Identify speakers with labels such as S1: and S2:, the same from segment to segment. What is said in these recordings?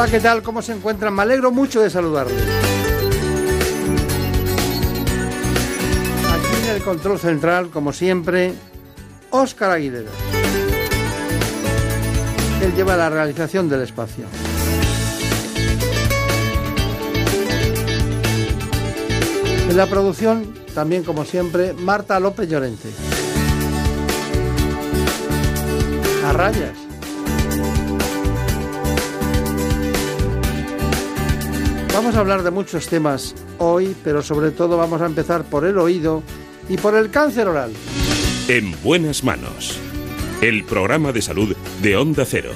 S1: Hola, ¿qué tal? ¿Cómo se encuentran? Me alegro mucho de saludarles. Aquí en el control central, como siempre, Óscar Aguilera. Él lleva la realización del espacio. En la producción, también como siempre, Marta López Llorente. A rayas. Vamos a hablar de muchos temas hoy, pero sobre todo vamos a empezar por el oído y por el cáncer oral.
S2: En buenas manos. El programa de salud de Onda Cero.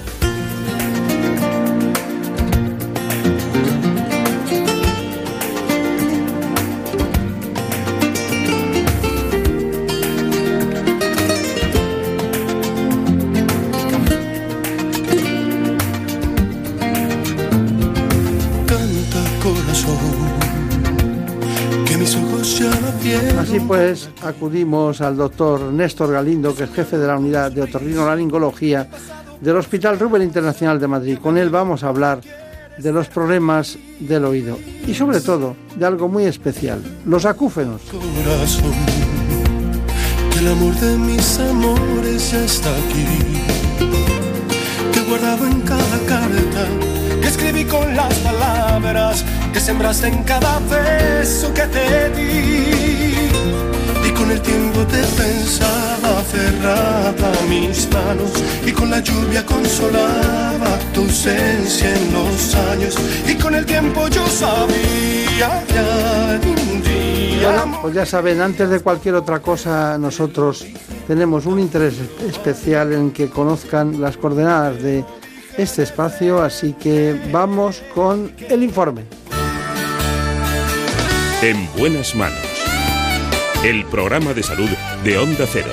S1: Pues, acudimos al doctor Néstor Galindo, que es jefe de la unidad de otorrinolaringología del Hospital Rubén Internacional de Madrid. Con él vamos a hablar de los problemas del oído y sobre todo de algo muy especial, los acúfenos.
S3: Con el tiempo te pensaba cerrada mis manos y con la lluvia consolaba tu ausencia en los años y con el tiempo yo sabía ya un día
S1: Bueno, pues ya saben, antes de cualquier otra cosa, nosotros tenemos un interés especial en que conozcan las coordenadas de este espacio, así que vamos con el informe.
S2: En buenas manos. El programa de salud de Onda Cero.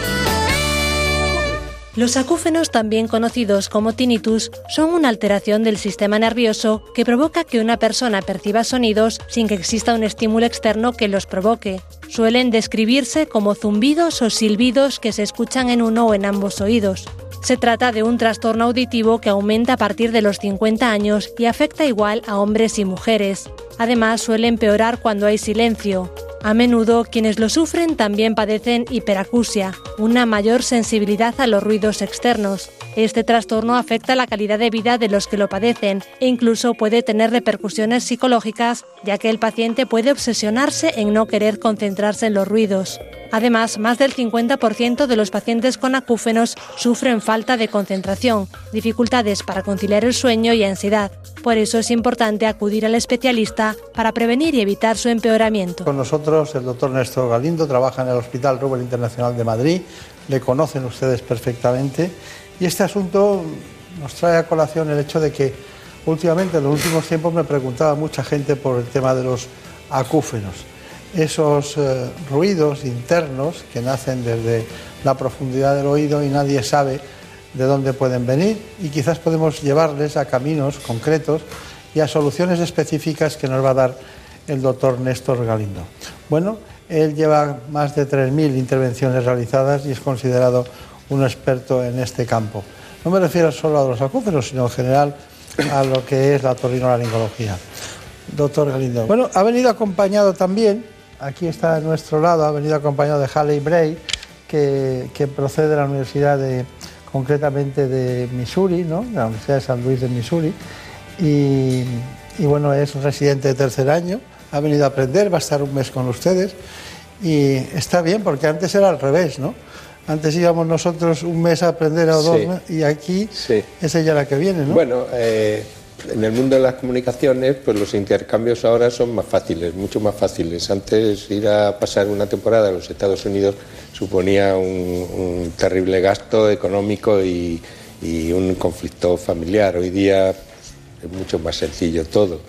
S4: Los acúfenos, también conocidos como tinnitus, son una alteración del sistema nervioso que provoca que una persona perciba sonidos sin que exista un estímulo externo que los provoque. Suelen describirse como zumbidos o silbidos que se escuchan en uno o en ambos oídos. Se trata de un trastorno auditivo que aumenta a partir de los 50 años y afecta igual a hombres y mujeres. Además, suele empeorar cuando hay silencio. A menudo quienes lo sufren también padecen hiperacusia, una mayor sensibilidad a los ruidos externos. Este trastorno afecta la calidad de vida de los que lo padecen e incluso puede tener repercusiones psicológicas, ya que el paciente puede obsesionarse en no querer concentrarse en los ruidos. Además, más del 50% de los pacientes con acúfenos sufren falta de concentración, dificultades para conciliar el sueño y ansiedad. Por eso es importante acudir al especialista para prevenir y evitar su empeoramiento.
S1: Con nosotros el doctor Néstor Galindo, trabaja en el Hospital Rubén Internacional de Madrid, le conocen ustedes perfectamente y este asunto nos trae a colación el hecho de que últimamente en los últimos tiempos me preguntaba mucha gente por el tema de los acúfenos, esos eh, ruidos internos que nacen desde la profundidad del oído y nadie sabe de dónde pueden venir y quizás podemos llevarles a caminos concretos y a soluciones específicas que nos va a dar el doctor Néstor Galindo. Bueno, él lleva más de 3.000 intervenciones realizadas y es considerado un experto en este campo. No me refiero solo a los acúferos, sino en general a lo que es la otorrinolaringología. Doctor Galindo. Bueno, ha venido acompañado también, aquí está a nuestro lado, ha venido acompañado de Halley Bray, que, que procede de la Universidad de, concretamente de Missouri, ¿no? de la Universidad de San Luis de Missouri, y, y bueno, es un residente de tercer año, ha venido a aprender, va a estar un mes con ustedes, y está bien porque antes era al revés, ¿no? Antes íbamos nosotros un mes a aprender o dos
S5: Sí.
S1: y aquí
S5: Sí.
S1: es ella la que viene, ¿no?
S5: Bueno, eh, en el mundo de las comunicaciones, pues los intercambios ahora son más fáciles, mucho más fáciles. Antes ir a pasar una temporada a los Estados Unidos suponía un, terrible gasto económico y, un conflicto familiar. Hoy día es mucho más sencillo todo.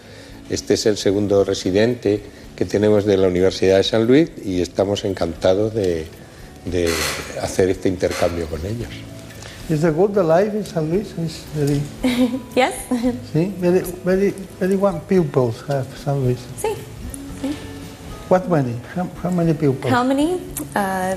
S5: Este es el segundo residente que tenemos de la Universidad de San Luis y estamos encantados de hacer este intercambio con ellos.
S1: Is the good the life in San Luis? Is very,
S6: yes?
S1: sí, very, very, very one pupils have San Luis.
S6: sí.
S1: What many? How, how many pupils?
S6: How many? Uh,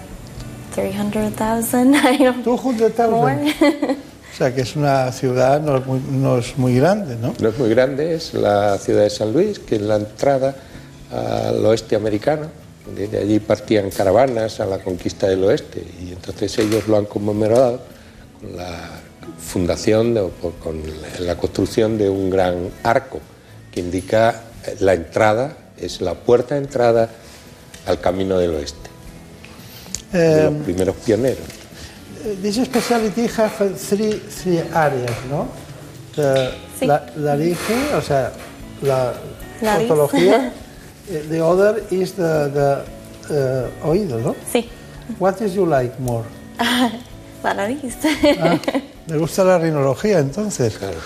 S6: 300,000. I don't
S1: 200,000.
S6: More.
S1: O sea que es una ciudad no es muy, no es muy grande, ¿no?
S5: No es muy grande, es la ciudad de San Luis, que es la entrada al oeste americano. Desde allí partían caravanas a la conquista del oeste y entonces ellos lo han conmemorado con la fundación, de- o con la construcción de un gran arco que indica la entrada, es la puerta de entrada al camino del oeste, de los primeros pioneros.
S1: This specialty have three, three areas, ¿no? The,
S6: Sí.
S1: la, laringe, o sea, la. Eh, the other is the, the uh, oído, ¿no?
S6: Sí.
S1: What is you like more?
S6: La nariz.
S1: Ah, me gusta la rinología, entonces.
S5: Claro.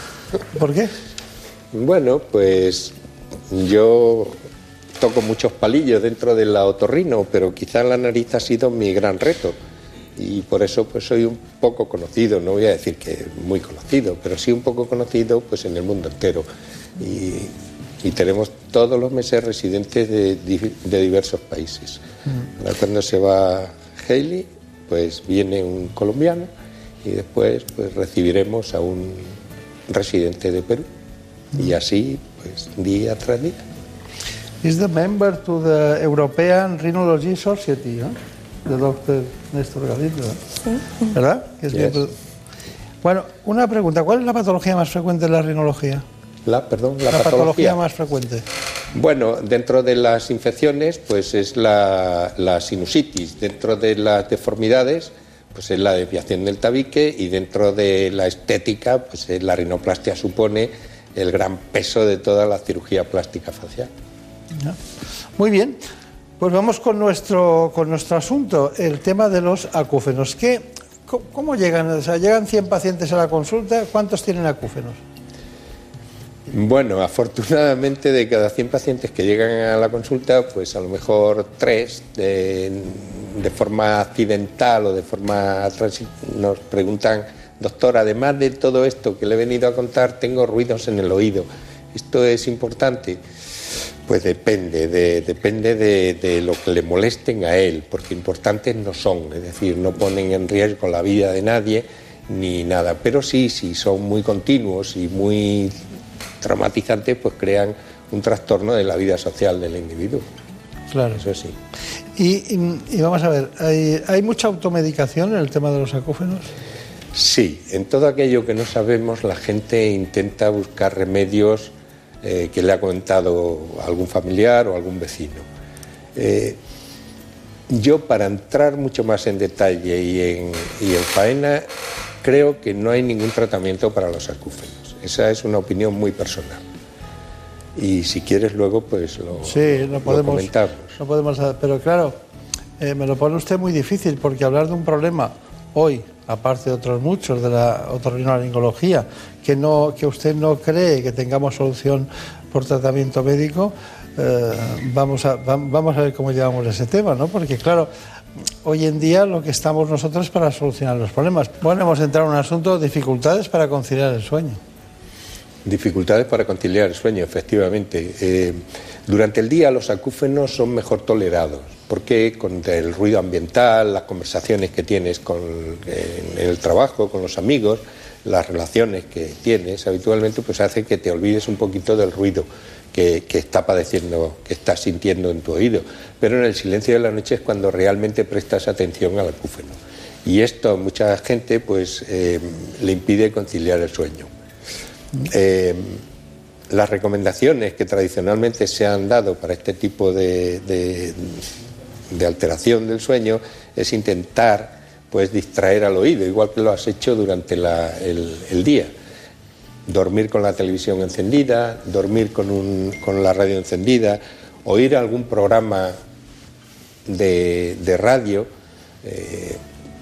S1: ¿Por qué?
S5: Bueno, pues yo toco muchos palillos dentro del otorrino, pero quizá la nariz ha sido mi gran reto. Y por eso pues soy un poco conocido, no voy a decir que muy conocido, pero sí un poco conocido pues en el mundo entero. Y, y tenemos todos los meses residentes de, di- de diversos países. Ahora cuando se va Haley, pues viene un colombiano y después pues recibiremos a un residente de Perú. Y así, pues día tras día.
S1: Is the member to the European Rhinology Society, ¿no? De Dr. Néstor Galindo. ¿verdad? Que es
S5: Yes.
S1: miembro- Bueno, una pregunta. ¿Cuál es la patología más frecuente en la rinología?
S5: La, perdón, la,
S1: La, patología.
S5: patología.
S1: más frecuente.
S5: Bueno, dentro de las infecciones, pues es la, sinusitis. Dentro de las deformidades, pues es la desviación del tabique. Y dentro de la estética, pues es la rinoplastia supone el gran peso de toda la cirugía plástica facial.
S1: Muy bien. Pues vamos con nuestro, con nuestro asunto, el tema de los acúfenos. ¿Qué, cómo, cómo llegan? O sea, ¿Llegan 100 pacientes a la consulta? ¿Cuántos tienen acúfenos?
S5: Bueno, afortunadamente de cada 100 pacientes que llegan a la consulta, pues a lo mejor tres de, forma accidental o de forma nos preguntan, doctor, además de todo esto que le he venido a contar, tengo ruidos en el oído. ¿Esto es importante? Pues depende, de, depende de, de lo que le molesten a él, porque importantes no son, es decir, no ponen en riesgo la vida de nadie ni nada, pero sí, si son muy continuos y muy traumatizantes, pues crean un trastorno de la vida social del individuo,
S1: Claro.
S5: eso sí.
S1: Y, y- y vamos a ver, ¿hay, hay mucha automedicación en el tema de los acúfenos?
S5: Sí, en todo aquello que no sabemos, la gente intenta buscar remedios eh, que le ha comentado algún familiar o algún vecino. Eh, yo, para entrar mucho más en detalle y en, y en faena, creo que no hay ningún tratamiento para los acúfenos. Esa es una opinión muy personal. Y si quieres luego, pues lo,
S1: Sí, no podemos.
S5: comentamos.
S1: No podemos, pero claro, eh, me lo pone usted muy difícil porque hablar de un problema hoy, aparte de otros muchos de la otorrinolaringología, que no, que usted no cree que tengamos solución por tratamiento médico, eh, vamos a vam- vamos a ver cómo llevamos ese tema, ¿no? Porque claro, hoy en día lo que estamos nosotros es para solucionar los problemas. Bueno, hemos entrado en un asunto dificultades para conciliar el sueño.
S5: Dificultades para conciliar el sueño, efectivamente. Eh, durante el día los acúfenos son mejor tolerados, porque con el ruido ambiental, las conversaciones que tienes con, en el trabajo, con los amigos, las relaciones que tienes habitualmente, pues hace que te olvides un poquito del ruido que, que está padeciendo, que estás sintiendo en tu oído. Pero en el silencio de la noche es cuando realmente prestas atención al acúfeno. Y esto a mucha gente pues eh, le impide conciliar el sueño. Eh, las recomendaciones que tradicionalmente se han dado para este tipo de, alteración del sueño es intentar pues distraer al oído, igual que lo has hecho durante el, día. Dormir con la televisión encendida, dormir con, un- con la radio encendida, oír algún programa de, de radio, eh,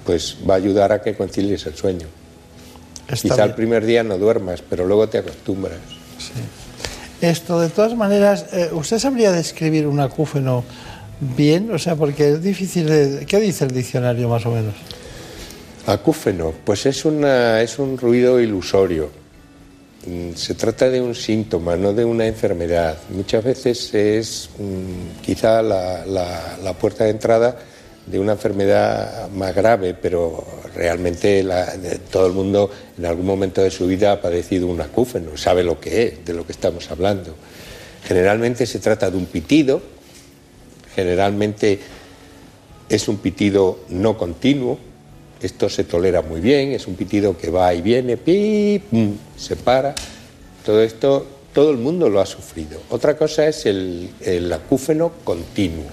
S5: pues va a ayudar a que concilies el sueño.
S1: Está
S5: Quizá
S1: bien.
S5: el primer día no duermas, pero luego te acostumbras.
S1: Esto, de todas maneras, eh, ¿usted sabría describir un acúfeno bien? O sea, porque es difícil de... ¿Qué dice el diccionario más o menos?
S5: Acúfeno, pues es, una, es un ruido ilusorio. Mm, Se trata de un síntoma, no de una enfermedad. Muchas veces es mm, quizá la, la- la puerta de entrada de una enfermedad más grave, pero realmente todo el mundo en algún momento de su vida ha padecido un acúfeno, sabe lo que es, de lo que estamos hablando. Generalmente se trata de un pitido, generalmente es un pitido no continuo, esto se tolera muy bien, es un pitido que va y viene, pi, pum, se para. Todo esto, todo el mundo lo ha sufrido. Otra cosa es el, el acúfeno continuo,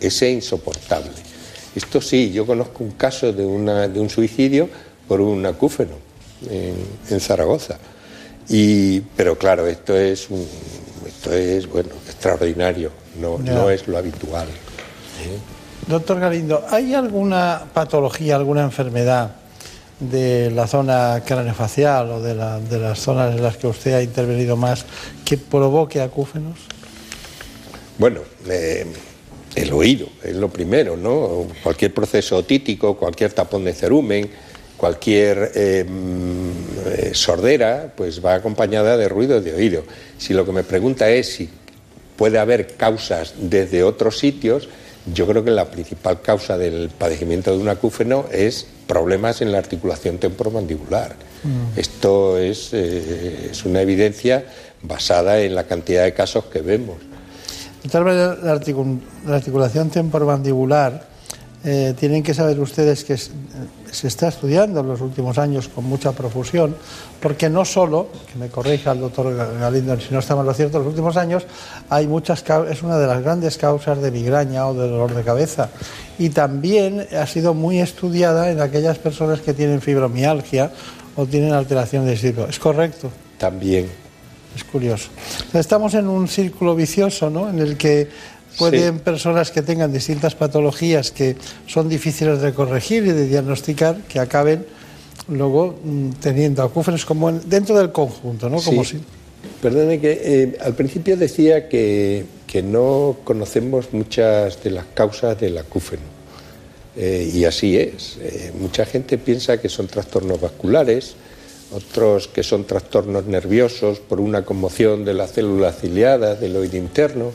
S5: ese insoportable. Esto sí, yo conozco un caso de, una- de un suicidio por un acúfeno en, en Zaragoza. Y, pero claro, esto es, un, esto es bueno, extraordinario, no, no es lo habitual.
S1: Doctor Galindo, ¿hay alguna patología, alguna enfermedad de la zona craneofacial o de, la- de las zonas en las que usted ha intervenido más que provoque acúfenos?
S5: Bueno, eh, el oído es lo primero, ¿no? Cualquier proceso otítico, cualquier tapón de cerumen, cualquier eh, mm, eh, sordera, pues va acompañada de ruido de oído. Si lo que me pregunta es si puede haber causas desde otros sitios, yo creo que la principal causa del padecimiento de un acúfeno es problemas en la articulación temporomandibular. Esto es, eh, es una evidencia basada en la cantidad de casos que vemos.
S1: Tal manera, la, articu- la articulación temporomandibular, eh, tienen que saber ustedes que es- se está estudiando en los últimos años con mucha profusión, porque no solo, que me corrija el doctor Galindo si no estamos lo cierto, en los últimos años hay muchas es una de las grandes causas de migraña o de dolor de cabeza. Y también ha sido muy estudiada en aquellas personas que tienen fibromialgia o tienen alteración de ciclo. ¿Es correcto?
S5: También.
S1: Es curioso. Estamos en un círculo vicioso, ¿no? En el que pueden
S5: Sí.
S1: personas que tengan distintas patologías que son difíciles de corregir y de diagnosticar, que acaben luego mm, teniendo acúfenos como en- dentro del conjunto, ¿no? Como
S5: Sí.
S1: si
S5: Perdone que eh, al principio decía que, que no conocemos muchas de las causas del acúfeno. Eh, y así es. Eh, mucha gente piensa que son trastornos vasculares, otros que son trastornos nerviosos por una conmoción de las células ciliadas del oído interno,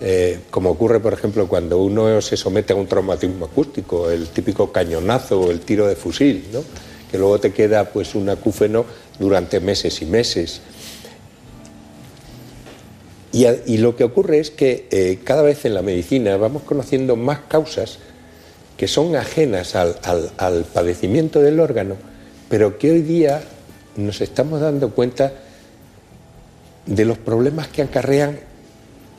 S5: eh, como ocurre, por ejemplo, cuando uno se somete a un traumatismo acústico, el típico cañonazo o el tiro de fusil, ¿no? que luego te queda pues un acúfeno durante meses y meses. Y, lo que ocurre es que eh, cada vez en la medicina vamos conociendo más causas que son ajenas al, al- al padecimiento del órgano, pero que hoy día nos estamos dando cuenta de los problemas que acarrean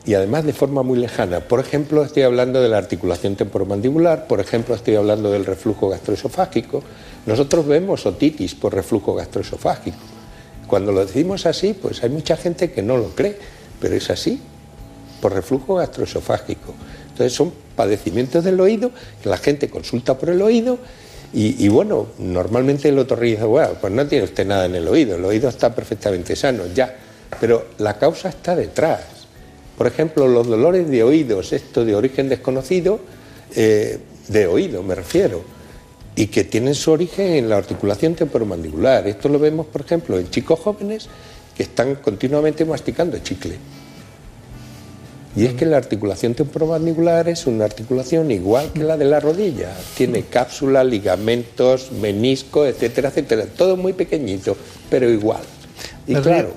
S5: y además de forma muy lejana. Por ejemplo, estoy hablando de la articulación temporomandibular, por ejemplo, estoy hablando del reflujo gastroesofágico. Nosotros vemos otitis por reflujo gastroesofágico. Cuando lo decimos así, pues hay mucha gente que no lo cree, pero es así, por reflujo gastroesofágico. Entonces son padecimientos del oído, que la gente consulta por el oído y, bueno, normalmente el otorrino dice, bueno, pues no tiene usted nada en el oído, el oído está perfectamente sano, ya, pero la causa está detrás. Por ejemplo, los dolores de oídos, esto de origen desconocido, eh, de oído me refiero, y que tienen su origen en la articulación temporomandibular. Esto lo vemos, por ejemplo, en chicos jóvenes que están continuamente masticando chicle. Y es que la articulación temporomandibular es una articulación igual que la de la rodilla. Tiene cápsula, ligamentos, menisco, etcétera, etcétera. Todo muy pequeñito, pero igual. Y
S1: Me río.
S5: claro,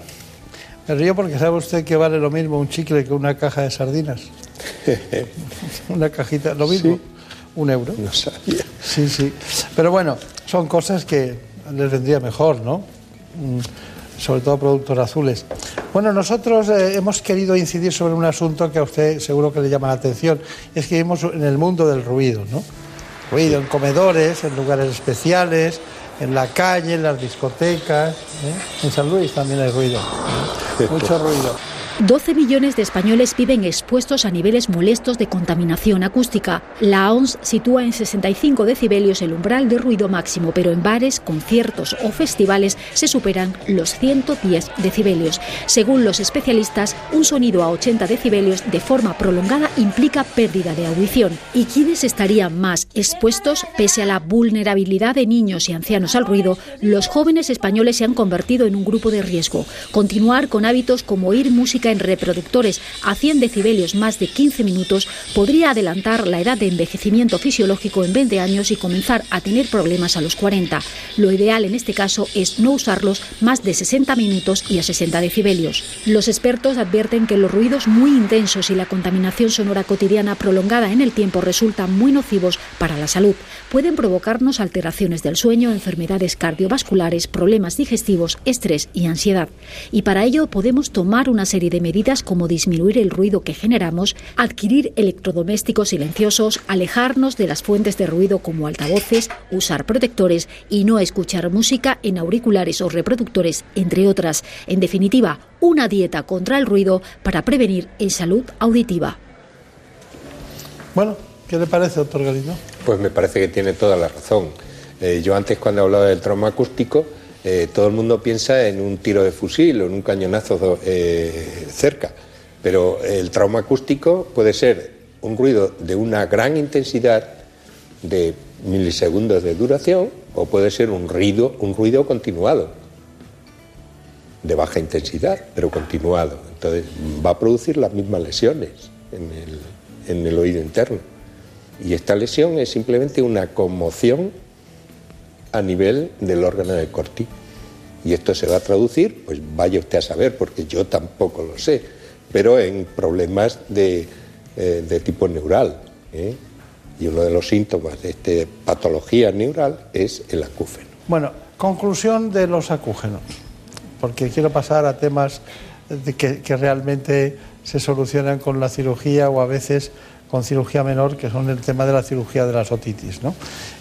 S1: Me río porque sabe usted que vale lo mismo un chicle que una caja de sardinas. una cajita, lo mismo, un euro.
S5: no sabía.
S1: Sí, sí. Pero bueno, son cosas que les vendría mejor, ¿no? Sobre todo productos azules. Bueno, nosotros eh, hemos querido incidir sobre un asunto que a usted seguro que le llama la atención. Es que vivimos en el mundo del ruido, ¿no? Ruido en comedores, en lugares especiales, en la calle, en las discotecas. ¿eh? En San Luis también hay ruido. ¿eh? Mucho ruido.
S7: 12 millones de españoles viven expuestos a niveles molestos de contaminación acústica. La ONS sitúa en 65 decibelios el umbral de ruido máximo, pero en bares, conciertos o festivales se superan los 110 decibelios. Según los especialistas, un sonido a 80 decibelios de forma prolongada implica pérdida de audición. ¿Y quiénes estarían más expuestos? Pese a la vulnerabilidad de niños y ancianos al ruido, los jóvenes españoles se han convertido en un grupo de riesgo. Continuar con hábitos como oír música en reproductores a 100 decibelios más de 15 minutos podría adelantar la edad de envejecimiento fisiológico en 20 años y comenzar a tener problemas a los 40. Lo ideal en este caso es no usarlos más de 60 minutos y a 60 decibelios. Los expertos advierten que los ruidos muy intensos y la contaminación sonora cotidiana prolongada en el tiempo resultan muy nocivos para la salud. Pueden provocarnos alteraciones del sueño, enfermedades cardiovasculares, problemas digestivos, estrés y ansiedad. Y para ello podemos tomar una serie de medidas como disminuir el ruido que generamos, adquirir electrodomésticos silenciosos, alejarnos de las fuentes de ruido como altavoces, usar protectores y no escuchar música en auriculares o reproductores, entre otras. En definitiva, una dieta contra el ruido para prevenir en salud auditiva.
S1: Bueno, ¿qué le parece, doctor Galindo?
S5: Pues me parece que tiene toda la razón. Eh, yo antes cuando hablaba del trauma acústico, eh, todo el mundo piensa en un tiro de fusil o en un cañonazo eh, cerca, pero el trauma acústico puede ser un ruido de una gran intensidad de milisegundos de duración o puede ser un ruido, un ruido continuado de baja intensidad, pero continuado. Entonces va a producir las mismas lesiones en el, en el oído interno. Y esta lesión es simplemente una conmoción a nivel del órgano de Corti. Y esto se va a traducir, pues vaya usted a saber, porque yo tampoco lo sé, pero en problemas de, eh, tipo neural. ¿eh? Y uno de los síntomas de esta patología neural es el acúfeno.
S1: Bueno, conclusión de los acúgenos, porque quiero pasar a temas que, que realmente se solucionan con la cirugía o a veces con cirugía menor, que son el tema de la cirugía de las otitis.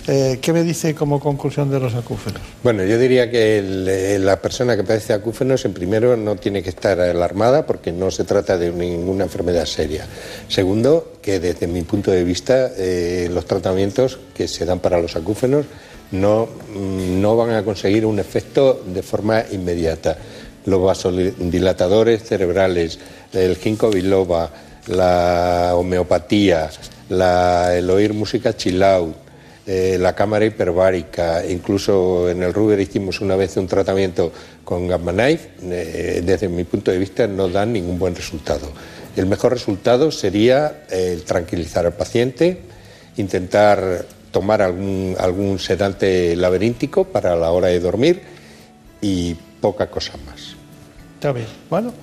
S1: Eh, ¿Qué me dice como conclusión de los acúfenos?
S5: Bueno, yo diría que eh, la persona que padece acúfenos, en primero, no tiene que estar alarmada porque no se trata de ninguna enfermedad seria. Segundo, que desde mi punto de vista, eh, los tratamientos que se dan para los acúfenos no, mm, no van a conseguir un efecto de forma inmediata. Los vasodilatadores cerebrales, el ginkgo biloba, la homeopatía, el oír música chill out, eh, la cámara hiperbárica, incluso en el Ruber hicimos una vez un tratamiento con Gamma Knife, eh, desde mi punto de vista no dan ningún buen resultado. El mejor resultado sería el tranquilizar al paciente, intentar tomar algún, algún sedante laberíntico para la hora de dormir y poca cosa más.
S1: Está bien. Bueno,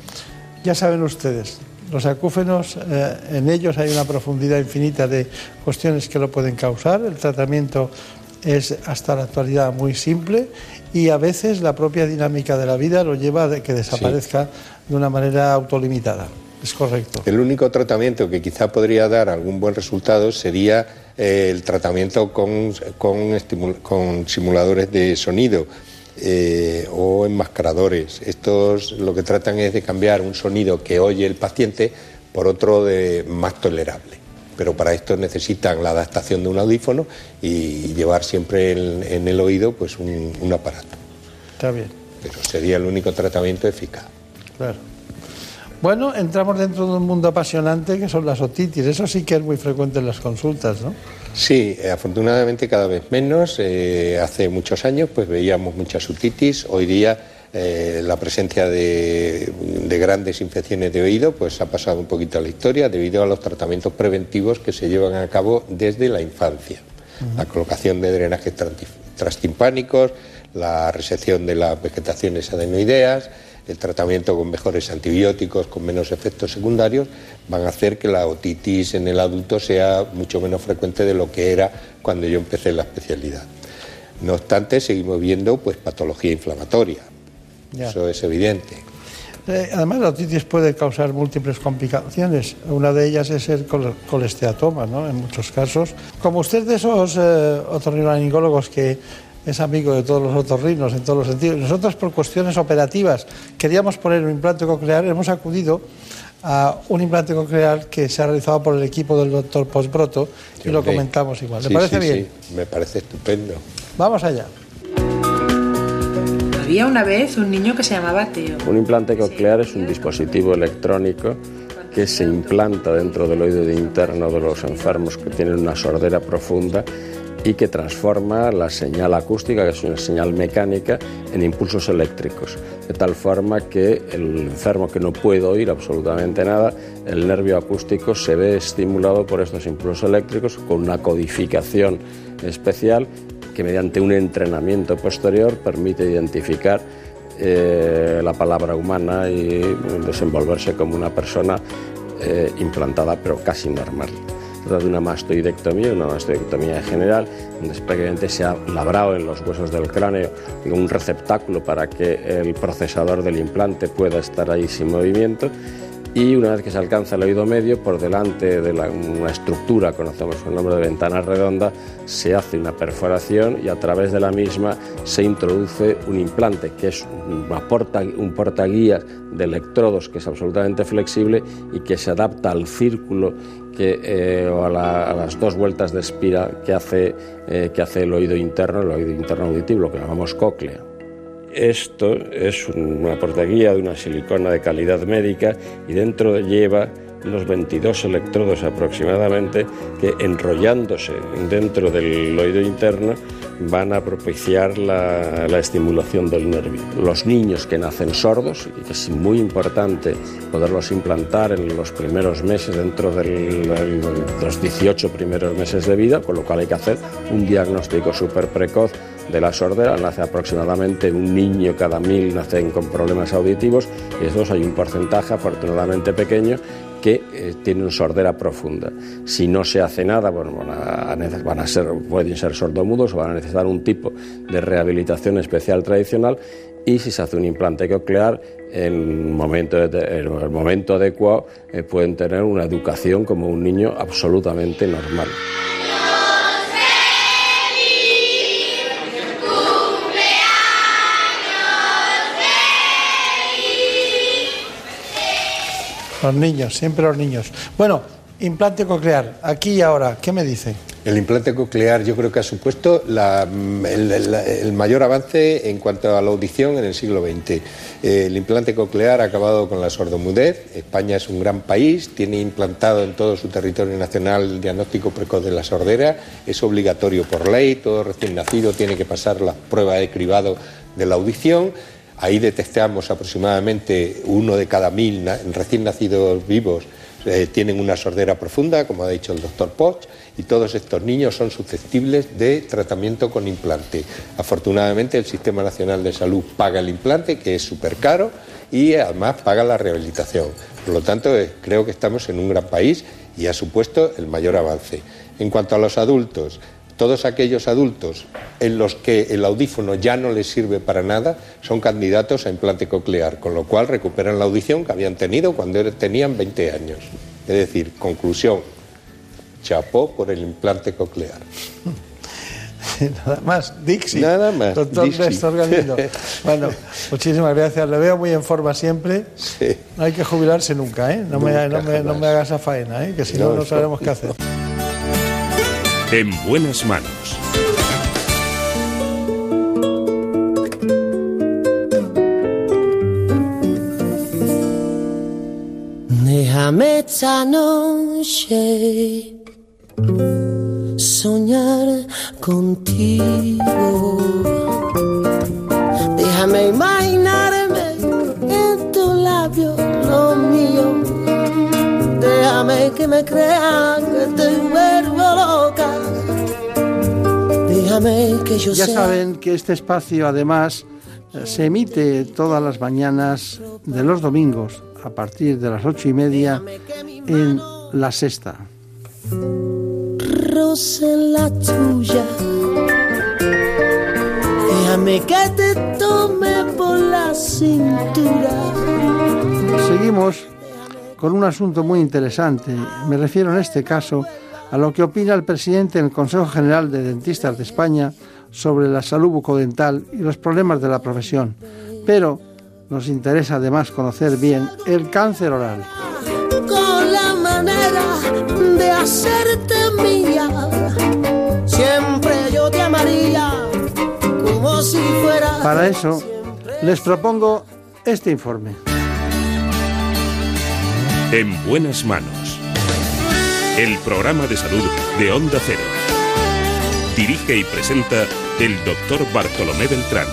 S1: ya saben ustedes, los acúfenos, eh, en ellos hay una profundidad infinita de cuestiones que lo pueden causar. El tratamiento es hasta la actualidad muy simple y a veces la propia dinámica de la vida lo lleva a que desaparezca de una manera autolimitada. Es correcto.
S5: El único tratamiento que quizá podría dar algún buen resultado sería eh, el tratamiento con, con simuladores de sonido eh, o enmascaradores. Estos lo que tratan es de cambiar un sonido que oye el paciente por otro de más tolerable. Pero para esto necesitan la adaptación de un audífono y llevar siempre en, el oído pues un, un aparato.
S1: Está bien.
S5: Pero sería el único tratamiento eficaz.
S1: Claro. Bueno, entramos dentro de un mundo apasionante que son las otitis. Eso sí que es muy frecuente en las consultas, ¿no?
S5: Sí, afortunadamente cada vez menos. Eh, hace muchos años pues veíamos muchas otitis. Hoy día eh, la presencia de, grandes infecciones de oído pues ha pasado un poquito a la historia debido a los tratamientos preventivos que se llevan a cabo desde la infancia. La colocación de drenajes transtimpánicos, la resección de las vegetaciones adenoideas, el tratamiento con mejores antibióticos, con menos efectos secundarios, van a hacer que la otitis en el adulto sea mucho menos frecuente de lo que era cuando yo empecé la especialidad. No obstante, seguimos viendo pues patología inflamatoria. Eso es evidente.
S1: Eh, además, la otitis puede causar múltiples complicaciones. Una de ellas es el colesteatoma, ¿no? En muchos casos. Como usted de esos eh, otorrinolaringólogos que es amigo de todos los otorrinos en todos los sentidos. Nosotros por cuestiones operativas queríamos poner un implante coclear, hemos acudido a un implante coclear que se ha realizado por el equipo del doctor Posbroto y lo comentamos igual. ¿Le parece bien?
S5: Sí, me parece estupendo.
S1: Vamos allá.
S8: Había una vez un niño que se llamaba Teo.
S9: Un implante coclear es un dispositivo electrónico que se implanta dentro del oído interno de los enfermos que tienen una sordera profunda y que transforma la señal acústica, que es una señal mecánica, en impulsos eléctricos, de tal forma que el enfermo que no puede oír absolutamente nada, el nervio acústico se ve estimulado por estos impulsos eléctricos con una codificación especial que mediante un entrenamiento posterior permite identificar eh, la palabra humana y desenvolverse como una persona eh, implantada pero casi normal de una mastoidectomía, una mastoidectomía general, donde prácticamente se ha labrado en los huesos del cráneo un receptáculo para que el procesador del implante pueda estar ahí sin movimiento y una vez que se alcanza el oído medio, por delante de una estructura, conocemos el nombre de ventana redonda, se hace una perforación y a través de la misma se introduce un implante, que es porta, un portaguías de electrodos que es absolutamente flexible y que se adapta al círculo eh, o a, las dos vueltas de hace, eh, que hace el oído interno, el oído interno auditivo, lo que llamamos cóclea. Esto es una portaguía de una silicona de calidad médica y dentro lleva unos 22 electrodos aproximadamente que enrollándose dentro del oído interno van a propiciar la, estimulación del nervio. Los niños que nacen sordos, y que es muy importante poderlos implantar en los primeros meses, dentro de los 18 primeros meses de vida, con lo cual hay que hacer un diagnóstico súper precoz de la sordera. Nace aproximadamente un niño cada mil nacen con problemas auditivos y estos hay un porcentaje afortunadamente pequeño que eh, tienen sordera profunda. Si no se hace nada, bueno, van a, ser, pueden ser sordomudos o van a necesitar un tipo de rehabilitación especial tradicional y si se hace un implante coclear, en momento, el momento adecuado eh, pueden tener una educación como un niño absolutamente normal.
S1: Los niños, siempre los niños. Bueno, implante coclear, aquí y ahora, ¿qué me dice?
S5: El implante coclear yo creo que ha supuesto el, mayor avance en cuanto a la audición en el siglo XX. El implante coclear ha acabado con la sordomudez. España es un gran país, tiene implantado en todo su territorio nacional el diagnóstico precoz de la sordera. Es obligatorio por ley, todo recién nacido tiene que pasar la prueba de cribado de la audición Ahí detectamos aproximadamente uno de cada mil recién nacidos vivos eh, tienen una sordera profunda, como ha dicho el doctor Poch, y todos estos niños son susceptibles de tratamiento con implante. Afortunadamente el Sistema Nacional de Salud paga el implante, que es súper caro, y además paga la rehabilitación. Por lo tanto, eh, creo que estamos en un gran país y ha supuesto el mayor avance. En cuanto a los adultos, todos aquellos adultos en los que el audífono ya no les sirve para nada son candidatos a implante coclear, con lo cual recuperan la audición que habían tenido cuando er, tenían 20 años. Es decir, conclusión, chapó por el implante coclear.
S1: Nada más, Dixie.
S5: Nada más.
S1: Doctor Néstor Galindo. Bueno, muchísimas gracias. Le veo muy en forma siempre.
S5: Sí.
S1: No hay que jubilarse nunca, ¿eh? No, me, no, me, no me, haga esa faena, ¿eh? Que si no, no sabemos qué hacer.
S2: En buenas manos.
S10: Déjame esta noche soñar contigo. Déjame imaginarme en tu labio lo mío. Déjame que me crean que te vuelvo
S1: ya saben que este espacio además eh, se emite todas las mañanas de los domingos a partir de las ocho y media en La Sexta.
S10: la tuya. Déjame que te tome por la cintura.
S1: Seguimos con un asunto muy interesante. Me refiero en este caso a lo que opina el presidente del Consejo General de Dentistas de España, sobre la salud bucodental y los problemas de la profesión, pero nos interesa además conocer bien el cáncer oral.
S10: Con la manera de hacerte mía, siempre yo te amaría como si fuera.
S1: Para eso, les propongo este informe.
S2: En buenas manos. El programa de salud de Onda Cero. Dirige y presenta el doctor Bartolomé Beltrán.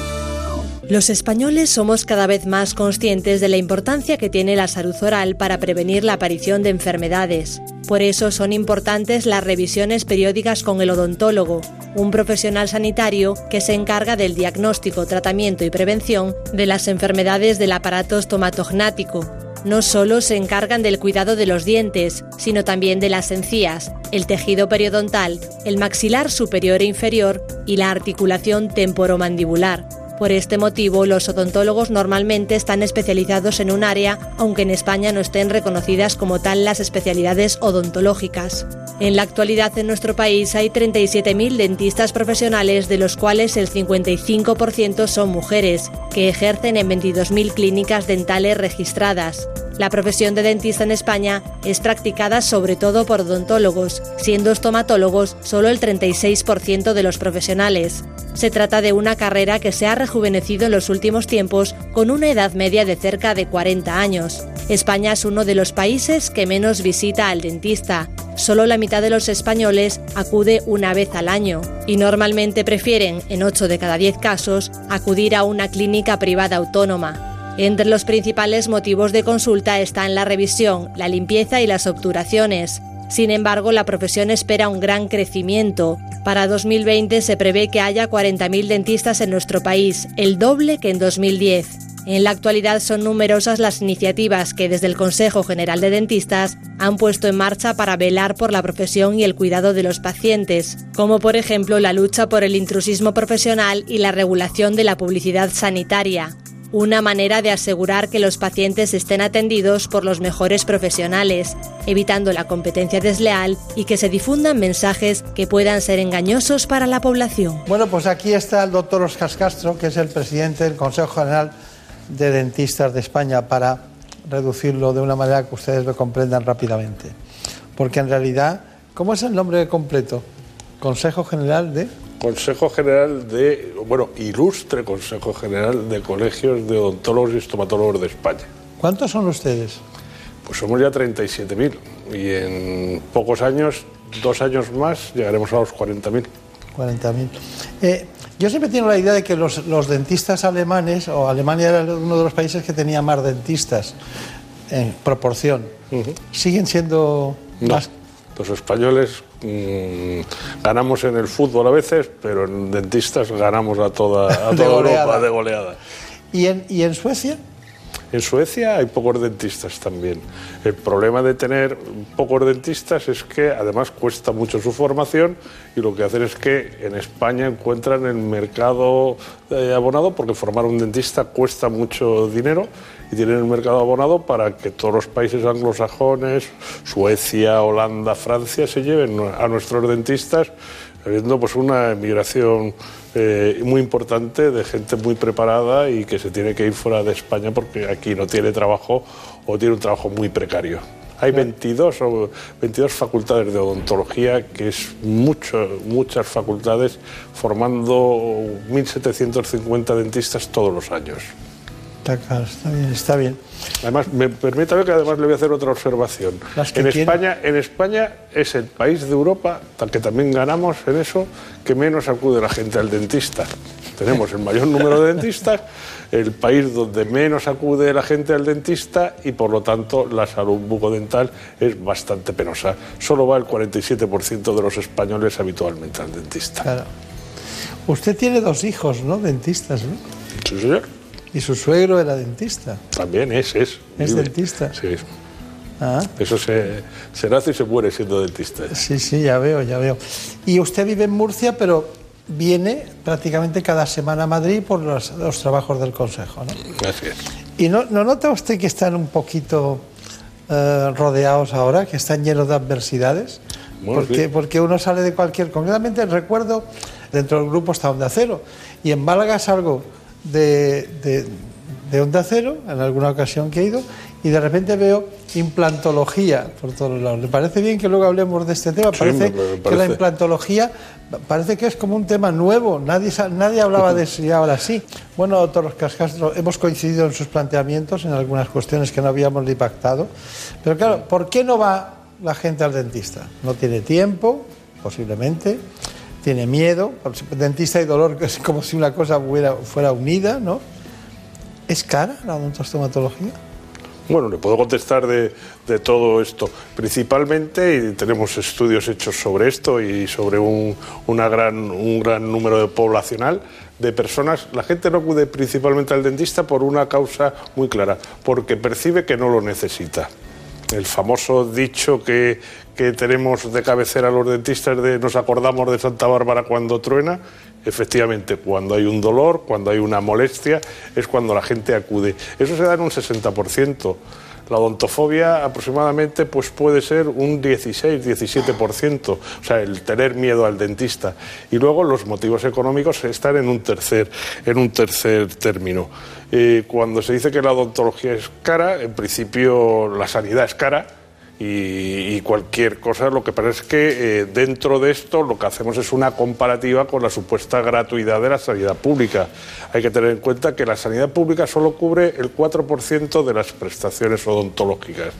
S4: Los españoles somos cada vez más conscientes de la importancia que tiene la salud oral para prevenir la aparición de enfermedades. Por eso son importantes las revisiones periódicas con el odontólogo, un profesional sanitario que se encarga del diagnóstico, tratamiento y prevención de las enfermedades del aparato estomatognático. No solo se encargan del cuidado de los dientes, sino también de las encías, el tejido periodontal, el maxilar superior e inferior y la articulación temporomandibular. Por este motivo, los odontólogos normalmente están especializados en un área, aunque en España no estén reconocidas como tal las especialidades odontológicas. En la actualidad en nuestro país hay 37.000 dentistas profesionales, de los cuales el 55% son mujeres, que ejercen en 22.000 clínicas dentales registradas. La profesión de dentista en España es practicada sobre todo por odontólogos, siendo estomatólogos solo el 36% de los profesionales. Se trata de una carrera que se ha rejuvenecido en los últimos tiempos con una edad media de cerca de 40 años. España es uno de los países que menos visita al dentista. Solo la mitad de los españoles acude una vez al año y normalmente prefieren, en 8 de cada 10 casos, acudir a una clínica privada autónoma. Entre los principales motivos de consulta están la revisión, la limpieza y las obturaciones. Sin embargo, la profesión espera un gran crecimiento. Para 2020 se prevé que haya 40.000 dentistas en nuestro país, el doble que en 2010. En la actualidad son numerosas las iniciativas que desde el Consejo General de Dentistas han puesto en marcha para velar por la profesión y el cuidado de los pacientes, como por ejemplo la lucha por el intrusismo profesional y la regulación de la publicidad sanitaria una manera de asegurar que los pacientes estén atendidos por los mejores profesionales, evitando la competencia desleal y que se difundan mensajes que puedan ser engañosos para la población.
S1: Bueno, pues aquí está el doctor Oscar Castro, que es el presidente del Consejo General de Dentistas de España, para reducirlo de una manera que ustedes lo comprendan rápidamente. Porque en realidad, ¿cómo es el nombre completo? Consejo General de...
S11: Consejo General de, bueno, ilustre Consejo General de Colegios de Odontólogos y Estomatólogos de España.
S1: ¿Cuántos son ustedes?
S11: Pues somos ya 37.000 y en pocos años, dos años más, llegaremos a los 40.000.
S1: 40.000. Eh, yo siempre tengo la idea de que los, los, dentistas alemanes, o Alemania era uno de los países que tenía más dentistas en proporción, uh -huh. siguen siendo
S11: no.
S1: más
S11: los españoles mmm, ganamos en el fútbol a veces, pero en dentistas ganamos a toda, a toda Europa de goleada.
S1: ¿Y en, ¿Y en Suecia?
S11: En Suecia hay pocos dentistas también. El problema de tener pocos dentistas es que además cuesta mucho su formación y lo que hacen es que en España encuentran el mercado eh, abonado porque formar un dentista cuesta mucho dinero y tienen el mercado abonado para que todos los países anglosajones, Suecia, Holanda, Francia, se lleven a nuestros dentistas, habiendo pues una emigración eh, muy importante de gente muy preparada y que se tiene que ir fuera de España porque aquí no tiene trabajo o tiene un trabajo muy precario. Hay 22, o 22 facultades de odontología, que es mucho, muchas facultades, formando 1.750 dentistas todos los años.
S1: Está claro, está bien, está bien.
S11: Además, me permítame que además le voy a hacer otra observación. En España, en España es el país de Europa, que también ganamos en eso, que menos acude la gente al dentista. Tenemos el mayor número de dentistas, el país donde menos acude la gente al dentista y por lo tanto la salud bucodental es bastante penosa. Solo va el 47% de los españoles habitualmente al dentista.
S1: Claro. Usted tiene dos hijos, ¿no? Dentistas, ¿no?
S11: Sí, señor.
S1: Y su suegro era dentista.
S11: También es, es.
S1: ¿Es dentista?
S11: Sí.
S1: Ah.
S11: Eso se, se nace y se muere siendo dentista.
S1: Sí, sí, ya veo, ya veo. Y usted vive en Murcia, pero viene prácticamente cada semana a Madrid por los, los trabajos del Consejo, ¿no?
S11: Así es.
S1: ¿Y no, no nota usted que están un poquito eh, rodeados ahora, que están llenos de adversidades?
S11: Bueno,
S1: porque,
S11: sí.
S1: porque uno sale de cualquier... Concretamente recuerdo Dentro del grupo está Onda Cero. Y en Málaga salgo de, de, de Onda Cero, en alguna ocasión que he ido, y de repente veo implantología por todos lados. ¿Le parece bien que luego hablemos de este tema?
S11: Sí,
S1: Parece, que la implantología parece que es como un tema nuevo. Nadie, nadie hablaba de eso y ahora sí. Bueno, doctor Oscar Castro, hemos coincidido en sus planteamientos en algunas cuestiones que no habíamos ni pactado. Pero claro, ¿por qué no va la gente al dentista? No tiene tiempo, posiblemente. Tiene miedo, dentista y dolor, es como si una cosa fuera, fuera unida, ¿no? ¿Es cara la odontostomatología?
S11: Bueno, le puedo contestar de, de todo esto. Principalmente, y tenemos estudios hechos sobre esto y sobre un, una gran, un gran número de poblacional de personas. La gente no acude principalmente al dentista por una causa muy clara, porque percibe que no lo necesita. El famoso dicho que, que tenemos de cabecera los dentistas de nos acordamos de Santa Bárbara cuando truena, efectivamente, cuando hay un dolor, cuando hay una molestia, es cuando la gente acude. Eso se da en un 60%. La odontofobia aproximadamente pues puede ser un 16-17%, o sea, el tener miedo al dentista. Y luego los motivos económicos están en un tercer, en un tercer término. Eh, cuando se dice que la odontología es cara, en principio la sanidad es cara, y, y cualquier cosa. Lo que pasa es que eh, dentro de esto lo que hacemos es una comparativa con la supuesta gratuidad de la sanidad pública. Hay que tener en cuenta que la sanidad pública solo cubre el 4% de las prestaciones odontológicas.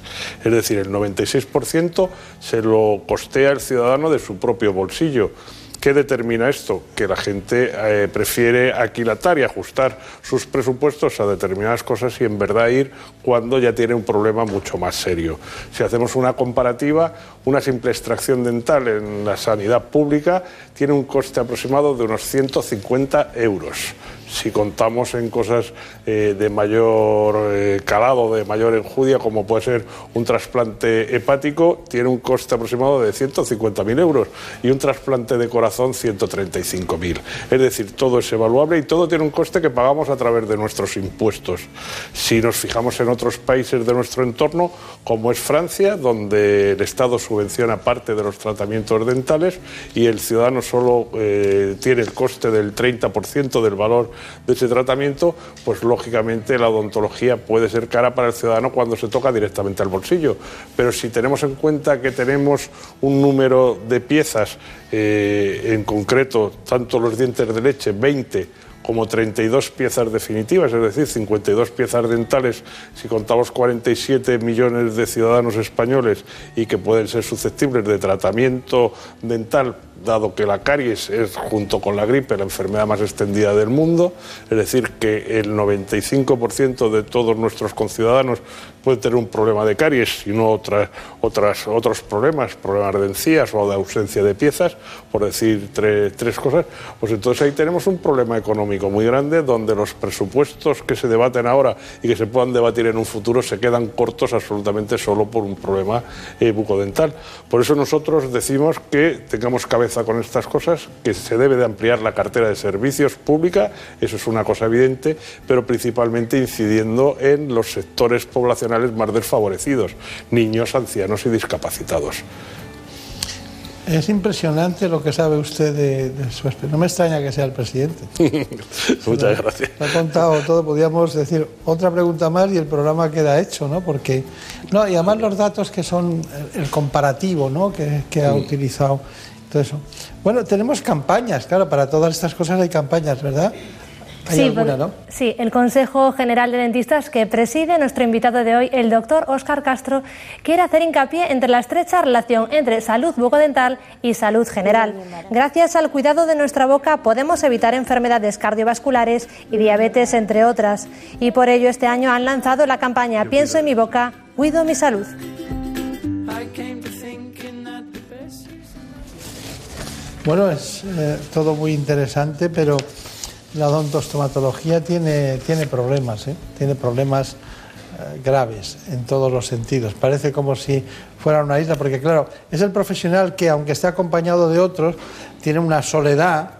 S11: Es decir, el 96% se lo costea el ciudadano de su propio bolsillo. ¿Qué determina esto? Que la gente eh, prefiere aquilatar y ajustar sus presupuestos a determinadas cosas y en verdad ir cuando ya tiene un problema mucho más serio. Si hacemos una comparativa, una simple extracción dental en la sanidad pública tiene un coste aproximado de unos 150 euros. Si contamos en cosas eh, de mayor eh, calado, de mayor enjudia, como puede ser un trasplante hepático, tiene un coste aproximado de 150.000 euros y un trasplante de corazón 135.000. Es decir, todo es evaluable y todo tiene un coste que pagamos a través de nuestros impuestos. Si nos fijamos en otros países de nuestro entorno, como es Francia, donde el Estado subvenciona parte de los tratamientos dentales y el ciudadano solo eh, tiene el coste del 30% del valor de ese tratamiento, pues lógicamente la odontología puede ser cara para el ciudadano cuando se toca directamente al bolsillo. Pero si tenemos en cuenta que tenemos un número de piezas, eh, en concreto, tanto los dientes de leche, 20, como 32 piezas definitivas, es decir, 52 piezas dentales, si contamos 47 millones de ciudadanos españoles y que pueden ser susceptibles de tratamiento dental, dado que la caries es, junto con la gripe, la enfermedad más extendida del mundo, es decir, que el 95% de todos nuestros conciudadanos pueden tener un problema de caries y no otras, otras, otros problemas, problemas de encías o de ausencia de piezas, por decir tres, tres cosas, pues entonces ahí tenemos un problema económico muy grande donde los presupuestos que se debaten ahora y que se puedan debatir en un futuro se quedan cortos absolutamente solo por un problema eh, bucodental. Por eso nosotros decimos que tengamos cabeza con estas cosas, que se debe de ampliar la cartera de servicios pública, eso es una cosa evidente, pero principalmente incidiendo en los sectores poblacionales más desfavorecidos, niños, ancianos y discapacitados.
S1: Es impresionante lo que sabe usted de, de su experiencia. No me extraña que sea el presidente.
S11: Muchas gracias.
S1: Lo ha contado todo, podríamos decir otra pregunta más y el programa queda hecho, ¿no? Porque, no, y además los datos que son el, el comparativo, ¿no? Que, que ha utilizado, todo eso. Bueno, tenemos campañas, claro, para todas estas cosas hay campañas, ¿verdad? Hay
S4: Sí,
S1: alguna, ¿no?
S4: sí, el Consejo General de Dentistas que preside nuestro invitado de hoy, el doctor Óscar Castro, quiere hacer hincapié entre la estrecha relación entre salud bucodental y salud general. Gracias al cuidado de nuestra boca podemos evitar enfermedades cardiovasculares y diabetes, entre otras. Y por ello este año han lanzado la campaña Pienso en mi boca, cuido mi salud.
S1: Bueno, es eh, todo muy interesante, pero la odontostomatología tiene, tiene problemas, ¿eh? tiene problemas eh, graves en todos los sentidos. Parece como si fuera una isla, porque claro, es el profesional que, aunque esté acompañado de otros, tiene una soledad,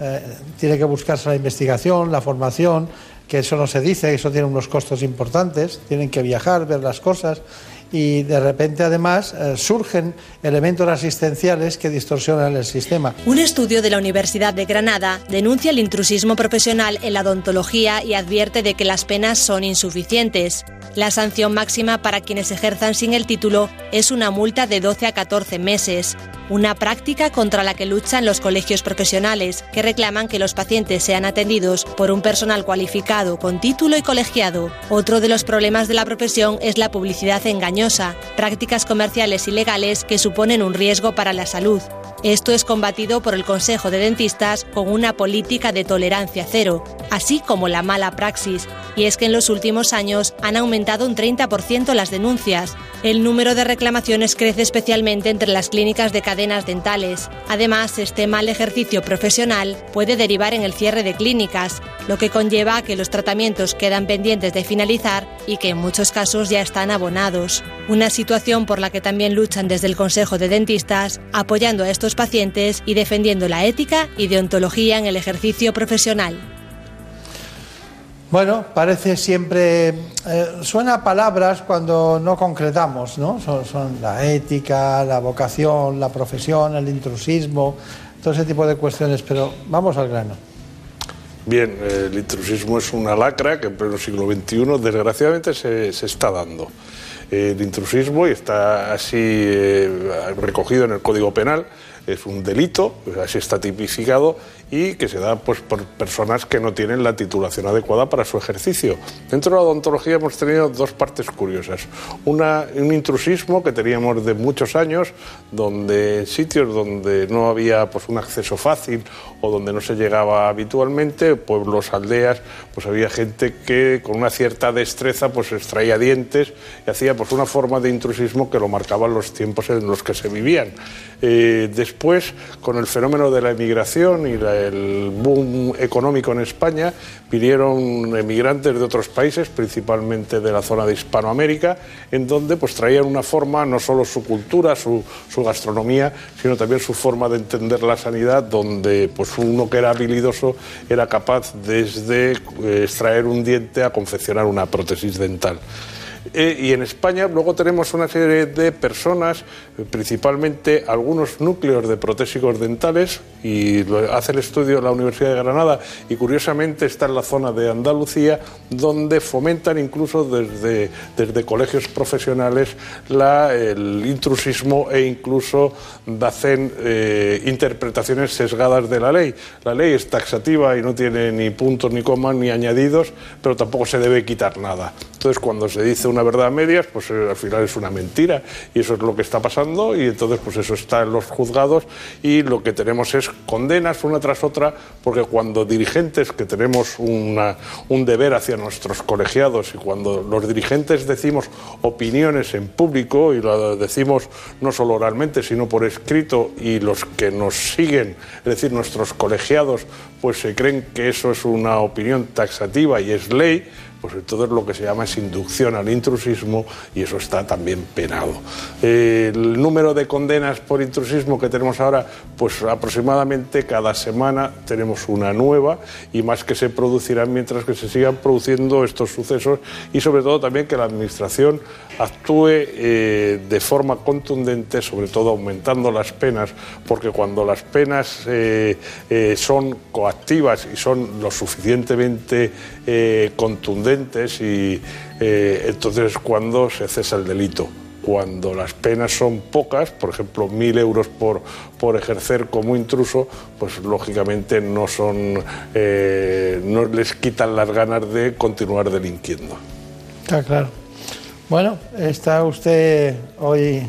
S1: eh, tiene que buscarse la investigación, la formación, que eso no se dice, eso tiene unos costos importantes, tienen que viajar, ver las cosas, y de repente además eh, surgen elementos asistenciales que distorsionan el sistema.
S4: Un estudio de la Universidad de Granada denuncia el intrusismo profesional en la odontología y advierte de que las penas son insuficientes. La sanción máxima para quienes ejerzan sin el título es una multa de 12 a 14 meses, una práctica contra la que luchan los colegios profesionales, que reclaman que los pacientes sean atendidos por un personal cualificado con título y colegiado. Otro de los problemas de la profesión es la publicidad engañosa, prácticas comerciales ilegales que suponen un riesgo para la salud. Esto es combatido por el Consejo de Dentistas con una política de tolerancia cero, así como la mala praxis, y es que en los últimos años han aumentado un 30% las denuncias. El número de reclamaciones crece especialmente entre las clínicas de cadenas dentales. Además, este mal ejercicio profesional puede derivar en el cierre de clínicas, lo que conlleva a que los tratamientos quedan pendientes de finalizar y que en muchos casos ya están abonados. Una situación por la que también luchan desde el Consejo de Dentistas, apoyando a estos pacientes y defendiendo la ética y deontología en el ejercicio profesional.
S1: Bueno, parece siempre, eh, suena a palabras cuando no concretamos, ¿no? Son, son, la ética, la vocación, la profesión, el intrusismo, todo ese tipo de cuestiones, pero vamos al grano.
S11: Bien, el intrusismo es una lacra que en pleno siglo XXI desgraciadamente se, se está dando. El intrusismo, y está así eh, recogido en el Código Penal, es un delito, así está tipificado, y que se da pues, por personas que no tienen la titulación adecuada para su ejercicio. Dentro de la odontología hemos tenido dos partes curiosas. Una, un intrusismo que teníamos de muchos años, donde en sitios donde no había pues, un acceso fácil o donde no se llegaba habitualmente, pueblos, aldeas, pues había gente que con una cierta destreza pues extraía dientes y hacía pues una forma de intrusismo que lo marcaban los tiempos en los que se vivían. Eh, después, con el fenómeno de la emigración y la el boom económico en España, vinieron emigrantes de otros países, principalmente de la zona de Hispanoamérica, en donde pues traían una forma, no solo su cultura, su, su gastronomía, sino también su forma de entender la sanidad, donde pues uno que era habilidoso era capaz desde eh, extraer un diente a confeccionar una prótesis dental. Eh, y en España luego tenemos una serie de personas, principalmente algunos núcleos de protésicos dentales, y hace el estudio la Universidad de Granada, y curiosamente está en la zona de Andalucía, donde fomentan incluso desde, desde colegios profesionales el intrusismo e incluso hacen eh, interpretaciones sesgadas de la ley. La ley es taxativa y no tiene ni puntos ni comas ni añadidos, pero tampoco se debe quitar nada. Entonces, cuando se dice una verdad a medias, pues eh, al final es una mentira. Y eso es lo que está pasando y entonces pues eso está en los juzgados y lo que tenemos es condenas una tras otra porque cuando dirigentes que tenemos una, un deber hacia nuestros colegiados y cuando los dirigentes decimos opiniones en público y lo decimos no solo oralmente sino por escrito y los que nos siguen, es decir, nuestros colegiados, pues se creen que eso es una opinión taxativa y es ley, pues entonces lo que se llama es inducción al intrusismo y eso está también penado. El número de condenas por intrusismo que tenemos ahora, pues aproximadamente cada semana tenemos una nueva y más que se producirán mientras que se sigan produciendo estos sucesos y sobre todo también que la Administración actúe eh, de forma contundente, sobre todo aumentando las penas, porque cuando las penas eh, eh, son coactivas y son lo suficientemente eh, contundentes y eh, entonces cuando se cesa el delito. Cuando las penas son pocas, por ejemplo, mil euros por, por ejercer como intruso, pues lógicamente no son, eh, no les quitan las ganas de continuar delinquiendo.
S1: Está claro. Bueno, está usted hoy,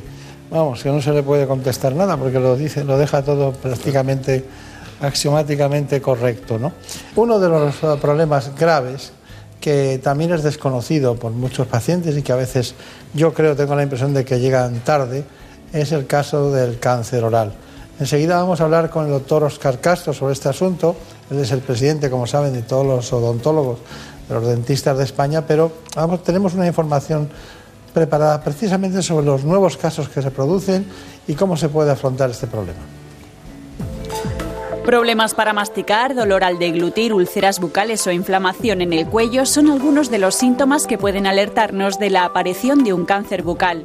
S1: vamos, que no se le puede contestar nada porque lo dice, lo deja todo prácticamente axiomáticamente correcto. ¿no? Uno de los problemas graves que también es desconocido por muchos pacientes y que a veces yo creo, tengo la impresión de que llegan tarde, es el caso del cáncer oral. Enseguida vamos a hablar con el doctor Oscar Castro sobre este asunto. Él es el presidente, como saben, de todos los odontólogos, de los dentistas de España, pero tenemos una información preparada precisamente sobre los nuevos casos que se producen y cómo se puede afrontar este problema.
S12: Problemas para masticar, dolor al deglutir, úlceras bucales o inflamación en el cuello son algunos de los síntomas que pueden alertarnos de la aparición de un cáncer bucal.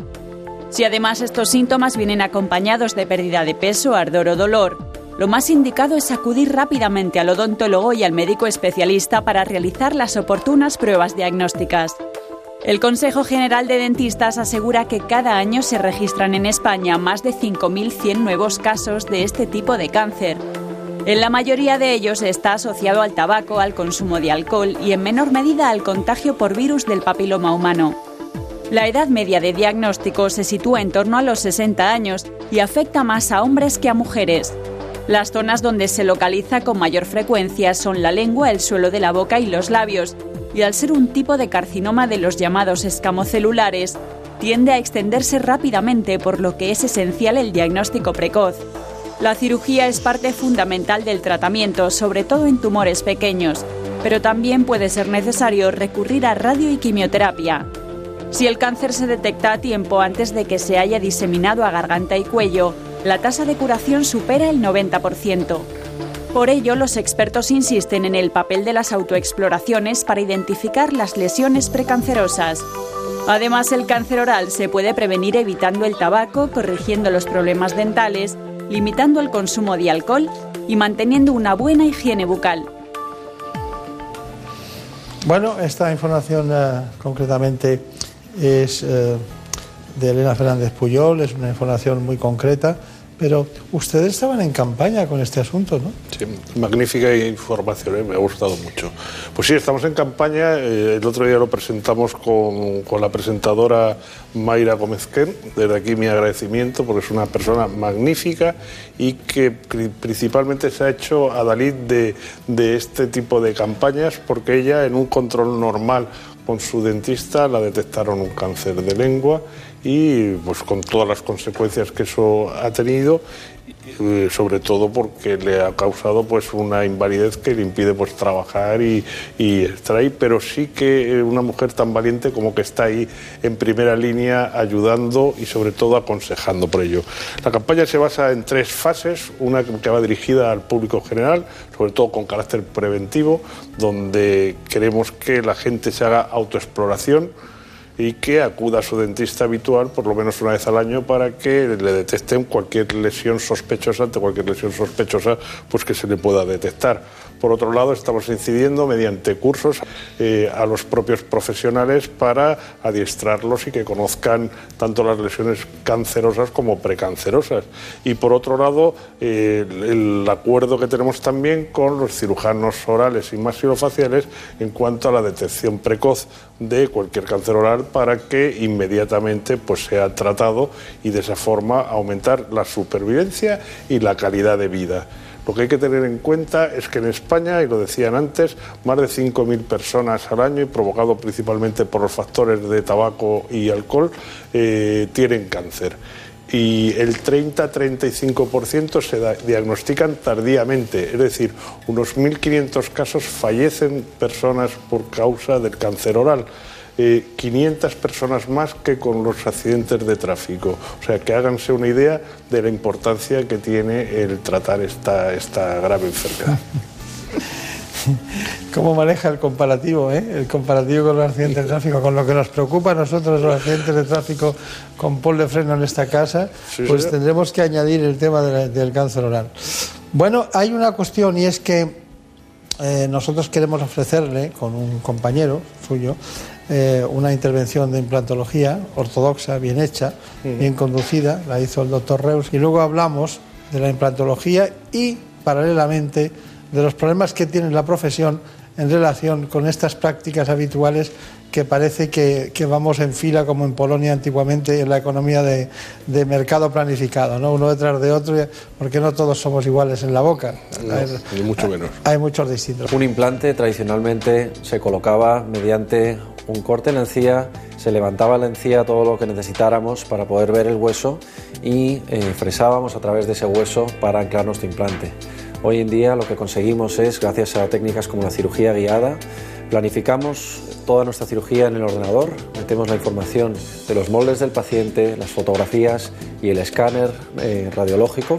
S12: Si además estos síntomas vienen acompañados de pérdida de peso, ardor o dolor, lo más indicado es acudir rápidamente al odontólogo y al médico especialista para realizar las oportunas pruebas diagnósticas. El Consejo General de Dentistas asegura que cada año se registran en España más de 5.100 nuevos casos de este tipo de cáncer en la mayoría de ellos está asociado al tabaco, al consumo de alcohol y en menor medida al contagio por virus del papiloma humano. La edad media de diagnóstico se sitúa en torno a los 60 años y afecta más a hombres que a mujeres. Las zonas donde se localiza con mayor frecuencia son la lengua, el suelo de la boca y los labios, y al ser un tipo de carcinoma de los llamados escamocelulares, tiende a extenderse rápidamente por lo que es esencial el diagnóstico precoz. La cirugía es parte fundamental del tratamiento, sobre todo en tumores pequeños, pero también puede ser necesario recurrir a radio y quimioterapia. Si el cáncer se detecta a tiempo antes de que se haya diseminado a garganta y cuello, la tasa de curación supera el 90%. Por ello, los expertos insisten en el papel de las autoexploraciones para identificar las lesiones precancerosas. Además, el cáncer oral se puede prevenir evitando el tabaco, corrigiendo los problemas dentales limitando el consumo de alcohol y manteniendo una buena higiene bucal.
S1: Bueno, esta información eh, concretamente es eh, de Elena Fernández Puyol, es una información muy concreta pero ustedes estaban en campaña con este asunto, ¿no?
S11: Sí, magnífica información, ¿eh? me ha gustado mucho. Pues sí, estamos en campaña. Eh, el otro día lo presentamos con, con la presentadora Mayra Gómez Desde aquí mi agradecimiento porque es una persona magnífica y que principalmente se ha hecho a de, de este tipo de campañas porque ella en un control normal con su dentista la detectaron un cáncer de lengua y pues con todas las consecuencias que eso ha tenido eh, sobre todo porque le ha causado pues una invalidez que le impide pues trabajar y, y estar ahí. Pero sí que eh, una mujer tan valiente como que está ahí en primera línea ayudando y sobre todo aconsejando por ello. La campaña se basa en tres fases. Una que va dirigida al público general sobre todo con carácter preventivo donde queremos que la gente se haga autoexploración y que acuda a su dentista habitual por lo menos una vez al año para que le detecten cualquier lesión sospechosa, ante cualquier lesión sospechosa, pues que se le pueda detectar. Por otro lado, estamos incidiendo mediante cursos eh, a los propios profesionales para adiestrarlos y que conozcan tanto las lesiones cancerosas como precancerosas. Y por otro lado, eh, el acuerdo que tenemos también con los cirujanos orales y maxilofaciales en cuanto a la detección precoz de cualquier cáncer oral para que inmediatamente pues, sea tratado y de esa forma aumentar la supervivencia y la calidad de vida. Lo que hay que tener en cuenta es que en España, y lo decían antes, más de 5.000 personas al año, y provocado principalmente por los factores de tabaco y alcohol, eh, tienen cáncer y el 30-35% se diagnostican tardíamente, es decir, unos 1.500 casos fallecen personas por causa del cáncer oral. 500 eh, personas más que con los accidentes de tráfico. O sea, que háganse una idea de la importancia que tiene el tratar esta, esta grave enfermedad.
S1: ¿Cómo maneja el comparativo, eh? el comparativo con los accidentes de tráfico? Con lo que nos preocupa a nosotros los accidentes de tráfico con pol de freno en esta casa, pues tendremos que añadir el tema del cáncer oral. Bueno, hay una cuestión y es que eh, nosotros queremos ofrecerle con un compañero suyo eh, una intervención de implantología ortodoxa, bien hecha, bien conducida, la hizo el doctor Reus, y luego hablamos de la implantología y, paralelamente, de los problemas que tiene la profesión en relación con estas prácticas habituales que parece que, vamos en fila como en Polonia antiguamente en la economía de, mercado planificado, ¿no? uno detrás de otro, porque no todos somos iguales en la boca.
S11: ni mucho menos.
S1: Hay muchos distintos.
S13: Un implante tradicionalmente se colocaba mediante un corte en la encía, se levantaba la encía todo lo que necesitáramos para poder ver el hueso y eh, fresábamos a través de ese hueso para anclar nuestro implante. Hoy en día lo que conseguimos es, gracias a técnicas como la cirugía guiada, planificamos toda nuestra cirugía en el ordenador, metemos la información de los moldes del paciente, las fotografías y el escáner eh, radiológico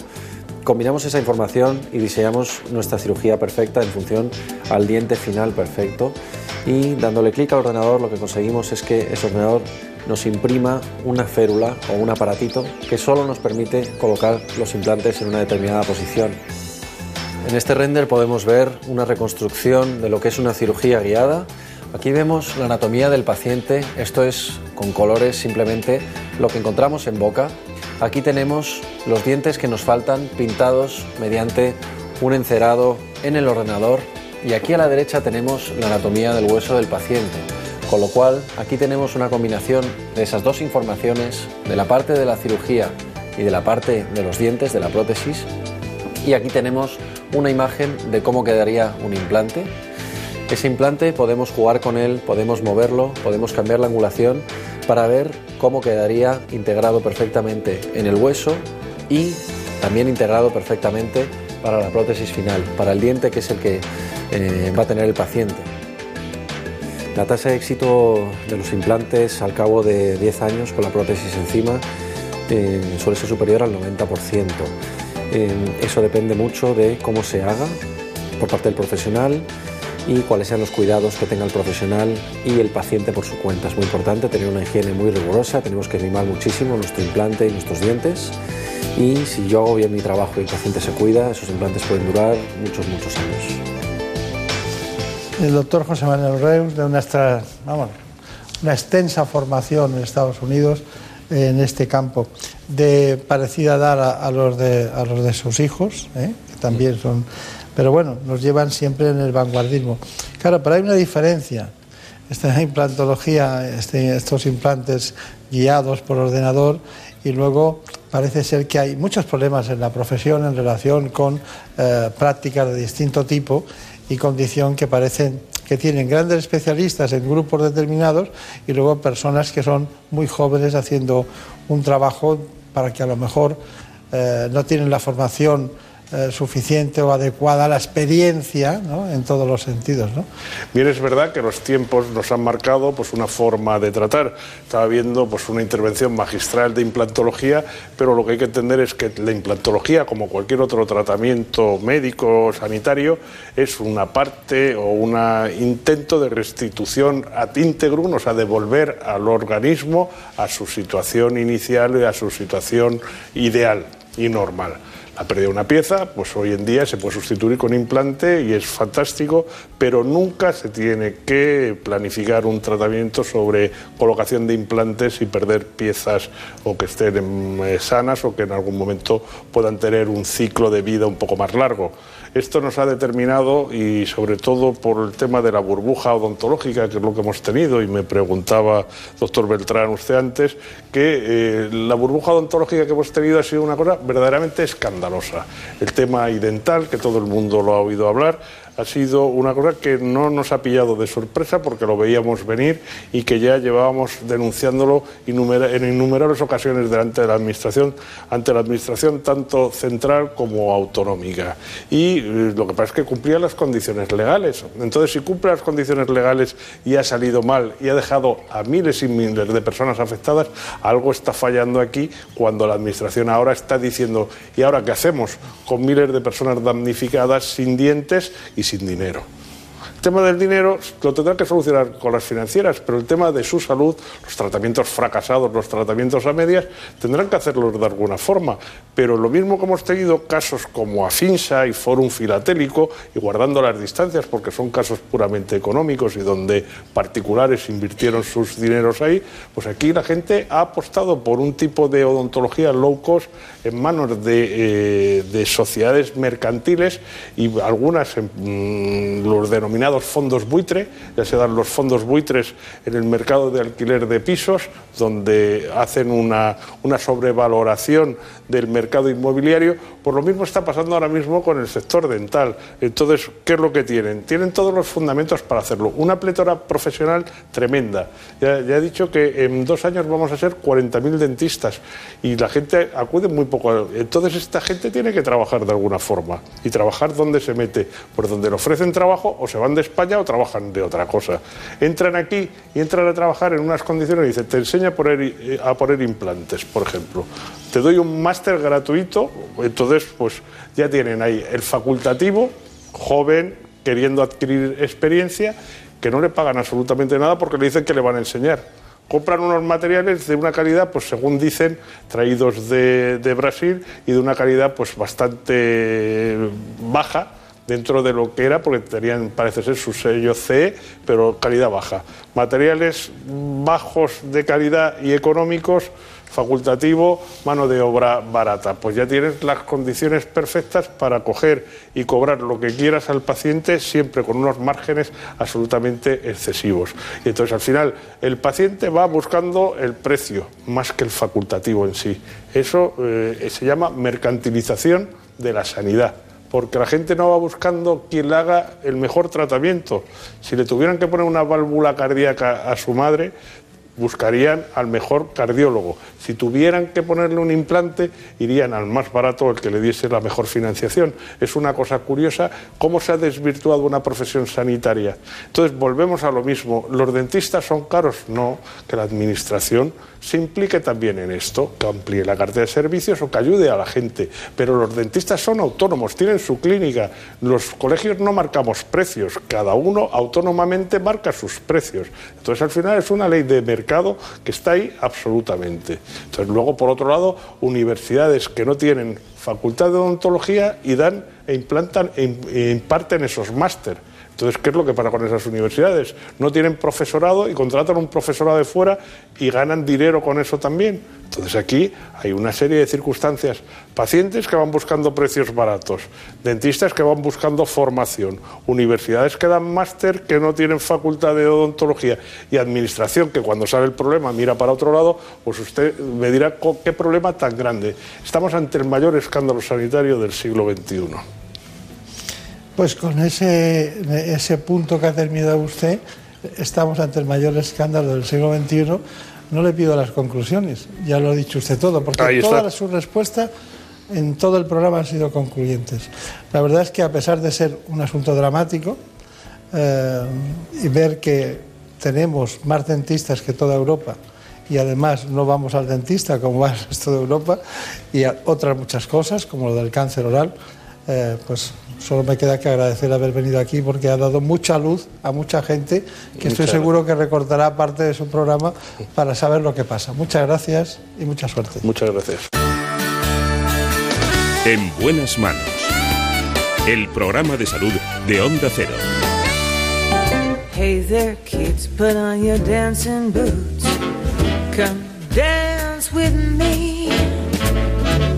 S13: combinamos esa información y diseñamos nuestra cirugía perfecta en función al diente final perfecto y dándole clic al ordenador lo que conseguimos es que ese ordenador nos imprima una férula o un aparatito que solo nos permite colocar los implantes en una determinada posición. En este render podemos ver una reconstrucción de lo que es una cirugía guiada. Aquí vemos la anatomía del paciente, esto es con colores simplemente lo que encontramos en boca. Aquí tenemos los dientes que nos faltan pintados mediante un encerado en el ordenador y aquí a la derecha tenemos la anatomía del hueso del paciente. Con lo cual aquí tenemos una combinación de esas dos informaciones, de la parte de la cirugía y de la parte de los dientes, de la prótesis. Y aquí tenemos una imagen de cómo quedaría un implante. Ese implante podemos jugar con él, podemos moverlo, podemos cambiar la angulación para ver cómo quedaría integrado perfectamente en el hueso y también integrado perfectamente para la prótesis final, para el diente que es el que eh, va a tener el paciente. La tasa de éxito de los implantes al cabo de 10 años con la prótesis encima eh, suele ser superior al 90%. Eh, eso depende mucho de cómo se haga por parte del profesional y cuáles sean los cuidados que tenga el profesional y el paciente por su cuenta. Es muy importante tener una higiene muy rigurosa, tenemos que mimar muchísimo nuestro implante y nuestros dientes. Y si yo hago bien mi trabajo y el paciente se cuida, esos implantes pueden durar muchos, muchos años.
S1: El doctor José Manuel Reus, de una, vamos, una extensa formación en Estados Unidos en este campo, de parecida edad a, los, de, a los de sus hijos, ¿eh? que también son, pero bueno, nos llevan siempre en el vanguardismo. Claro, pero hay una diferencia. Esta implantología, este, estos implantes guiados por ordenador y luego parece ser que hay muchos problemas en la profesión en relación con eh, prácticas de distinto tipo y condición que parecen que tienen grandes especialistas en grupos determinados y luego personas que son muy jóvenes haciendo un trabajo para que a lo mejor eh, no tienen la formación eh, suficiente o adecuada la experiencia en todos los sentidos. ¿no?
S11: Bien, es verdad que los tiempos nos han marcado pues, una forma de tratar. Estaba viendo pues, una intervención magistral de implantología, pero lo que hay que entender es que la implantología, como cualquier otro tratamiento médico o sanitario, es una parte o un intento de restitución ad integrum, o sea, devolver al organismo a su situación inicial y a su situación ideal y normal ha perdido una pieza, pues hoy en día se puede sustituir con implante y es fantástico, pero nunca se tiene que planificar un tratamiento sobre colocación de implantes y perder piezas o que estén eh, sanas o que en algún momento puedan tener un ciclo de vida un poco más largo. Esto nos ha determinado, y sobre todo por el tema de la burbuja odontológica, que es lo que hemos tenido, y me preguntaba, doctor Beltrán, usted antes, que eh, la burbuja odontológica que hemos tenido ha sido una cosa verdaderamente escandalosa. El tema idental, que todo el mundo lo ha oído hablar, ha sido una cosa que no nos ha pillado de sorpresa porque lo veíamos venir y que ya llevábamos denunciándolo en innumerables ocasiones delante de la Administración, ante la Administración tanto central como autonómica. Y eh, lo que pasa es que cumplía las condiciones legales. Entonces, si cumple las condiciones legales y ha salido mal y ha dejado a miles y miles de personas afectadas, algo está fallando aquí cuando la Administración ahora está diciendo, ¿y ahora qué hacemos con miles de personas damnificadas sin dientes y sin dinero. El tema del dinero lo tendrán que solucionar con las financieras, pero el tema de su salud, los tratamientos fracasados, los tratamientos a medias, tendrán que hacerlos de alguna forma. Pero lo mismo que hemos tenido casos como Afinsa y Fórum Filatélico, y guardando las distancias porque son casos puramente económicos y donde particulares invirtieron sus dineros ahí, pues aquí la gente ha apostado por un tipo de odontología low cost en manos de, eh, sociedades mercantiles y algunas mm, los denominados fondos buitre, ya se dan los fondos buitres en el mercado de alquiler de pisos, donde hacen una, una sobrevaloración del mercado inmobiliario, por lo mismo está pasando ahora mismo con el sector dental. Entonces, ¿qué es lo que tienen? Tienen todos los fundamentos para hacerlo. Una plétora profesional tremenda. Ya, ya he dicho que en dos años vamos a ser 40.000 dentistas y la gente acude muy poco. Entonces, esta gente tiene que trabajar de alguna forma. ¿Y trabajar dónde se mete? Por donde le ofrecen trabajo o se van de España o trabajan de otra cosa. Entran aquí y entran a trabajar en unas condiciones y dicen, te enseña a poner, eh, a poner implantes, por ejemplo. Te doy un máster gratuito, entonces pues ya tienen ahí el facultativo, joven, queriendo adquirir experiencia, que no le pagan absolutamente nada porque le dicen que le van a enseñar compran unos materiales de una calidad, pues según dicen, traídos de, de, Brasil y de una calidad pues bastante baja dentro de lo que era, porque tenían, parece ser, su sello C, pero calidad baja. Materiales bajos de calidad y económicos facultativo, mano de obra barata. Pues ya tienes las condiciones perfectas para coger y cobrar lo que quieras al paciente, siempre con unos márgenes absolutamente excesivos. Y entonces al final el paciente va buscando el precio más que el facultativo en sí. Eso eh, se llama mercantilización de la sanidad porque la gente no va buscando quien le haga el mejor tratamiento. Si le tuvieran que poner una válvula cardíaca a su madre, buscarían al mejor cardiólogo. Si tuvieran que ponerle un implante, irían al más barato, el que le diese la mejor financiación. Es una cosa curiosa cómo se ha desvirtuado una profesión sanitaria. Entonces, volvemos a lo mismo. ¿Los dentistas son caros? No, que la administración se implique también en esto, que amplíe la cartera de servicios o que ayude a la gente. Pero los dentistas son autónomos, tienen su clínica. Los colegios no marcamos precios, cada uno autónomamente marca sus precios. Entonces, al final es una ley de mercado que está ahí absolutamente. Entonces, luego, por otro lado, universidades que no tienen facultad de odontología y dan e implantan e imparten esos máster entonces, ¿qué es lo que pasa con esas universidades? No tienen profesorado y contratan un profesorado de fuera y ganan dinero con eso también. Entonces, aquí hay una serie de circunstancias. Pacientes que van buscando precios baratos, dentistas que van buscando formación, universidades que dan máster que no tienen facultad de odontología y administración que cuando sale el problema mira para otro lado, pues usted me dirá qué problema tan grande. Estamos ante el mayor escándalo sanitario del siglo XXI.
S1: Pues con ese, ese punto que ha terminado usted, estamos ante el mayor escándalo del siglo XXI. No le pido las conclusiones, ya lo ha dicho usted todo, porque todas sus respuestas en todo el programa han sido concluyentes. La verdad es que a pesar de ser un asunto dramático eh, y ver que tenemos más dentistas que toda Europa y además no vamos al dentista como va el resto de Europa y a otras muchas cosas como lo del cáncer oral, eh, pues solo me queda que agradecer haber venido aquí porque ha dado mucha luz a mucha gente que estoy seguro que recordará parte de su programa para saber lo que pasa. Muchas gracias y mucha suerte.
S11: Muchas gracias.
S2: En buenas manos. El programa de salud de Onda Cero.
S10: Hey there kids, put on your dancing boots. Come dance with me.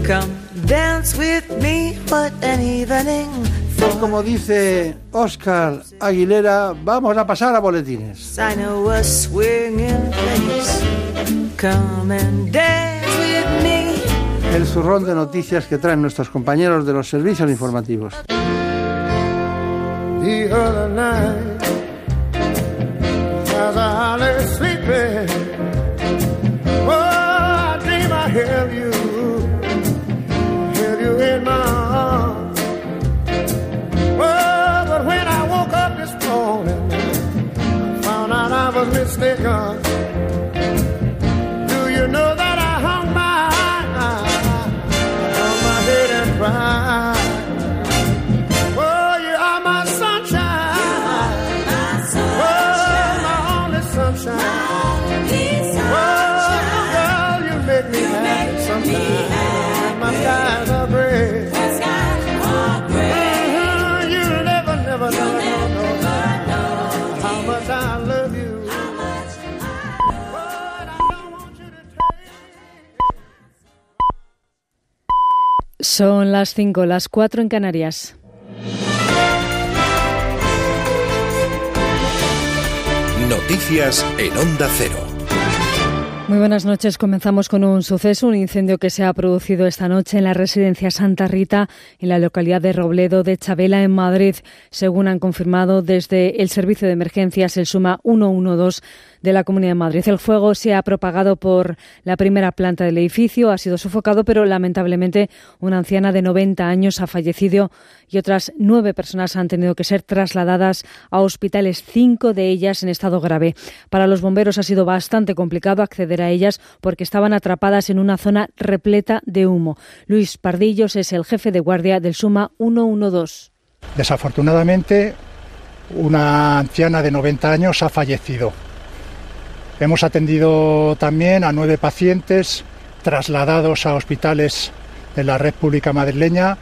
S10: Come dance with me, what an evening.
S1: Pues como dice Oscar Aguilera, vamos a pasar a boletines.
S10: I know a swinging place. Come and dance with me.
S1: El zurrón de noticias que traen nuestros compañeros de los servicios informativos.
S3: The other night, as I lay sleeping, mistaken.
S4: Son las 5, las 4 en Canarias.
S2: Noticias en Onda Cero.
S4: Muy buenas noches. Comenzamos con un suceso, un incendio que se ha producido esta noche en la residencia Santa Rita, en la localidad de Robledo de Chabela, en Madrid. Según han confirmado desde el servicio de emergencias, el Suma 112
S14: de la Comunidad de Madrid. El fuego se ha propagado por la primera planta del edificio, ha sido sofocado, pero lamentablemente una anciana de 90 años ha fallecido y otras nueve personas han tenido que ser trasladadas a hospitales, cinco de ellas en estado grave. Para los bomberos ha sido bastante complicado acceder a ellas porque estaban atrapadas en una zona repleta de humo. Luis Pardillos es el jefe de guardia del Suma 112.
S15: Desafortunadamente, una anciana de 90 años ha fallecido. Hemos atendido también a nueve pacientes trasladados a hospitales de la red pública madrileña,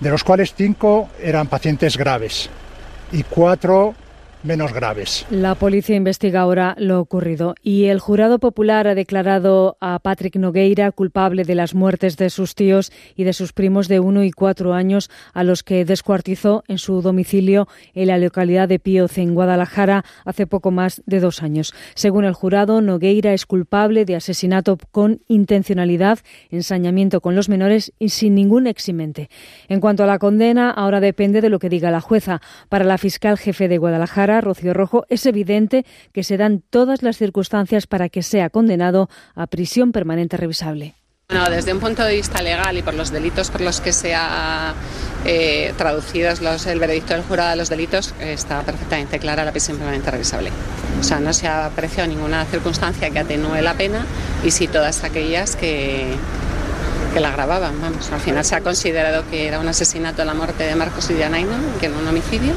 S15: de los cuales cinco eran pacientes graves y cuatro menos graves.
S14: La policía investiga ahora lo ocurrido y el jurado popular ha declarado a Patrick Nogueira culpable de las muertes de sus tíos y de sus primos de uno y cuatro años a los que descuartizó en su domicilio en la localidad de Píoce, en Guadalajara, hace poco más de dos años. Según el jurado, Nogueira es culpable de asesinato con intencionalidad, ensañamiento con los menores y sin ningún eximente. En cuanto a la condena, ahora depende de lo que diga la jueza. Para la fiscal jefe de Guadalajara, Rojo, es evidente que se dan todas las circunstancias para que sea condenado a prisión permanente revisable.
S16: Desde un punto de vista legal y por los delitos por los que se ha eh, traducido el veredicto del jurado de los delitos, está perfectamente clara la prisión permanente revisable. O sea, no se ha apreciado ninguna circunstancia que atenúe la pena y sí todas aquellas que, que la agravaban. Vamos, al final se ha considerado que era un asesinato la muerte de Marcos y de Anaina, que era un homicidio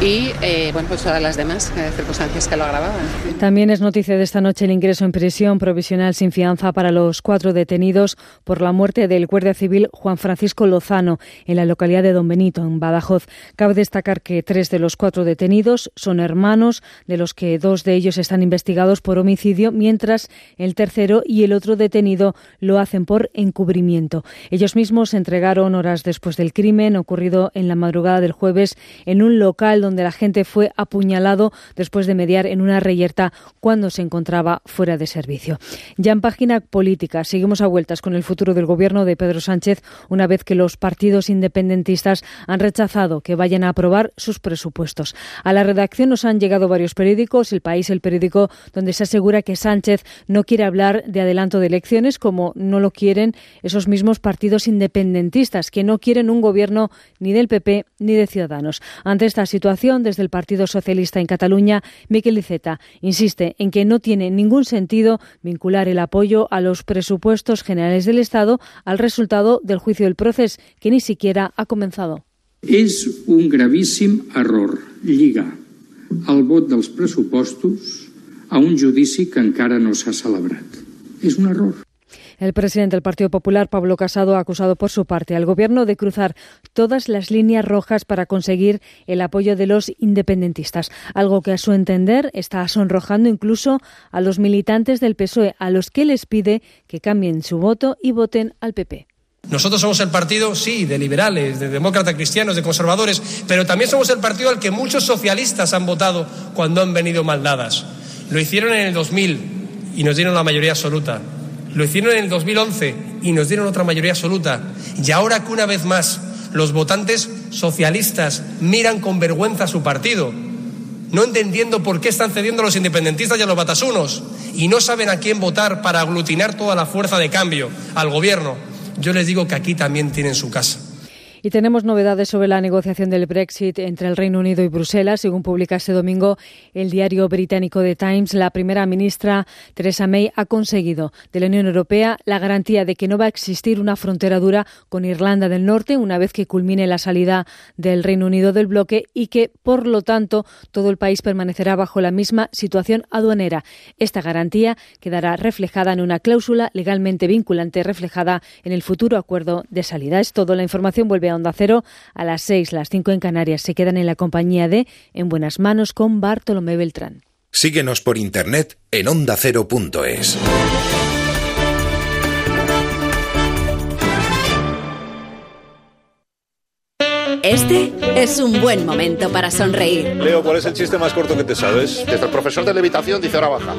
S16: y eh, bueno, pues todas las demás eh, circunstancias que lo agravaban.
S14: También es noticia de esta noche el ingreso en prisión provisional sin fianza para los cuatro detenidos por la muerte del guardia civil Juan Francisco Lozano en la localidad de Don Benito, en Badajoz. Cabe destacar que tres de los cuatro detenidos son hermanos, de los que dos de ellos están investigados por homicidio, mientras el tercero y el otro detenido lo hacen por encubrimiento. Ellos mismos se entregaron horas después del crimen ocurrido en la madrugada del jueves en un local donde la gente fue apuñalado después de mediar en una reyerta cuando se encontraba fuera de servicio. Ya en página política, seguimos a vueltas con el futuro del gobierno de Pedro Sánchez una vez que los partidos independentistas han rechazado que vayan a aprobar sus presupuestos. A la redacción nos han llegado varios periódicos, El País, el periódico donde se asegura que Sánchez no quiere hablar de adelanto de elecciones como no lo quieren esos mismos partidos independentistas que no quieren un gobierno ni del PP ni de Ciudadanos. Ante esta situación desde el Partido Socialista en Cataluña, Miquel Iceta insiste en que no tiene ningún sentido vincular el apoyo a los presupuestos generales del Estado al resultado del juicio del proceso, que ni siquiera ha comenzado.
S17: És un gravíssim error lligar el vot dels pressupostos a un judici que encara no s'ha celebrat. És un error.
S14: El presidente del Partido Popular, Pablo Casado, ha acusado por su parte al Gobierno de cruzar todas las líneas rojas para conseguir el apoyo de los independentistas, algo que a su entender está sonrojando incluso a los militantes del PSOE, a los que les pide que cambien su voto y voten al PP.
S18: Nosotros somos el partido, sí, de liberales, de demócratas cristianos, de conservadores, pero también somos el partido al que muchos socialistas han votado cuando han venido maldadas. Lo hicieron en el 2000 y nos dieron la mayoría absoluta. Lo hicieron en el 2011 y nos dieron otra mayoría absoluta. Y ahora que una vez más los votantes socialistas miran con vergüenza a su partido, no entendiendo por qué están cediendo a los independentistas y a los batasunos, y no saben a quién votar para aglutinar toda la fuerza de cambio al gobierno, yo les digo que aquí también tienen su casa.
S14: Y tenemos novedades sobre la negociación del Brexit entre el Reino Unido y Bruselas. Según publica este domingo el diario británico The Times, la primera ministra Theresa May ha conseguido de la Unión Europea la garantía de que no va a existir una frontera dura con Irlanda del Norte una vez que culmine la salida del Reino Unido del bloque y que, por lo tanto, todo el país permanecerá bajo la misma situación aduanera. Esta garantía quedará reflejada en una cláusula legalmente vinculante reflejada en el futuro acuerdo de salida. Es todo. La información vuelve a Onda Cero a las 6, las 5 en Canarias. Se quedan en la compañía de En Buenas Manos con Bartolomé Beltrán.
S19: Síguenos por internet en ondacero.es.
S20: Este es un buen momento para sonreír.
S21: Leo, ¿cuál es el chiste más corto que te sabes?
S22: Desde el profesor de levitación dice hora baja.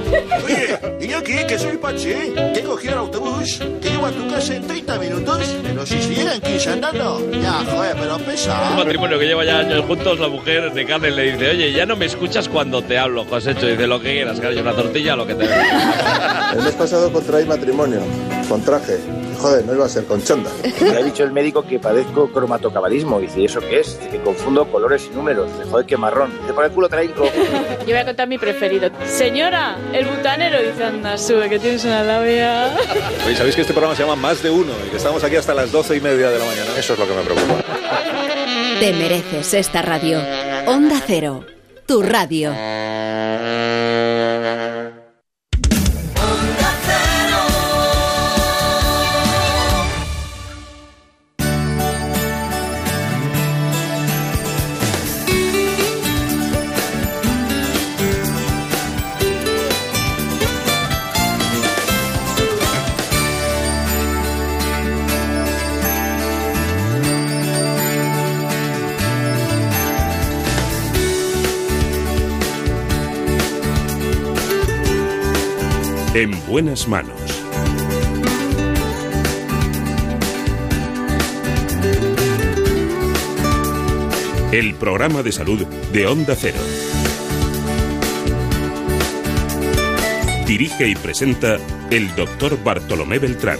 S23: Oye, ¿y yo qué? Que soy Pache. Que cogido el autobús. Te llevo a tu casa en 30 minutos. Pero si en 15 andando. Ya, joder, pero pesa.
S24: Un matrimonio que lleva ya años juntos, la mujer de carne le dice, oye, ya no me escuchas cuando te hablo, José. Dice lo que quieras, cariño, una tortilla, lo que te
S25: El mes pasado contraí matrimonio, con traje. Joder, no iba a ser con chonda.
S26: Me ha dicho el médico que padezco cromatocabalismo. Dice, ¿y eso qué es? Dice que confundo colores y números. Dice, joder, qué marrón. Dice, por el culo traigo.
S27: Yo voy a contar mi preferido. Señora, el butanero dice, anda, sube, que tienes una labia.
S21: Oye, ¿sabéis que este programa se llama Más de Uno y que estamos aquí hasta las doce y media de la mañana?
S22: Eso es lo que me preocupa.
S20: Te mereces esta radio. Onda Cero, tu radio.
S2: En buenas manos. El programa de salud de Onda Cero. Dirige y presenta el doctor Bartolomé Beltrán.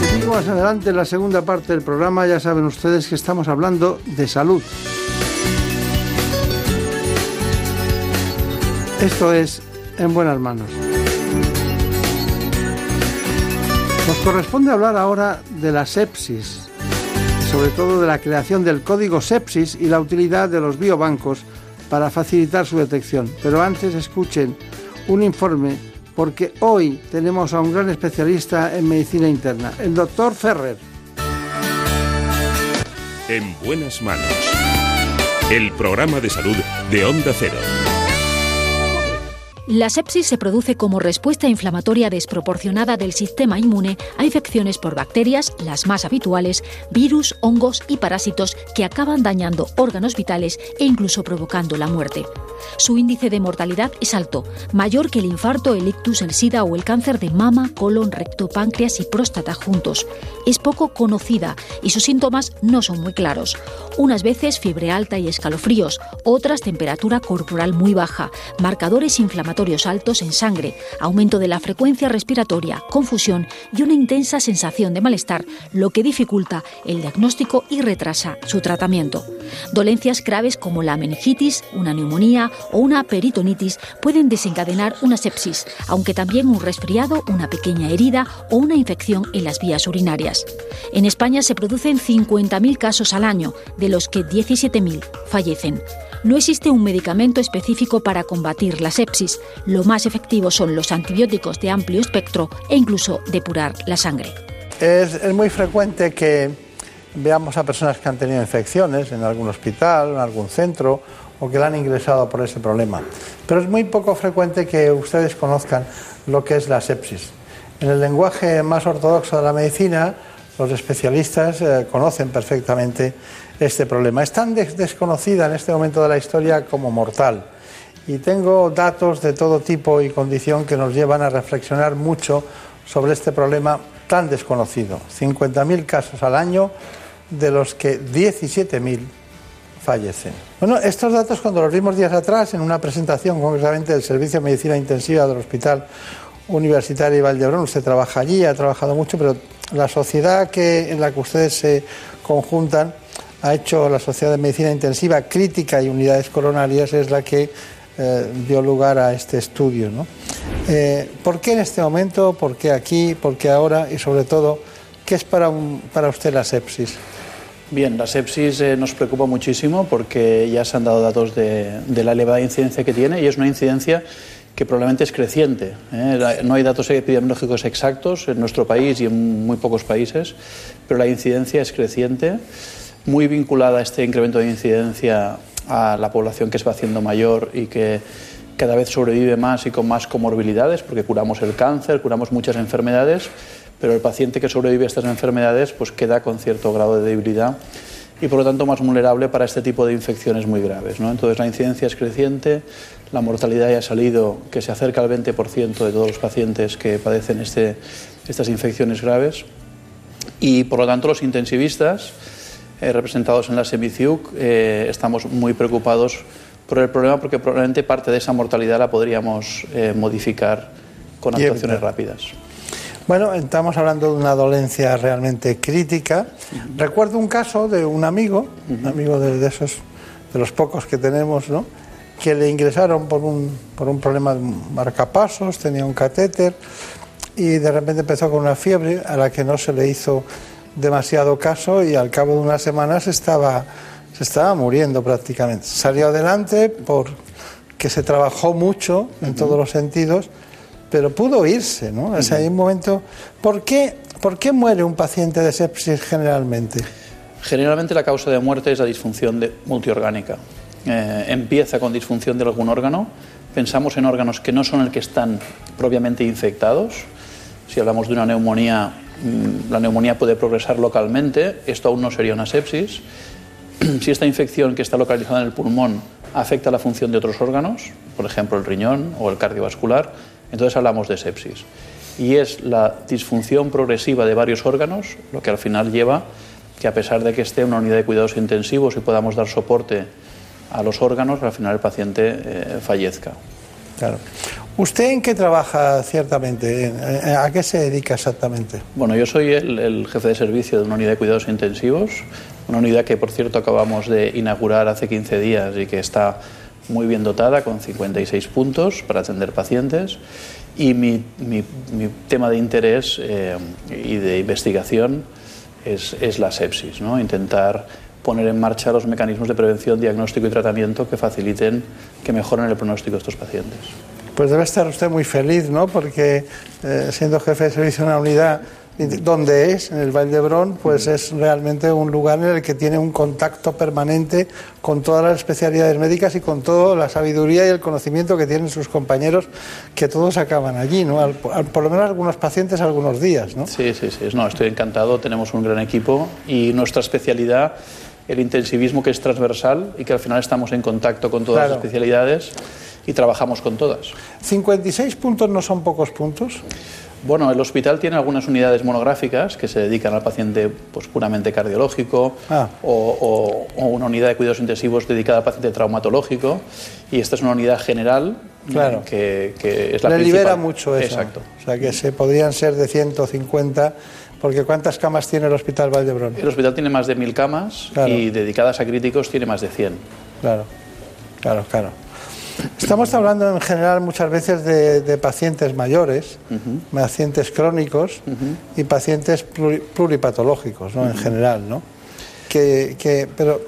S1: Seguimos adelante en la segunda parte del programa. Ya saben ustedes que estamos hablando de salud. Esto es En Buenas Manos. Nos corresponde hablar ahora de la sepsis, sobre todo de la creación del código sepsis y la utilidad de los biobancos para facilitar su detección. Pero antes escuchen un informe porque hoy tenemos a un gran especialista en medicina interna, el doctor Ferrer.
S2: En buenas manos. El programa de salud de Onda Cero.
S7: La sepsis se produce como respuesta inflamatoria desproporcionada del sistema inmune a infecciones por bacterias, las más habituales, virus, hongos y parásitos que acaban dañando órganos vitales e incluso provocando la muerte. Su índice de mortalidad es alto, mayor que el infarto, el ictus, el sida o el cáncer de mama, colon, recto, páncreas y próstata juntos. Es poco conocida y sus síntomas no son muy claros. Unas veces fiebre alta y escalofríos, otras temperatura corporal muy baja, marcadores inflamatorios altos en sangre, aumento de la frecuencia respiratoria, confusión y una intensa sensación de malestar, lo que dificulta el diagnóstico y retrasa su tratamiento. Dolencias graves como la meningitis, una neumonía o una peritonitis pueden desencadenar una sepsis, aunque también un resfriado, una pequeña herida o una infección en las vías urinarias. En España se producen 50.000 casos al año, de los que 17.000 fallecen. No existe un medicamento específico para combatir la sepsis. Lo más efectivo son los antibióticos de amplio espectro e incluso depurar la sangre.
S1: Es, muy frecuente que veamos a personas que han tenido infecciones en algún hospital, en algún centro o que la han ingresado por ese problema. Pero es muy poco frecuente que ustedes conozcan lo que es la sepsis. En el lenguaje más ortodoxo de la medicina, los especialistas eh, conocen perfectamente este problema. Es tan des desconocida en este momento de la historia como mortal. Y tengo datos de todo tipo y condición que nos llevan a reflexionar mucho sobre este problema tan desconocido. 50.000 casos al año, de los que 17.000 fallecen. Bueno, estos datos cuando los vimos días atrás en una presentación concretamente del Servicio de Medicina Intensiva del Hospital Universitario de Valdebrón, usted trabaja allí, ha trabajado mucho, pero la sociedad que, en la que ustedes se conjuntan ha hecho la Sociedad de Medicina Intensiva Crítica y Unidades Coronarias, es la que eh, dio lugar a este estudio. ¿no? Eh, ¿Por qué en este momento? ¿Por qué aquí? ¿Por qué ahora? Y sobre todo, ¿qué es para, un, para usted la sepsis?
S28: Bien, la sepsis eh, nos preocupa muchísimo porque ya se han dado datos de, de, la elevada incidencia que tiene y es una incidencia que probablemente es creciente. ¿eh? No hay datos epidemiológicos exactos en nuestro país y en muy pocos países, pero la incidencia es creciente muy vinculada a este incremento de incidencia a la población que se va haciendo mayor y que cada vez sobrevive más y con más comorbilidades, porque curamos el cáncer, curamos muchas enfermedades, pero el paciente que sobrevive a estas enfermedades pues queda con cierto grado de debilidad y por lo tanto más vulnerable para este tipo de infecciones muy graves. ¿no? Entonces la incidencia es creciente, la mortalidad ya ha salido que se acerca al 20% de todos los pacientes que padecen este, estas infecciones graves y por lo tanto los intensivistas eh, representados en la SEMICIUC eh, estamos muy preocupados por el problema porque probablemente parte de esa mortalidad la podríamos eh, modificar con actuaciones rápidas.
S1: Bueno, estamos hablando de una dolencia realmente crítica. Recuerdo un caso de un amigo, un amigo de, esos, de los pocos que tenemos, ¿no? que le ingresaron por un, por un problema de marcapasos, tenía un catéter y de repente empezó con una fiebre a la que no se le hizo demasiado caso y al cabo de unas semanas estaba, se estaba muriendo prácticamente. Salió adelante porque se trabajó mucho en todos los sentidos pero pudo irse, ¿no? O sea, hay un momento... ¿Por qué, ¿Por qué muere un paciente de sepsis generalmente?
S28: Generalmente la causa de muerte es la disfunción de, multiorgánica. Eh, empieza con disfunción de algún órgano. Pensamos en órganos que no son el que están propiamente infectados. Si hablamos de una neumonía, la neumonía puede progresar localmente. Esto aún no sería una sepsis. Si esta infección que está localizada en el pulmón afecta la función de otros órganos, por ejemplo el riñón o el cardiovascular, entonces hablamos de sepsis. Y es la disfunción progresiva de varios órganos lo que al final lleva que a pesar de que esté en una unidad de cuidados intensivos y podamos dar soporte a los órganos, al final el paciente eh, fallezca.
S1: Claro. ¿Usted en qué trabaja ciertamente? ¿A qué se dedica exactamente?
S28: Bueno, yo soy el, jefe de servicio de una unidad de cuidados intensivos, una unidad que por cierto acabamos de inaugurar hace 15 días y que está muy bien dotada, con 56 puntos para atender pacientes. Y mi, mi, tema de interés eh, y de investigación es, es, la sepsis, ¿no? intentar poner en marcha los mecanismos de prevención, diagnóstico y tratamiento que faciliten, que mejoren el pronóstico de estos pacientes.
S1: Pues debe estar usted muy feliz, ¿no? Porque eh, siendo jefe de servicio de una unidad donde es, en el Valdebrón, pues es realmente un lugar en el que tiene un contacto permanente con todas las especialidades médicas y con toda la sabiduría y el conocimiento que tienen sus compañeros, que todos acaban allí, ¿no? por lo menos algunos pacientes algunos días, ¿no?
S28: Sí, sí, sí, no, estoy encantado, tenemos un gran equipo y nuestra especialidad el intensivismo que es transversal y que al final estamos en contacto con todas las especialidades y trabajamos con todas.
S1: ¿56 puntos no son pocos puntos?
S28: Bueno, el hospital tiene algunas unidades monográficas que se dedican al paciente pues, puramente cardiológico ah. o, una unidad de cuidados intensivos dedicada al paciente traumatológico y esta es una unidad general
S1: claro.
S28: que, es la
S1: Le
S28: principal.
S1: libera mucho eso.
S28: Exacto.
S1: O sea, que se podrían ser de 150 porque ¿cuántas camas tiene el Hospital Valdebrón?
S28: El hospital tiene más de mil camas y dedicadas a críticos tiene más de 100.
S1: Claro, claro, claro. Estamos hablando en general muchas veces de, pacientes mayores, pacientes crónicos y pacientes pluripatológicos, ¿no? En general, ¿no? Que, pero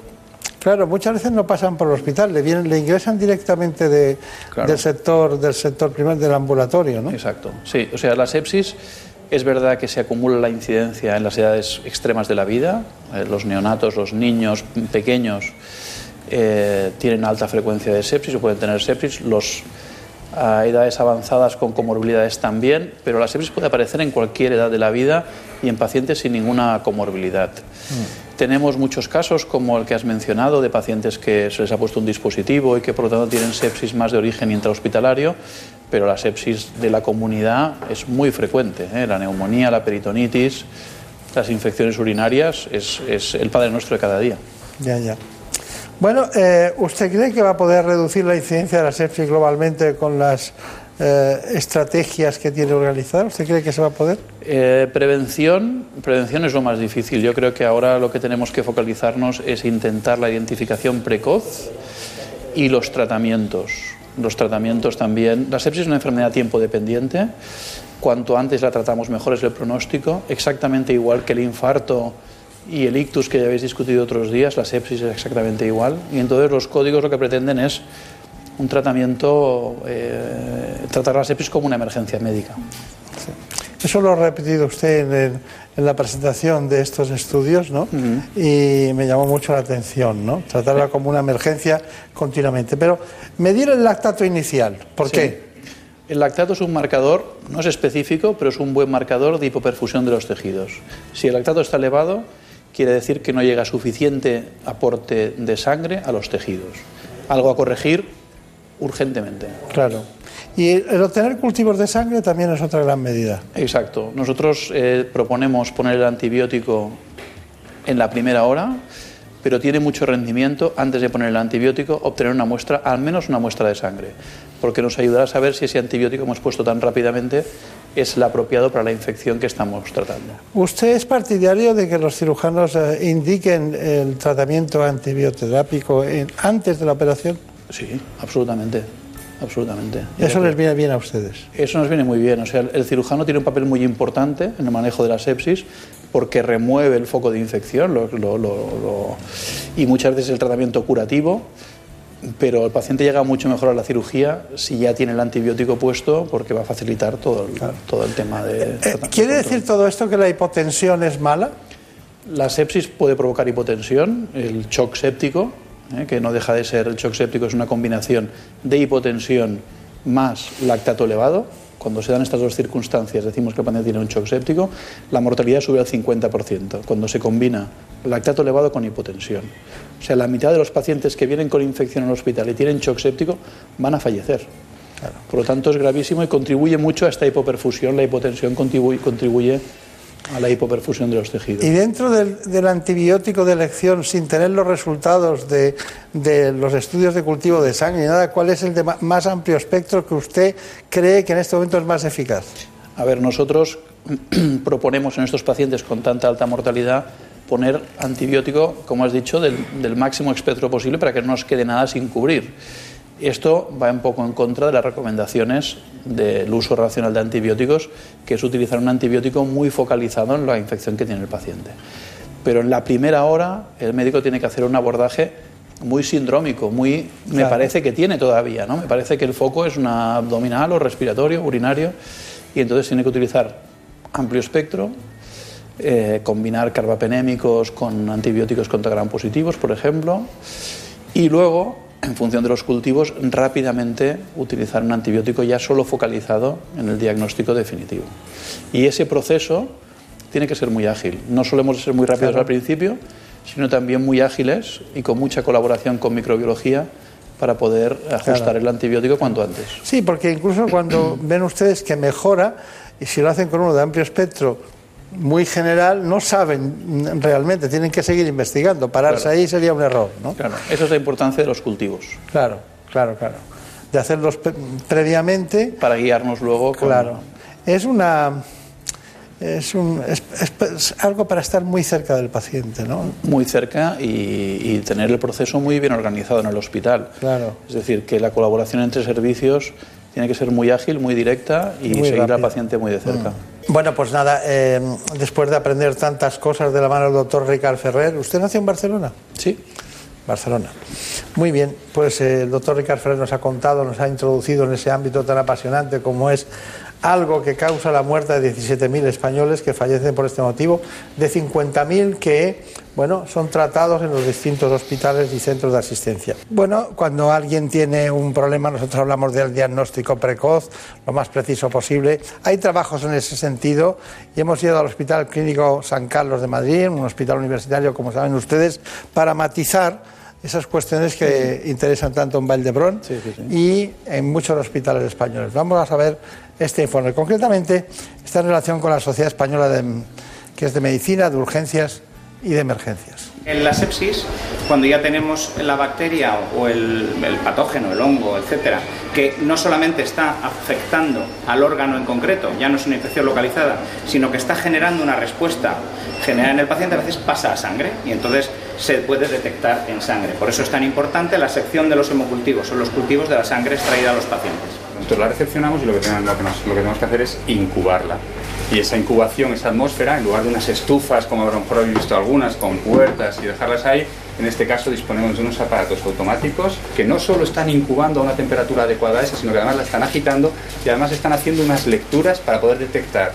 S1: claro, muchas veces no pasan por el hospital, le, vienen, le ingresan directamente de, del sector del sector primario del ambulatorio, ¿no?
S28: Exacto. Sí, o sea, la sepsis es verdad que se acumula la incidencia en las edades extremas de la vida, eh, los neonatos, los niños pequeños eh, tienen alta frecuencia de sepsis o pueden tener sepsis. Los a edades avanzadas con comorbilidades también, pero la sepsis puede aparecer en cualquier edad de la vida y en pacientes sin ninguna comorbilidad. Mm. Tenemos muchos casos, como el que has mencionado, de pacientes que se les ha puesto un dispositivo y que por lo tanto tienen sepsis más de origen intrahospitalario, pero la sepsis de la comunidad es muy frecuente. ¿eh? La neumonía, la peritonitis, las infecciones urinarias es, es el padre nuestro de cada día.
S1: Ya, ya. Bueno, eh, ¿usted cree que va a poder reducir la incidencia de la sepsis globalmente con las eh, estrategias que tiene organizadas? ¿Usted cree que se va a poder?
S28: Eh, prevención, prevención es lo más difícil. Yo creo que ahora lo que tenemos que focalizarnos es intentar la identificación precoz y los tratamientos. Los tratamientos también. La sepsis es una enfermedad tiempo dependiente. Cuanto antes la tratamos, mejor es el pronóstico. Exactamente igual que el infarto y el ictus que ya habéis discutido otros días, la sepsis es exactamente igual. Y entonces los códigos lo que pretenden es un tratamiento, eh, tratar la sepsis como una emergencia médica.
S1: Eso lo ha repetido usted en, la presentación de estos estudios, ¿no? Y me llamó mucho la atención, ¿no? Tratarla como una emergencia continuamente. Pero medir el lactato inicial, ¿por qué?
S28: El lactato es un marcador, no es específico, pero es un buen marcador de hipoperfusión de los tejidos. Si el lactato está elevado, quiere decir que no llega suficiente aporte de sangre a los tejidos. Algo a corregir urgentemente.
S1: Claro. Y el obtener cultivos de sangre también es otra gran medida.
S28: Exacto. Nosotros eh, proponemos poner el antibiótico en la primera hora, pero tiene mucho rendimiento antes de poner el antibiótico obtener una muestra, al menos una muestra de sangre, porque nos ayudará a saber si ese antibiótico hemos puesto tan rápidamente es el apropiado para la infección que estamos tratando.
S1: ¿Usted es partidario de que los cirujanos eh, indiquen el tratamiento antibioterápico antes de la operación?
S28: Sí, absolutamente. Absolutamente.
S1: Eso les viene bien a ustedes.
S28: Eso nos viene muy bien. O sea, el cirujano tiene un papel muy importante en el manejo de la sepsis porque remueve el foco de infección lo- lo- lo- lo- y muchas veces el tratamiento curativo, pero el paciente llega mucho mejor a la cirugía si ya tiene el antibiótico puesto porque va a facilitar todo el, todo el tema de...
S1: Eh, ¿Quiere decir todo esto que la hipotensión es mala?
S28: La sepsis puede provocar hipotensión, el shock séptico, ¿eh? que no deja de ser, el shock séptico es una combinación de hipotensión más lactato elevado. Cuando se dan estas dos circunstancias, decimos que el paciente tiene un shock séptico, la mortalidad sube al 50%, cuando se combina lactato elevado con hipotensión. O sea, la mitad de los pacientes que vienen con infección al hospital y tienen shock séptico van a fallecer. Por lo tanto, es gravísimo y contribuye mucho a esta hipoperfusión. La hipotensión contribuye, contribuye a la hipoperfusión de los tejidos.
S1: Y dentro del, del antibiótico de elección, sin tener los resultados de, de los estudios de cultivo de sangre y nada, ¿cuál es el de más amplio espectro que usted cree que en este momento es más eficaz?
S28: A ver, nosotros proponemos en estos pacientes con tanta alta mortalidad poner antibiótico, como has dicho, del, del máximo espectro posible para que no nos quede nada sin cubrir. Esto va un poco en contra de las recomendaciones del uso racional de antibióticos, que es utilizar un antibiótico muy focalizado en la infección que tiene el paciente. Pero en la primera hora el médico tiene que hacer un abordaje muy sindrómico, muy me
S1: Claro.
S28: parece que tiene todavía, ¿no? Me parece que el foco es una abdominal o respiratorio, urinario, y entonces tiene que utilizar amplio espectro, eh, combinar carbapenémicos con antibióticos contra gram positivos, por ejemplo, y luego, en función de los cultivos, rápidamente utilizar un antibiótico ya solo focalizado en el diagnóstico definitivo. Y ese proceso tiene que ser muy ágil. No solemos ser muy rápidos
S1: Claro.
S28: al principio, sino también muy ágiles y con mucha colaboración con microbiología para poder ajustar
S1: Claro.
S28: el antibiótico cuanto antes.
S1: Sí, porque incluso cuando ven ustedes que mejora, y si lo hacen con uno de amplio espectro muy general, no saben realmente, tienen que seguir investigando. Pararse
S28: Claro.
S1: ahí sería un error, ¿no?
S28: Claro, esa es la importancia de los cultivos.
S1: Claro, claro, claro. De hacerlos pre- previamente.
S28: Para guiarnos luego con...
S1: Claro. Es una. Es, un, es algo para estar muy cerca del paciente, ¿no?
S28: muy cerca y, y tener el proceso muy bien organizado en el hospital.
S1: Claro.
S28: Es decir, que la colaboración entre servicios tiene que ser muy ágil, muy directa y
S1: Muy
S28: seguir al paciente muy de cerca.
S1: Bueno, pues nada, eh, después de aprender tantas cosas de la mano del doctor Ricard Ferrer, ¿usted nació en Barcelona?
S28: Sí.
S1: Barcelona. Muy bien, pues eh, el doctor Ricard Ferrer nos ha contado, nos ha introducido en ese ámbito tan apasionante como es algo que causa la muerte de 17.000 españoles que fallecen por este motivo, de 50.000 que, bueno, son tratados en los distintos hospitales y centros de asistencia. Bueno, cuando alguien tiene un problema, nosotros hablamos del diagnóstico precoz, lo más preciso posible. Hay trabajos en ese sentido y hemos ido al Hospital Clínico San Carlos de Madrid, un hospital universitario, como saben ustedes, para matizar esas cuestiones que interesan tanto en Valdebrón y en muchos hospitales españoles. Vamos a saber este informe. Concretamente, está en relación con la Sociedad Española de, que es de Medicina, de Urgencias y de Emergencias.
S29: En la sepsis, cuando ya tenemos la bacteria o el, el patógeno, el hongo, etcétera, que no solamente está afectando al órgano en concreto, ya no es una infección localizada, sino que está generando una respuesta generada en el paciente, a veces pasa a sangre y entonces se puede detectar en sangre. Por eso es tan importante la sección de los hemocultivos, son los cultivos de la sangre extraída a los pacientes.
S30: Nosotros la recepcionamos y lo que, tenemos, lo, que nos- lo que tenemos que hacer es incubarla. Y esa incubación, esa atmósfera, en lugar de unas estufas, como a lo mejor habéis visto algunas, con puertas y dejarlas ahí, en este caso disponemos de unos aparatos automáticos que no solo están incubando a una temperatura adecuada a esa, sino que además la están agitando y además están haciendo unas lecturas para poder detectar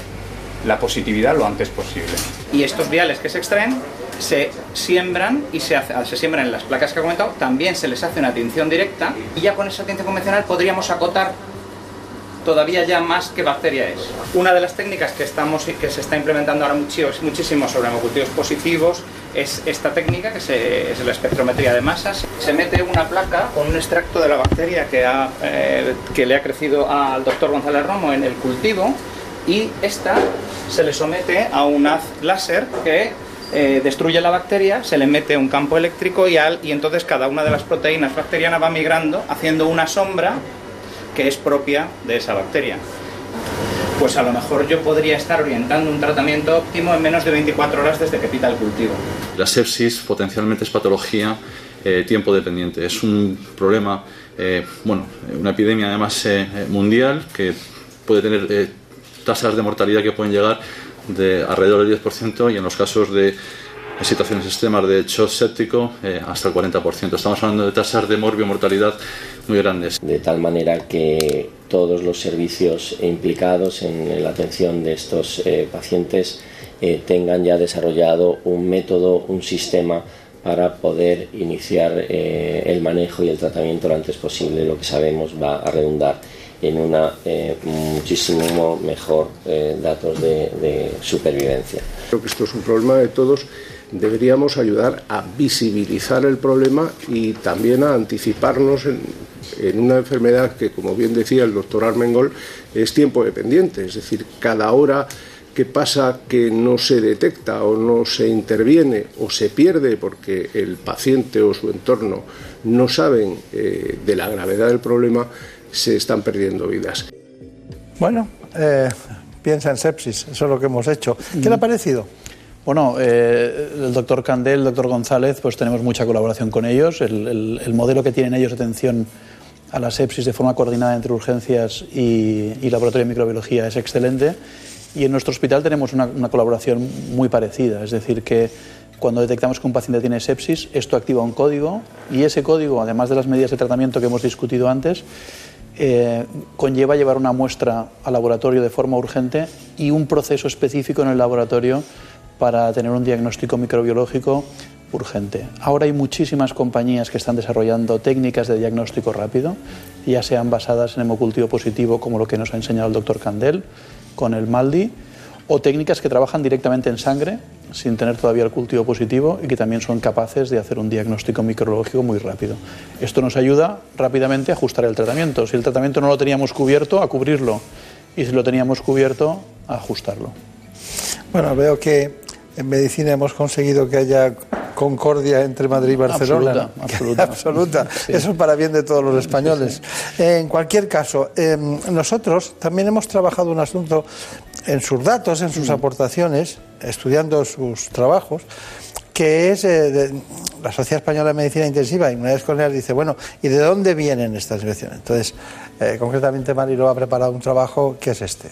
S30: la positividad lo antes posible.
S29: Y estos viales que se extraen se siembran y se, hace- se siembran en las placas que he comentado, también se les hace una tinción directa y ya con esa tinción convencional podríamos acotar todavía ya más qué bacteria es. Una de las técnicas que, estamos, que se está implementando ahora muchísimo sobre hemocultivos positivos es esta técnica, que es la espectrometría de masas. Se mete una placa con un extracto de la bacteria que, ha, eh, que le ha crecido al doctor González Romo en el cultivo y esta se le somete a un haz láser que eh, destruye la bacteria, se le mete un campo eléctrico y, al, y entonces cada una de las proteínas bacterianas va migrando haciendo una sombra que es propia de esa bacteria. Pues a lo mejor yo podría estar orientando un tratamiento óptimo en menos de 24 horas desde que pita el cultivo.
S31: La sepsis potencialmente es patología eh, tiempo dependiente. Es un problema, eh, bueno, una epidemia además mundial que puede tener tasas de mortalidad que pueden llegar de alrededor del 10% y en los casos de situaciones extremas de shock séptico eh, hasta el 40%. Estamos hablando de tasas de morbio mortalidad muy grandes.
S32: De tal manera que todos los servicios implicados en la atención de estos eh, pacientes eh, tengan ya desarrollado un método, un sistema para poder iniciar el manejo y el tratamiento lo antes posible, lo que sabemos va a redundar en una eh, muchísimo mejor eh, datos de, supervivencia.
S33: Creo que esto es un problema de todos. Deberíamos ayudar a visibilizar el problema y también a anticiparnos en, una enfermedad que, como bien decía el doctor Armengol, es tiempo dependiente. Es decir, cada hora que pasa que no se detecta o no se interviene o se pierde porque el paciente o su entorno no saben eh, de la gravedad del problema, se están perdiendo vidas.
S1: Bueno, eh, piensa en sepsis, eso es lo que hemos hecho. ¿Qué le ha parecido?
S28: Bueno, eh, el doctor Candel, el doctor González, pues tenemos mucha colaboración con ellos. El, modelo que tienen ellos de atención a la sepsis de forma coordinada entre urgencias y, laboratorio de microbiología es excelente. Y en nuestro hospital tenemos una, una, colaboración muy parecida, es decir, que cuando detectamos que un paciente tiene sepsis, esto activa un código y ese código, además de las medidas de tratamiento que hemos discutido antes, eh, conlleva llevar una muestra al laboratorio de forma urgente y un proceso específico en el laboratorio para tener un diagnóstico microbiológico urgente. Ahora hay muchísimas compañías que están desarrollando técnicas de diagnóstico rápido, ya sean basadas en hemocultivo positivo, como lo que nos ha enseñado el doctor Candel con el MALDI, o técnicas que trabajan directamente en sangre sin tener todavía el cultivo positivo y que también son capaces de hacer un diagnóstico microbiológico muy rápido. Esto nos ayuda rápidamente a ajustar el tratamiento. Si el tratamiento no lo teníamos cubierto, a cubrirlo. Y si lo teníamos cubierto, a ajustarlo.
S1: Bueno, veo que en medicina hemos conseguido que haya concordia entre Madrid y Barcelona.
S28: Absoluta,
S1: absoluta. Eso es para bien de todos los españoles. En cualquier caso, em, nosotros también hemos trabajado un asunto en sus datos, en sus mm. aportaciones, estudiando sus trabajos, que es eh, la Sociedad Española de Medicina Intensiva, y una vez con él dice, bueno, ¿y de dónde vienen estas infecciones? Entonces, eh, concretamente Marilo ha preparado un trabajo que es este.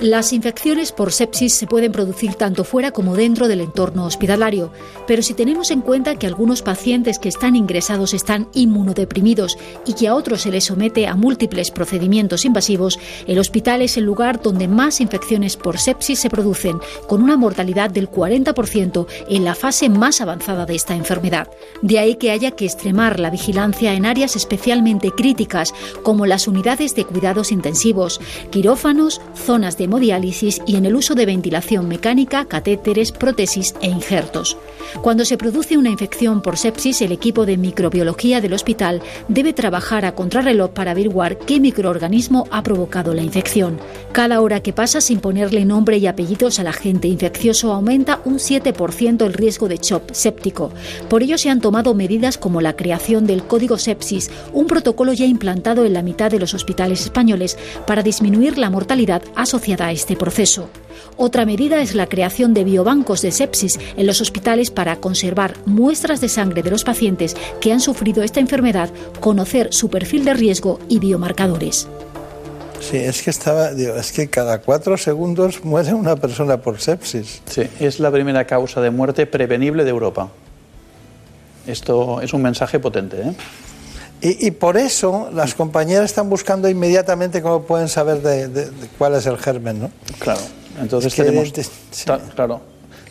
S7: Las infecciones por sepsis se pueden producir tanto fuera como dentro del entorno hospitalario, pero si tenemos en cuenta que algunos pacientes que están ingresados están inmunodeprimidos y que a otros se les somete a múltiples procedimientos invasivos, el hospital es el lugar donde más infecciones por sepsis se producen, con una mortalidad del 40% en la fase más avanzada de esta enfermedad. De ahí que haya que extremar la vigilancia en áreas especialmente críticas, como las unidades de cuidados intensivos, quirófanos, zonas de hemodiálisis y en el uso de ventilación mecánica, catéteres, prótesis e injertos. Cuando se produce una infección por sepsis, el equipo de microbiología del hospital debe trabajar a contrarreloj para averiguar qué microorganismo ha provocado la infección. Cada hora que pasa sin ponerle nombre y apellidos al agente infeccioso aumenta un 7% el riesgo de shock séptico. Por ello se han tomado medidas como la creación del Código Sepsis, un protocolo ya implantado en la mitad de los hospitales españoles para disminuir la mortalidad asociada a este proceso. Otra medida es la creación de biobancos de sepsis en los hospitales para conservar muestras de sangre de los pacientes que han sufrido esta enfermedad, conocer su perfil de riesgo y biomarcadores.
S1: Sí, es que estaba, es que cada cuatro segundos muere una persona por sepsis.
S28: Sí, es la primera causa de muerte prevenible de Europa. Esto es un mensaje potente, ¿eh?
S1: Y, por eso las compañeras están buscando inmediatamente cómo pueden saber de, cuál es el germen, ¿no?
S28: Claro. Entonces tenemos, claro,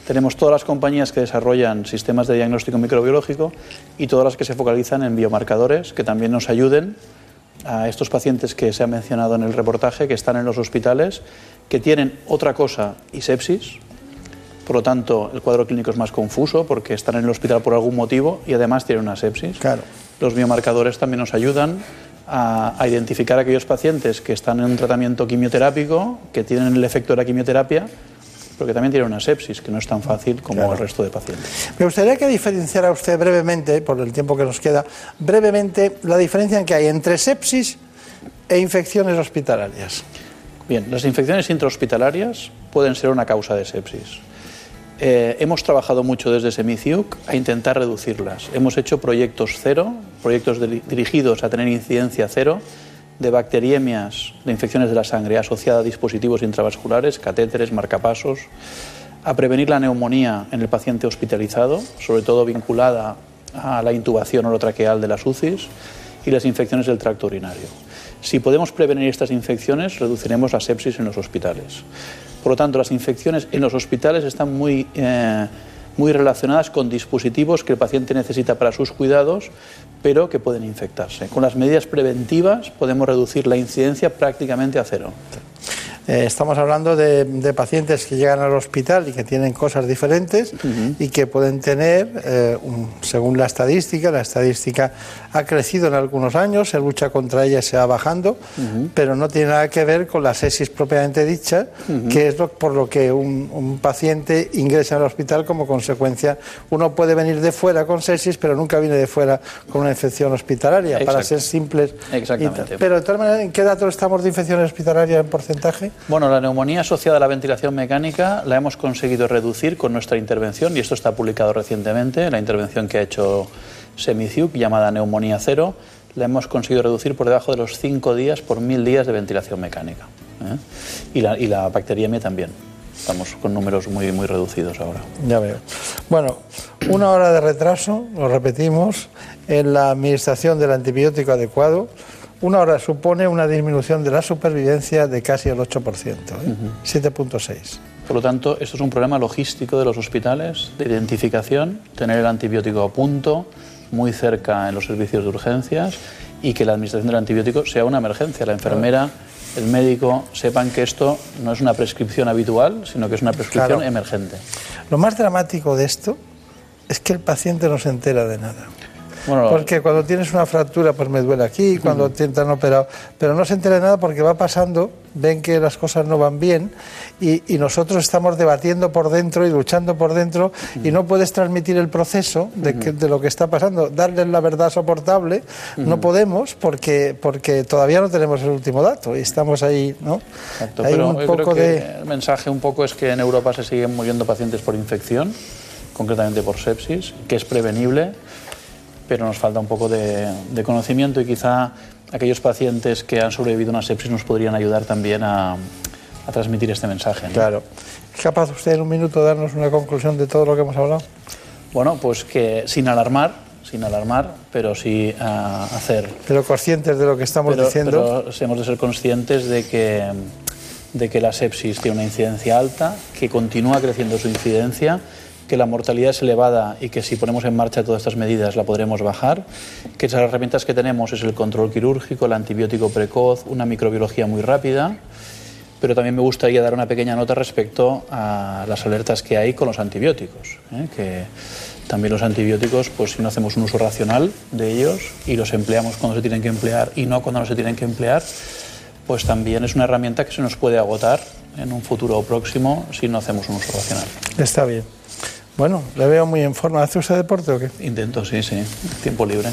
S28: tenemos todas las compañías que desarrollan sistemas de diagnóstico microbiológico y todas las que se focalizan en biomarcadores que también nos ayuden a estos pacientes que se ha mencionado en el reportaje, que están en los hospitales, que tienen otra cosa y sepsis. Por lo tanto, el cuadro clínico es más confuso porque están en el hospital por algún motivo y además tienen una sepsis.
S1: Claro.
S28: Los biomarcadores también nos ayudan a, a identificar a aquellos pacientes que están en un tratamiento quimioterápico, que tienen el efecto de la quimioterapia, pero que también tienen una sepsis, que no es tan fácil como
S1: Claro.
S28: el resto de pacientes.
S1: Me gustaría que diferenciara usted brevemente, por el tiempo que nos queda, brevemente la diferencia en que hay entre sepsis e infecciones hospitalarias.
S28: Bien, las infecciones intrahospitalarias pueden ser una causa de sepsis. Eh, hemos trabajado mucho desde Semiciuc a intentar reducirlas. Hemos hecho proyectos cero, proyectos diri- dirigidos a tener incidencia cero de bacteriemias, de infecciones de la sangre asociada a dispositivos intravasculares, catéteres, marcapasos, a prevenir la neumonía en el paciente hospitalizado, sobre todo vinculada a la intubación orotraqueal de las UCIs y las infecciones del tracto urinario. Si podemos prevenir estas infecciones, reduciremos la sepsis en los hospitales. Por lo tanto, las infecciones en los hospitales están muy, eh, muy relacionadas con dispositivos que el paciente necesita para sus cuidados, pero que pueden infectarse. Con las medidas preventivas podemos reducir la incidencia prácticamente a cero.
S1: Eh, estamos hablando de, de pacientes que llegan al hospital y que tienen cosas diferentes y que pueden tener, eh, un- según la estadística, la estadística ha crecido en algunos años, se lucha contra ella y se va bajando, pero no tiene nada que ver con la sepsis propiamente dicha, que es lo- por lo que un, un paciente ingresa al hospital como consecuencia. Uno puede venir de fuera con sepsis, pero nunca viene de fuera con una infección hospitalaria, para ser simples.
S28: Exactamente.
S1: Pero de todas maneras, ¿en qué datos estamos de infecciones hospitalarias en porcentaje?
S28: Bueno, la neumonía asociada a la ventilación mecánica la hemos conseguido reducir con nuestra intervención y esto está publicado recientemente, la intervención que ha hecho Semiciuc llamada neumonía cero, la hemos conseguido reducir por debajo de los 5 días por mil días de ventilación mecánica. ¿eh? Y, la, y la bacteriemia también. Estamos con números muy, muy reducidos ahora.
S1: Ya veo. Bueno, una hora de retraso, lo repetimos, en la administración del antibiótico adecuado. Una hora supone una disminución de la supervivencia de casi el 8%, ¿eh? 7.6.
S28: Por lo tanto, esto es un problema logístico de los hospitales, de identificación, tener el antibiótico a punto, muy cerca en los servicios de urgencias y que la administración del antibiótico sea una emergencia. La enfermera, el médico sepan que esto no es una prescripción habitual, sino que es una prescripción
S1: Claro.
S28: emergente.
S1: Lo más dramático de esto es que el paciente no se entera de nada.
S28: Bueno,
S1: Porque cuando tienes una fractura, pues me duele aquí, cuando te han operado, pero no se entera de nada porque va pasando, ven que las cosas no van bien y, y nosotros estamos debatiendo por dentro y luchando por dentro y no puedes transmitir el proceso de, que- de lo que está pasando, darles la verdad soportable, no podemos porque, porque todavía no tenemos el último dato y estamos ahí, ¿no?
S28: Exacto,
S1: Hay
S28: pero
S1: un
S28: yo
S1: poco
S28: creo que
S1: de...
S28: el mensaje un poco es que en Europa se siguen muriendo pacientes por infección, concretamente por sepsis, que es prevenible, pero nos falta un poco de, de conocimiento y quizá aquellos pacientes que han sobrevivido a una sepsis nos podrían ayudar también a, a transmitir este mensaje. ¿no?
S1: Claro. ¿Es capaz usted en un minuto de darnos una conclusión de todo lo que hemos hablado?
S28: Bueno, pues que sin alarmar, sin alarmar, pero sí ah, hacer
S1: Pero conscientes de lo que estamos
S28: pero,
S1: diciendo.
S28: pero hemos de ser conscientes de que, de que la sepsis tiene una incidencia alta, que continúa creciendo su incidencia, que la mortalidad es elevada y que si ponemos en marcha todas estas medidas la podremos bajar, que las herramientas que tenemos es el control quirúrgico, el antibiótico precoz, una microbiología muy rápida, pero también me gustaría dar una pequeña nota respecto a las alertas que hay con los antibióticos, ¿eh? que también los antibióticos, pues si no hacemos un uso racional de ellos y los empleamos cuando se tienen que emplear y no cuando no se tienen que emplear, pues también es una herramienta que se nos puede agotar en un futuro próximo si no hacemos un uso racional.
S1: Está bien. Bueno, le veo muy en forma. ¿Hace usted deporte o qué?
S28: Intento, sí, sí, tiempo libre.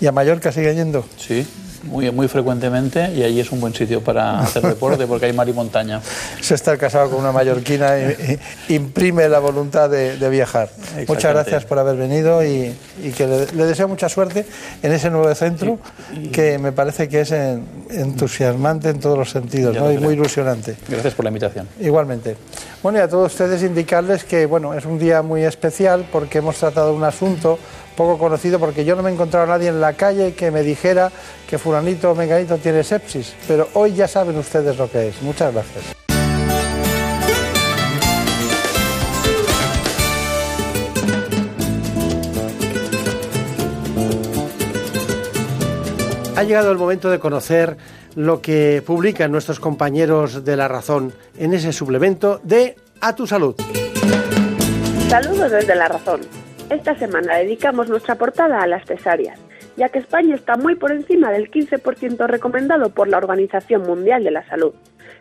S1: ¿Y a Mallorca sigue yendo?
S28: Sí, muy, muy frecuentemente y allí es un buen sitio para hacer deporte porque hay mar y montaña.
S1: Se estar casado con una mallorquina y- y- imprime la voluntad de, de viajar. Muchas gracias por haber venido y, y que le, le deseo mucha suerte en ese nuevo centro que me parece que es en- entusiasmante en todos los sentidos ¿no? y muy ilusionante.
S28: Gracias por la invitación.
S1: Igualmente. Bueno, y a todos ustedes indicarles que bueno, es un día muy especial porque hemos tratado un asunto poco conocido porque yo no me he encontrado a nadie en la calle que me dijera que fulanito o menganito tiene sepsis, pero hoy ya saben ustedes lo que es. Muchas gracias.
S34: Ha llegado el momento de conocer lo que publican nuestros compañeros de La Razón en ese suplemento de A tu Salud.
S35: Saludos desde La Razón. Esta semana dedicamos nuestra portada a las cesáreas, ya que España está muy por encima del 15% recomendado por la Organización Mundial de la Salud.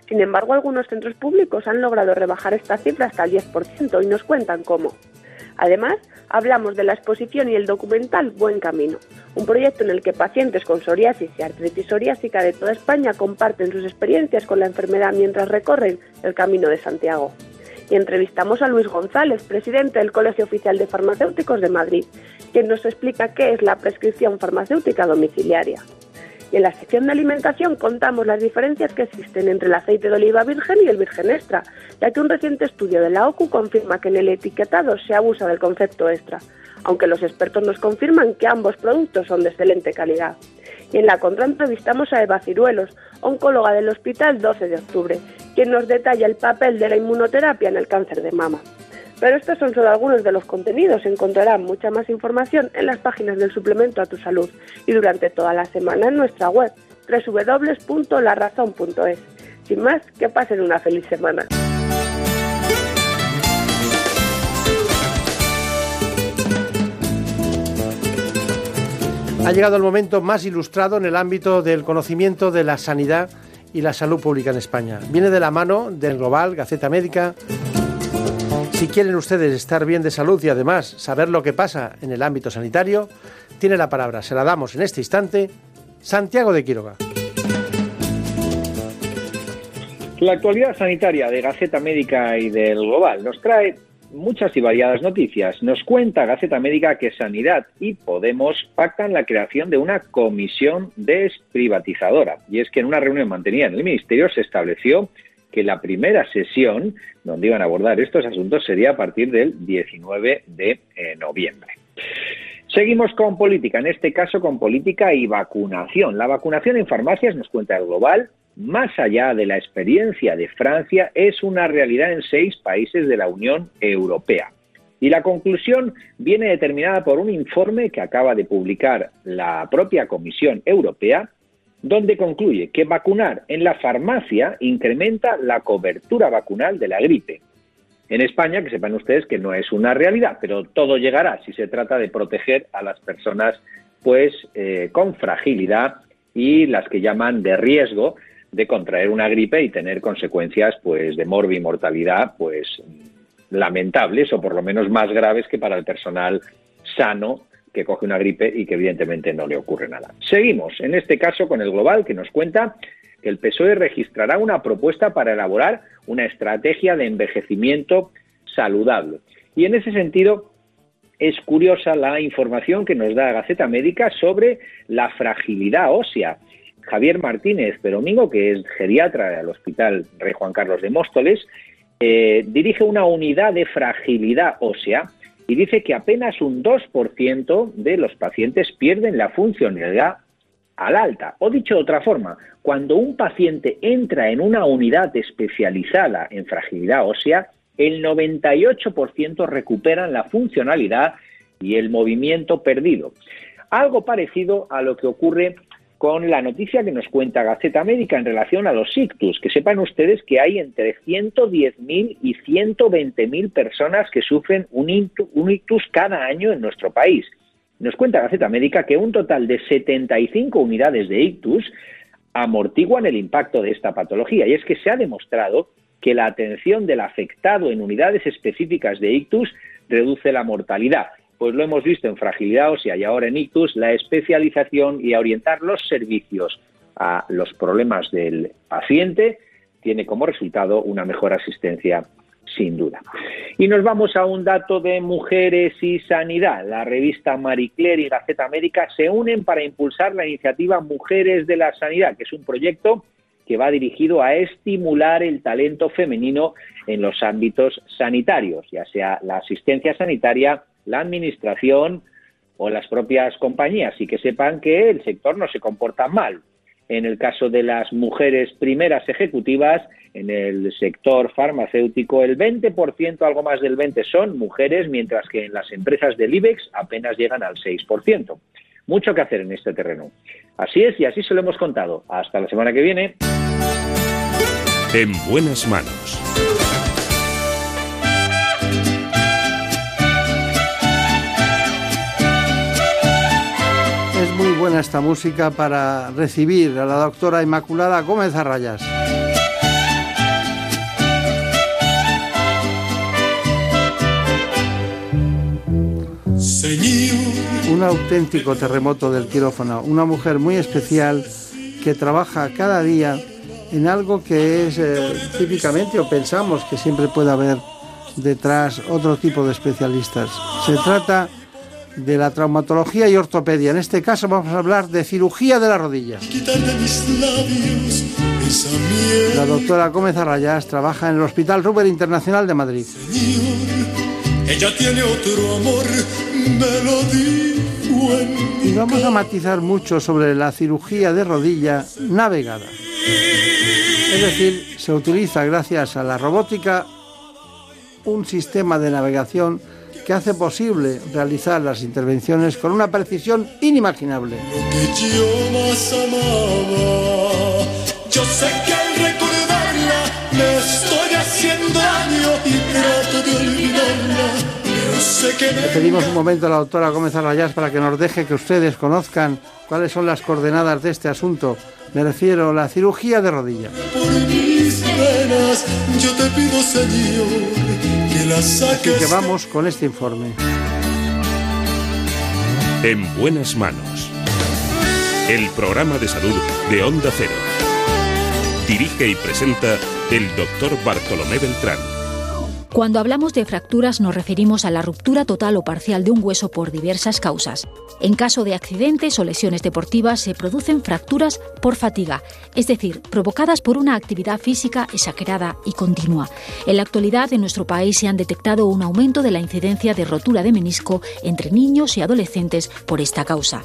S35: Sin embargo, algunos centros públicos han logrado rebajar esta cifra hasta el 10% y nos cuentan cómo. Además, hablamos de la exposición y el documental Buen Camino, un proyecto en el que pacientes con psoriasis y artritis psoriásica de toda España comparten sus experiencias con la enfermedad mientras recorren el Camino de Santiago. Y entrevistamos a Luis González, presidente del Colegio Oficial de Farmacéuticos de Madrid, quien nos explica qué es la prescripción farmacéutica domiciliaria. En la sección de alimentación contamos las diferencias que existen entre el aceite de oliva virgen y el virgen extra, ya que un reciente estudio de la OCU confirma que en el etiquetado se abusa del concepto extra, aunque los expertos nos confirman que ambos productos son de excelente calidad. Y en la contra entrevistamos a Eva Ciruelos, oncóloga del Hospital 12 de Octubre, quien nos detalla el papel de la inmunoterapia en el cáncer de mama. Pero estos son solo algunos de los contenidos. Encontrarán mucha más información en las páginas del suplemento a tu salud y durante toda la semana en nuestra web www.larazón.es. Sin más, que pasen una feliz semana.
S34: Ha llegado el momento más ilustrado en el ámbito del conocimiento de la sanidad y la salud pública en España. Viene de la mano del Global, Gaceta Médica. Si quieren ustedes estar bien de salud y además saber lo que pasa en el ámbito sanitario, tiene la palabra, se la damos en este instante, Santiago de Quiroga.
S36: La actualidad sanitaria de Gaceta Médica y del Global nos trae muchas y variadas noticias. Nos cuenta Gaceta Médica que Sanidad y Podemos pactan la creación de una comisión desprivatizadora. Y es que en una reunión mantenida en el Ministerio se estableció que la primera sesión donde iban a abordar estos asuntos sería a partir del 19 de eh, noviembre. Seguimos con política, en este caso con política y vacunación. La vacunación en farmacias, nos cuenta el Global, más allá de la experiencia de Francia, es una realidad en seis países de la Unión Europea. Y la conclusión viene determinada por un informe que acaba de publicar la propia Comisión Europea, donde concluye que vacunar en la farmacia incrementa la cobertura vacunal de la gripe. En España, que sepan ustedes que no es una realidad, pero todo llegará si se trata de proteger a las personas pues eh, con fragilidad y las que llaman de riesgo, de contraer una gripe y tener consecuencias pues de mortalidad pues lamentables o por lo menos más graves que para el personal sano que coge una gripe y que evidentemente no le ocurre nada. Seguimos, en este caso con el Global, que nos cuenta que el PSOE registrará una propuesta para elaborar una estrategia de envejecimiento saludable. Y en ese sentido, es curiosa la información que nos da Gaceta Médica sobre la fragilidad ósea. Javier Martínez Peromingo, que es geriatra del Hospital Rey Juan Carlos de Móstoles, eh, dirige una unidad de fragilidad ósea y dice que apenas un 2% de los pacientes pierden la funcionalidad al alta. O dicho de otra forma, cuando un paciente entra en una unidad especializada en fragilidad ósea, el 98% recuperan la funcionalidad y el movimiento perdido. Algo parecido a lo que ocurre con la noticia que nos cuenta Gaceta Médica en relación a los ictus. Que sepan ustedes que hay entre 110.000 y 120.000 personas que sufren un ictus, cada año en nuestro país. Nos cuenta Gaceta Médica que un total de 75 unidades de ictus amortiguan el impacto de esta patología. Y es que se ha demostrado que la atención del afectado en unidades específicas de ictus reduce la mortalidad pues lo hemos visto en fragilidad ósea y ahora en ictus, la especialización y orientar los servicios a los problemas del paciente tiene como resultado una mejor asistencia sin duda. Y nos vamos a un dato de mujeres y sanidad. La revista Marie Claire y Gaceta América se unen para impulsar la iniciativa Mujeres de la Sanidad, que es un proyecto que va dirigido a estimular el talento femenino en los ámbitos sanitarios, ya sea la asistencia sanitaria, la administración o las propias compañías y que sepan que el sector no se comporta mal. En el caso de las mujeres primeras ejecutivas, en el sector farmacéutico, el 20%, algo más del 20%, son mujeres, mientras que en las empresas del IBEX apenas llegan al 6%. mucho que hacer en este terreno. Así es y así se lo hemos contado. Hasta la semana que viene.
S2: En buenas manos.
S1: Esta música para recibir a la doctora Inmaculada Gómez Arrayas. Un auténtico terremoto del quirófano, una mujer muy especial que trabaja cada día en algo que es eh, típicamente o pensamos que siempre puede haber detrás otro tipo de especialistas. Se trata de la traumatología y ortopedia. En este caso vamos a hablar de cirugía de la rodilla. La doctora Gómez Arrayás trabaja en el Hospital Ruber Internacional de Madrid.
S37: Ella tiene otro amor,
S1: Y vamos a matizar mucho sobre la cirugía de rodilla navegada. Es decir, se utiliza gracias a la robótica un sistema de navegación que hace posible realizar las intervenciones con una precisión inimaginable.
S37: que yo más amaba. Yo sé que al recordarla me estoy haciendo daño y trato de olvidarla. Pero sé que
S1: Le pedimos un momento a la doctora Gómez Arrayás para que nos deje que ustedes conozcan cuáles son las coordenadas de este asunto. Me refiero a la cirugía de rodilla.
S37: por mis venas yo te pido, Señor,
S1: Así que vamos con este informe.
S2: En buenas manos. El programa de salud de Onda Cero. Dirige y presenta el doctor Bartolomé Beltrán.
S7: Cuando hablamos de fracturas nos referimos a la ruptura total o parcial de un hueso por diversas causas. En caso de accidentes o lesiones deportivas se producen fracturas por fatiga, es decir, provocadas por una actividad física exagerada y continua. En la actualidad en nuestro país se han detectado un aumento de la incidencia de rotura de menisco entre niños y adolescentes por esta causa.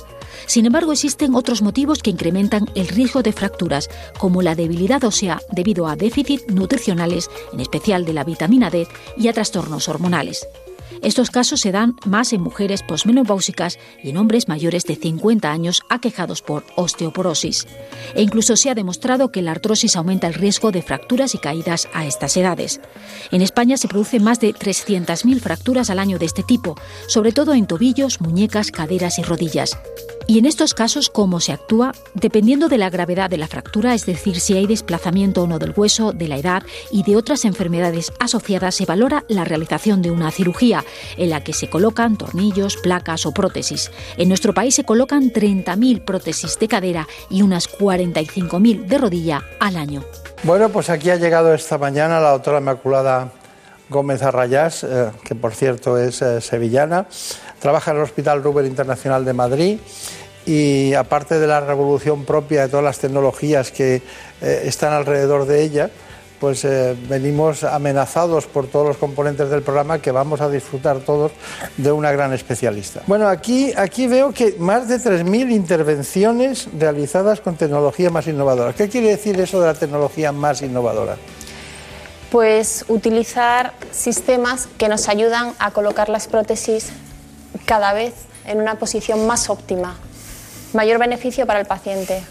S7: Sin embargo, existen otros motivos que incrementan el riesgo de fracturas, como la debilidad ósea debido a déficit nutricionales, en especial de la vitamina D, y a trastornos hormonales. Estos casos se dan más en mujeres posmenopáusicas y en hombres mayores de 50 años aquejados por osteoporosis. E incluso se ha demostrado que la artrosis aumenta el riesgo de fracturas y caídas a estas edades. En España se producen más de 300.000 fracturas al año de este tipo, sobre todo en tobillos, muñecas, caderas y rodillas. Y en estos casos, ¿cómo se actúa? Dependiendo de la gravedad de la fractura, es decir, si hay desplazamiento o no del hueso, de la edad y de otras enfermedades asociadas, se valora la realización de una cirugía, en la que se colocan tornillos, placas o prótesis. En nuestro país se colocan 30.000 prótesis de cadera y unas 45.000 de rodilla al año.
S1: Bueno, pues aquí ha llegado esta mañana la doctora Inmaculada Gómez Arrayás, eh, que por cierto es eh, sevillana, trabaja en el Hospital Ruber Internacional de Madrid y aparte de la revolución propia de todas las tecnologías que eh, están alrededor de ella, pues eh, venimos amenazados por todos los componentes del programa que vamos a disfrutar todos de una gran especialista. Bueno, aquí, aquí veo que más de 3.000 intervenciones realizadas con tecnología más innovadora. ¿Qué quiere decir eso de la tecnología más innovadora?
S38: Pues utilizar sistemas que nos ayudan a colocar las prótesis cada vez en una posición más óptima. Mayor beneficio para el paciente.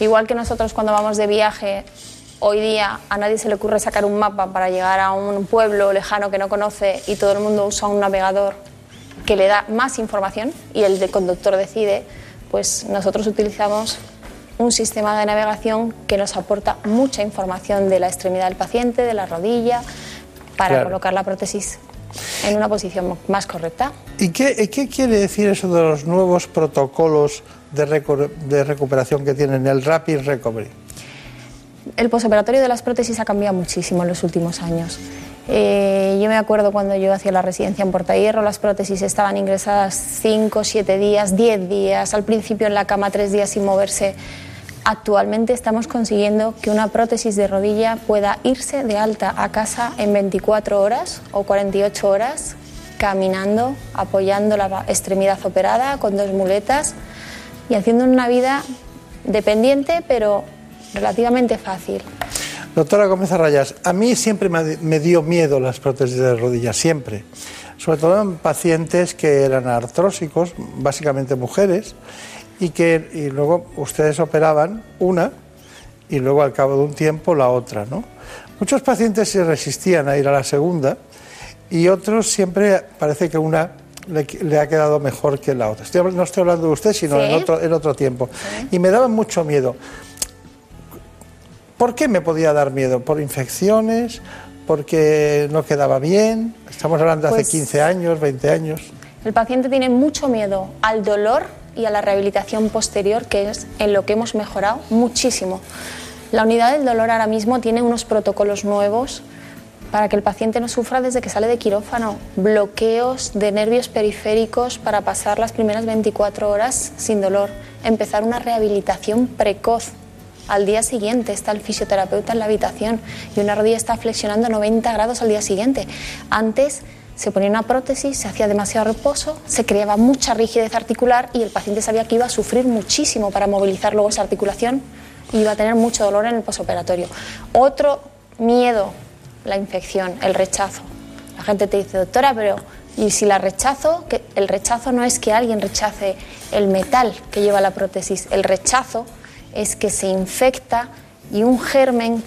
S38: Igual que nosotros cuando vamos de viaje, hoy día a nadie se le ocurre sacar un mapa para llegar a un pueblo lejano que no conoce y todo el mundo usa un navegador que le da más información y el de conductor decide, pues nosotros utilizamos un sistema de navegación que nos aporta mucha información de la extremidad del paciente, de la rodilla, para
S1: Claro.
S38: colocar la prótesis en una posición más correcta.
S1: ¿Y qué, qué quiere decir eso de los nuevos protocolos de, de recuperación que tienen el Rapid Recovery?
S38: El posoperatorio de las prótesis ha cambiado muchísimo en los últimos años. Eh, yo me acuerdo cuando yo hacía la residencia en Portahierro, las prótesis estaban ingresadas 5, 7 días, 10 días, al principio en la cama 3 días sin moverse. Actualmente estamos consiguiendo que una prótesis de rodilla pueda irse de alta a casa en 24 horas o 48 horas, caminando, apoyando la extremidad operada con dos muletas y haciendo una vida dependiente pero relativamente fácil.
S1: Doctora Gómez Arrayas, a mí siempre me, dio miedo las prótesis de rodillas, siempre. sobre todo en pacientes que eran artrósicos, básicamente mujeres, y que y luego ustedes operaban una y luego al cabo de un tiempo la otra, ¿no? Muchos pacientes se resistían a ir a la segunda y otros siempre parece que una le, le ha quedado mejor que la otra. Estoy no estoy hablando de usted, sino
S38: Sí.
S1: en, otro, en otro tiempo. Y me daba mucho miedo. ¿Por qué me podía dar miedo? ¿Por infecciones? ¿Porque no quedaba bien? Estamos hablando de
S38: Pues-
S1: hace 15 años, 20 años.
S38: El paciente tiene mucho miedo al dolor y a la rehabilitación posterior, que es en lo que hemos mejorado muchísimo. La unidad del dolor ahora mismo tiene unos protocolos nuevos para que el paciente no sufra desde que sale de quirófano. Bloqueos de nervios periféricos para pasar las primeras 24 horas sin dolor. Empezar una rehabilitación precoz. Al día siguiente está el fisioterapeuta en la habitación y una rodilla está flexionando 90 grados al día siguiente. Antes se ponía una prótesis, se hacía demasiado reposo, se creaba mucha rigidez articular y el paciente sabía que iba a sufrir muchísimo para movilizar luego esa articulación y iba a tener mucho dolor en el posoperatorio. Otro miedo, la infección, el rechazo. La gente te dice, doctora, pero ¿y si la rechazo? El rechazo no es que alguien rechace el metal que lleva la prótesis, el rechazo es que se infecta y un germen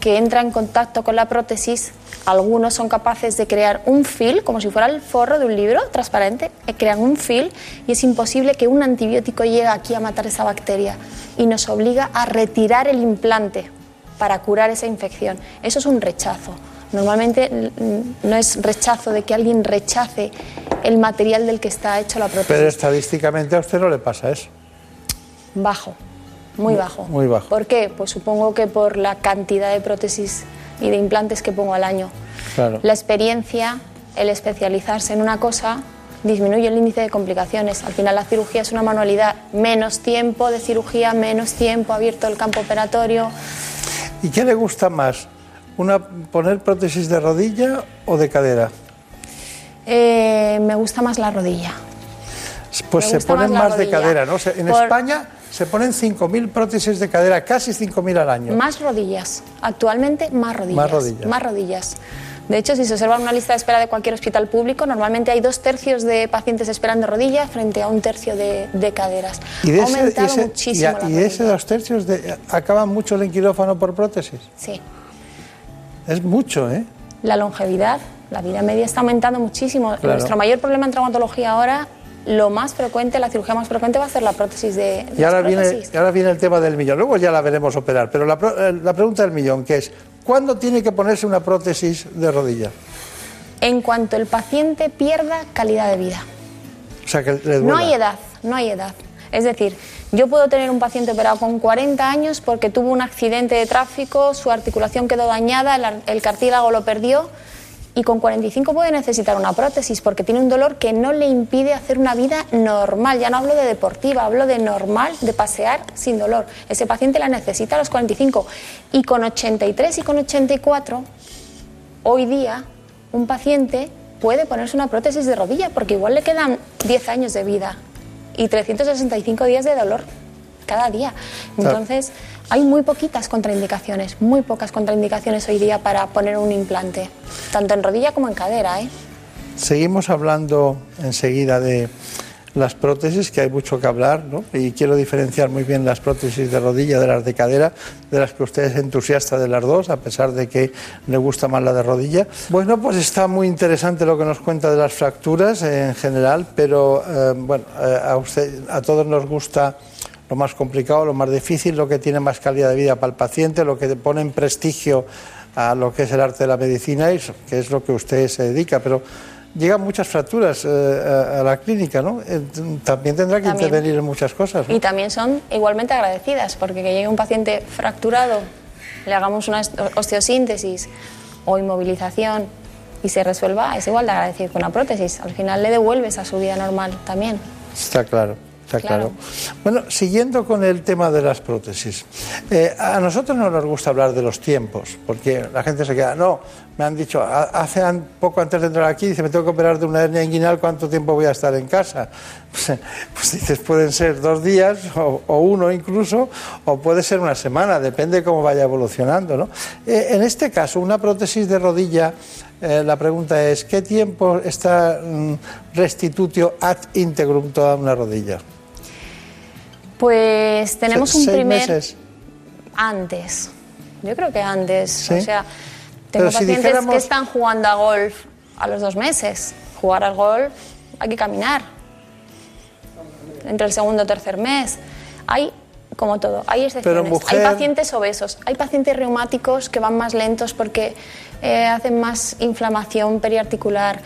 S38: que entra en contacto con la prótesis, algunos son capaces de crear un fil, como si fuera el forro de un libro transparente, eh, crean un fil y es imposible que un antibiótico llegue aquí a matar esa bacteria y nos obliga a retirar el implante para curar esa infección. Eso es un rechazo. Normalmente no es rechazo de que alguien rechace el material del que está hecho la prótesis.
S1: Pero estadísticamente a usted no le pasa eso.
S38: Bajo, muy bajo.
S1: Muy bajo.
S38: ¿Por qué? Pues supongo que por la cantidad de prótesis y de implantes que pongo al año.
S1: Claro.
S38: La experiencia, el especializarse en una cosa, disminuye el índice de complicaciones. Al final la cirugía es una manualidad. Menos tiempo de cirugía, menos tiempo abierto el campo operatorio.
S1: ¿Y qué le gusta más? Una, ¿Poner prótesis de rodilla o de cadera?
S38: Eh, me gusta más la rodilla.
S1: Pues
S38: Me
S1: se ponen
S38: más
S1: de cadera, ¿no? En
S38: Por-
S1: España se ponen 5.000 prótesis de cadera, casi 5.000 al año.
S38: Más rodillas. Actualmente más rodillas.
S1: Más rodillas.
S38: Más rodillas. De hecho, si se observa una lista de espera de cualquier hospital público, normalmente hay dos tercios de pacientes esperando rodilla frente a un tercio de, de caderas.
S1: Y de
S38: ha
S1: ese,
S38: aumentado
S1: ese-
S38: muchísimo
S1: y a-
S38: la
S1: y ese dos tercios de, acaban mucho en quirófano por prótesis.
S38: Sí.
S1: Es mucho, ¿eh?
S38: La longevidad, la vida media está aumentando muchísimo.
S1: Claro.
S38: Nuestro mayor problema en traumatología ahora, lo más frecuente, la cirugía más frecuente va a ser la prótesis de, de
S1: Y ahora viene, ahora el tema del millón. Luego ya la veremos operar. Pero la, eh, la pregunta del millón, que es, ¿cuándo tiene que ponerse una prótesis de rodilla?
S38: En cuanto el paciente pierda calidad de vida.
S1: O sea, que le
S38: No hay edad, no hay edad. Es decir, yo puedo tener un paciente operado con 40 años porque tuvo un accidente de tráfico, su articulación quedó dañada, el cartílago lo perdió y con 45 puede necesitar una prótesis porque tiene un dolor que no le impide hacer una vida normal. Ya no hablo de deportiva, hablo de normal, de pasear sin dolor. Ese paciente la necesita a los 45 y con 83 y con 84 hoy día un paciente puede ponerse una prótesis de rodilla porque igual le quedan 10 años de vida y 365 días de dolor cada día.
S1: Claro.
S38: Hay muy poquitas contraindicaciones, muy pocas contraindicaciones hoy día para poner un implante, tanto en rodilla como en cadera. ¿eh?
S1: Seguimos hablando enseguida de las prótesis, que hay mucho que hablar, ¿no? Y quiero diferenciar muy bien las prótesis de rodilla de las de cadera, de las que usted es entusiasta de las dos, a pesar de que le gusta más la de rodilla. Bueno, pues está muy interesante lo que nos cuenta de las fracturas en general, pero eh, bueno, eh, a todos nos gusta lo más complicado, lo más difícil, lo que tiene más calidad de vida para el paciente, lo que pone en prestigio a lo que es el arte de la medicina, y que es lo que usted se dedica, pero llegan muchas fracturas eh, a, a la clínica, ¿no? Eh, También tendrá que
S38: También.
S1: intervenir en muchas cosas. ¿no?
S38: Y también son igualmente agradecidas, porque que llegue un paciente fracturado, le hagamos una osteosíntesis o inmovilización y se resuelva, es igual de agradecido que una prótesis. Al final le devuelves a su vida normal también.
S1: Está claro. Está claro.
S38: Claro.
S1: Bueno, siguiendo con el tema de las prótesis, eh, a nosotros no nos gusta hablar de los tiempos, porque la gente se queda, no, me han dicho, "Ha- hace poco antes de entrar aquí, dice, me tengo que operar de una hernia inguinal, ¿cuánto tiempo voy a estar en casa? Pues, pues dices, pueden ser dos días o, o uno incluso, o puede ser una semana, depende cómo vaya evolucionando. ¿no? Eh, en este caso, una prótesis de rodilla eh, la pregunta es, ¿qué tiempo está mm, restitutio ad integrum toda una rodilla?
S38: Pues tenemos
S1: Se-
S38: un
S1: seis
S38: primer
S1: meses.
S38: antes. Yo creo que antes.
S1: ¿Sí?
S38: O sea, tengo
S1: Pero si
S38: pacientes
S1: dijéramos-
S38: que están jugando a golf a los dos meses. Jugar al golf hay que caminar. Entre el segundo o tercer mes. Hay, como todo, hay excepciones.
S1: mujer-
S38: Hay pacientes obesos, hay pacientes reumáticos que van más lentos porque eh, hacen más inflamación periarticular.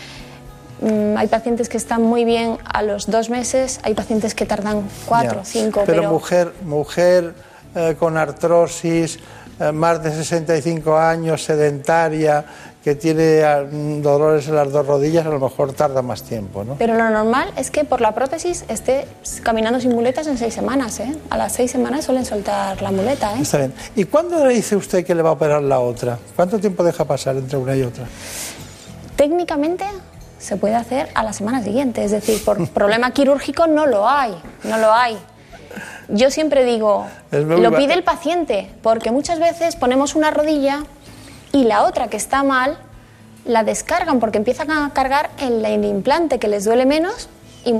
S38: Mm, hay pacientes que están muy bien a los dos meses, hay pacientes que tardan cuatro,
S1: Ya.
S38: cinco,
S1: pero,
S38: pero,
S1: mujer, mujer eh, con artrosis, eh, más de 65 años, sedentaria, que tiene ah, dolores en las dos rodillas, a lo mejor tarda más tiempo, ¿no?
S38: Pero lo normal es que por la prótesis esté caminando sin muletas en seis semanas. ¿eh? A las seis semanas suelen soltar la muleta. ¿eh?
S1: Está bien. ¿Y cuándo le dice usted que le va a operar la otra? ¿Cuánto tiempo deja pasar entre una y otra?
S38: Técnicamente se puede hacer a la semana siguiente. Es decir, por problema quirúrgico no lo hay. No lo hay. Yo siempre digo, lo pide el paciente, porque muchas veces ponemos una rodilla y la otra que está mal la descargan porque empiezan a cargar el, el implante que les duele menos y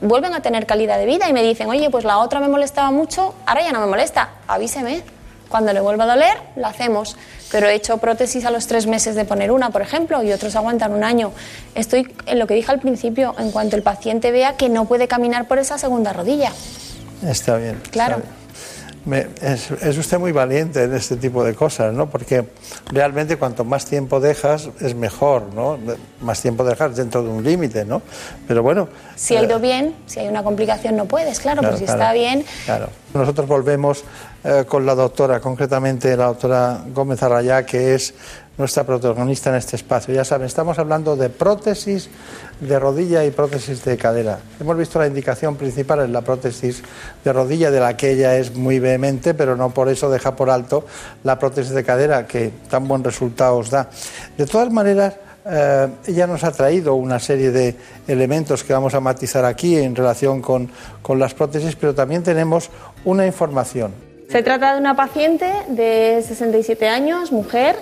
S38: vuelven a tener calidad de vida y me dicen, oye, pues la otra me molestaba mucho, ahora ya no me molesta, avíseme. Cuando le vuelva a doler, la hacemos. Pero he hecho prótesis a los tres meses de poner una, por ejemplo, y otros aguantan un año. Estoy en lo que dije al principio, en cuanto el paciente vea que no puede caminar por esa segunda rodilla.
S1: Está bien. está
S38: Claro.
S1: bien. Me- es, es usted muy valiente en este tipo de cosas, ¿no? Porque realmente cuanto más tiempo dejas es mejor, ¿no? Más tiempo dejas dentro de un límite, ¿no? Pero bueno.
S38: Si ha
S1: eh,
S38: ido bien, si hay una complicación no puedes, claro,
S1: Claro,
S38: pero si
S1: claro.
S38: está bien,
S1: Claro. Nosotros volvemos eh, con la doctora, concretamente la doctora Gómez Arrayá, que es nuestra protagonista en este espacio. Ya saben, estamos hablando de prótesis de rodilla y prótesis de cadera. Hemos visto la indicación principal en la prótesis de rodilla, de la que ella es muy vehemente, pero no por eso deja por alto la prótesis de cadera, que tan buen resultado os da. De todas maneras, eh, ella nos ha traído una serie de elementos que vamos a matizar aquí en relación con, con las prótesis, pero también tenemos una información.
S38: Se trata de una paciente de 67 años, mujer,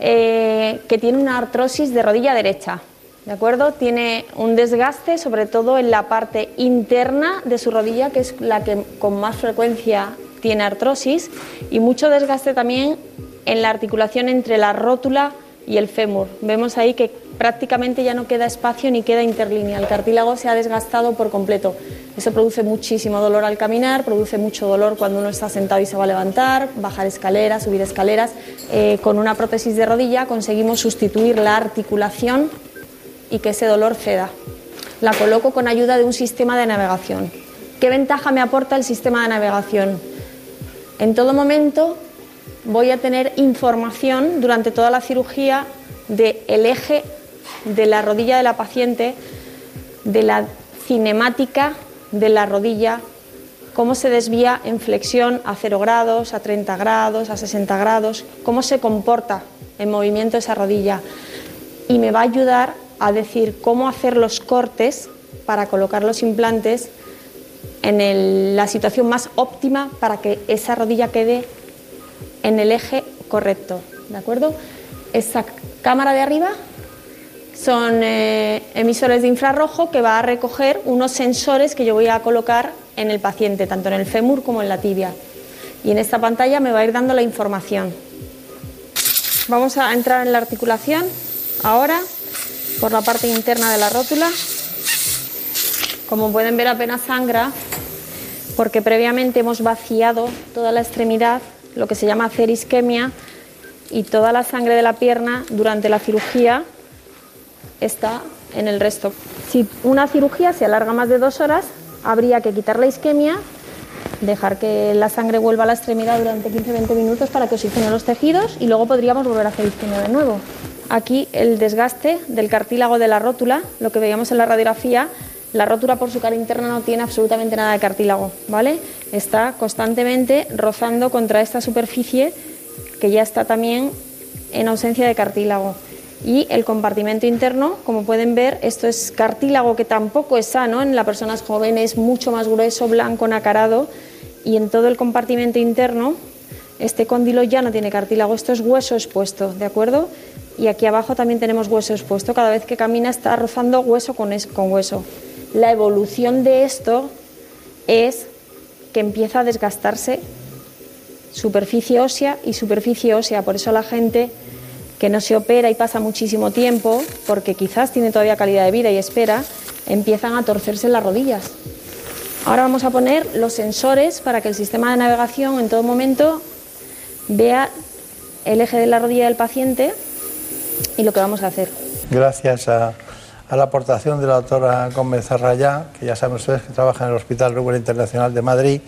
S38: eh, que tiene una artrosis de rodilla derecha. ¿De acuerdo? Tiene un desgaste, sobre todo en la parte interna de su rodilla, que es la que con más frecuencia tiene artrosis, y mucho desgaste también en la articulación entre la rótula y el fémur. Vemos ahí que prácticamente ya no queda espacio ni queda interlínea. El cartílago se ha desgastado por completo. Eso produce muchísimo dolor al caminar, produce mucho dolor cuando uno está sentado y se va a levantar, bajar escaleras, subir escaleras. Eh, con una prótesis de rodilla conseguimos sustituir la articulación y que ese dolor ceda. La coloco con ayuda de un sistema de navegación. ¿Qué ventaja me aporta el sistema de navegación? En todo momento voy a tener información durante toda la cirugía del eje de la rodilla de la paciente, de la cinemática de la rodilla, cómo se desvía en flexión a 0 grados, a 30 grados, a 60 grados, cómo se comporta en movimiento esa rodilla. Y me va a ayudar a decir cómo hacer los cortes para colocar los implantes en la situación más óptima para que esa rodilla quede en el eje correcto. ¿De acuerdo? Esa cámara de arriba son eh, emisores de infrarrojo que va a recoger unos sensores que yo voy a colocar en el paciente, tanto en el fémur como en la tibia. Y en esta pantalla me va a ir dando la información. Vamos a entrar en la articulación ahora por la parte interna de la rótula. Como pueden ver apenas sangra porque previamente hemos vaciado toda la extremidad, lo que se llama hacer isquemia, y toda la sangre de la pierna durante la cirugía está en el resto. Si una cirugía se alarga más de dos horas, habría que quitar la isquemia, dejar que la sangre vuelva a la extremidad durante 15-20 minutos para que oxigene los tejidos y luego podríamos volver a hacer isquemia de nuevo. Aquí el desgaste del cartílago de la rótula, lo que veíamos en la radiografía, la rótula por su cara interna no tiene absolutamente nada de cartílago, ¿vale? Está constantemente rozando contra esta superficie que ya está también en ausencia de cartílago. Y el compartimento interno, como pueden ver, esto es cartílago que tampoco es sano en las personas jóvenes, mucho más grueso, blanco, nacarado, y en todo el compartimento interno Este cóndilo ya no tiene cartílago, esto es hueso expuesto, ¿de acuerdo? Y aquí abajo también tenemos hueso expuesto. Cada vez que camina está rozando hueso con, es- con hueso. La evolución de esto es que empieza a desgastarse superficie ósea y superficie ósea. Por eso la gente que no se opera y pasa muchísimo tiempo, porque quizás tiene todavía calidad de vida y espera, empiezan a torcerse las rodillas. Ahora vamos a poner los sensores para que el sistema de navegación en todo momento vea el eje de la rodilla del paciente y lo que vamos a hacer.
S1: Gracias a, a la aportación de la doctora Gómez Arrayá, que ya saben ustedes que trabaja en el Hospital Rubén Internacional de Madrid,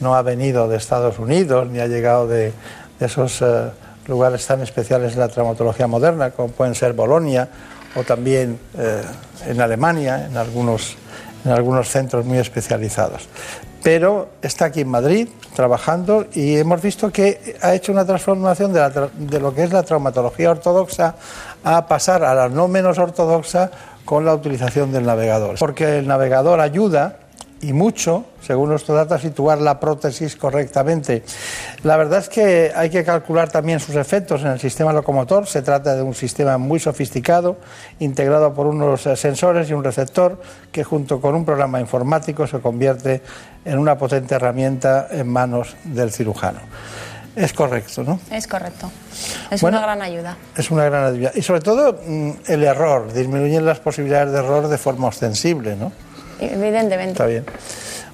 S1: no ha venido de Estados Unidos ni ha llegado de, de esos eh, lugares tan especiales de la traumatología moderna, como pueden ser Bolonia o también eh, en Alemania, en algunos, en algunos centros muy especializados. Pero está aquí en Madrid trabajando y hemos visto que ha hecho una transformación de, la de lo que es la traumatología ortodoxa a pasar a la no menos ortodoxa con la utilización del navegador. Porque el navegador ayuda y mucho, según nuestro datos, a situar la prótesis correctamente. La verdad es que hay que calcular también sus efectos en el sistema locomotor. Se trata de un sistema muy sofisticado, integrado por unos sensores y un receptor, que junto con un programa informático se convierte en una potente herramienta en manos del cirujano. Es correcto, ¿no?
S38: Es correcto. Es
S1: Bueno.
S38: una gran ayuda.
S1: Es una gran ayuda. Y sobre todo mm, el error, disminuyen las posibilidades de error de forma ostensible, ¿no?
S38: Evidentemente.
S1: Está bien.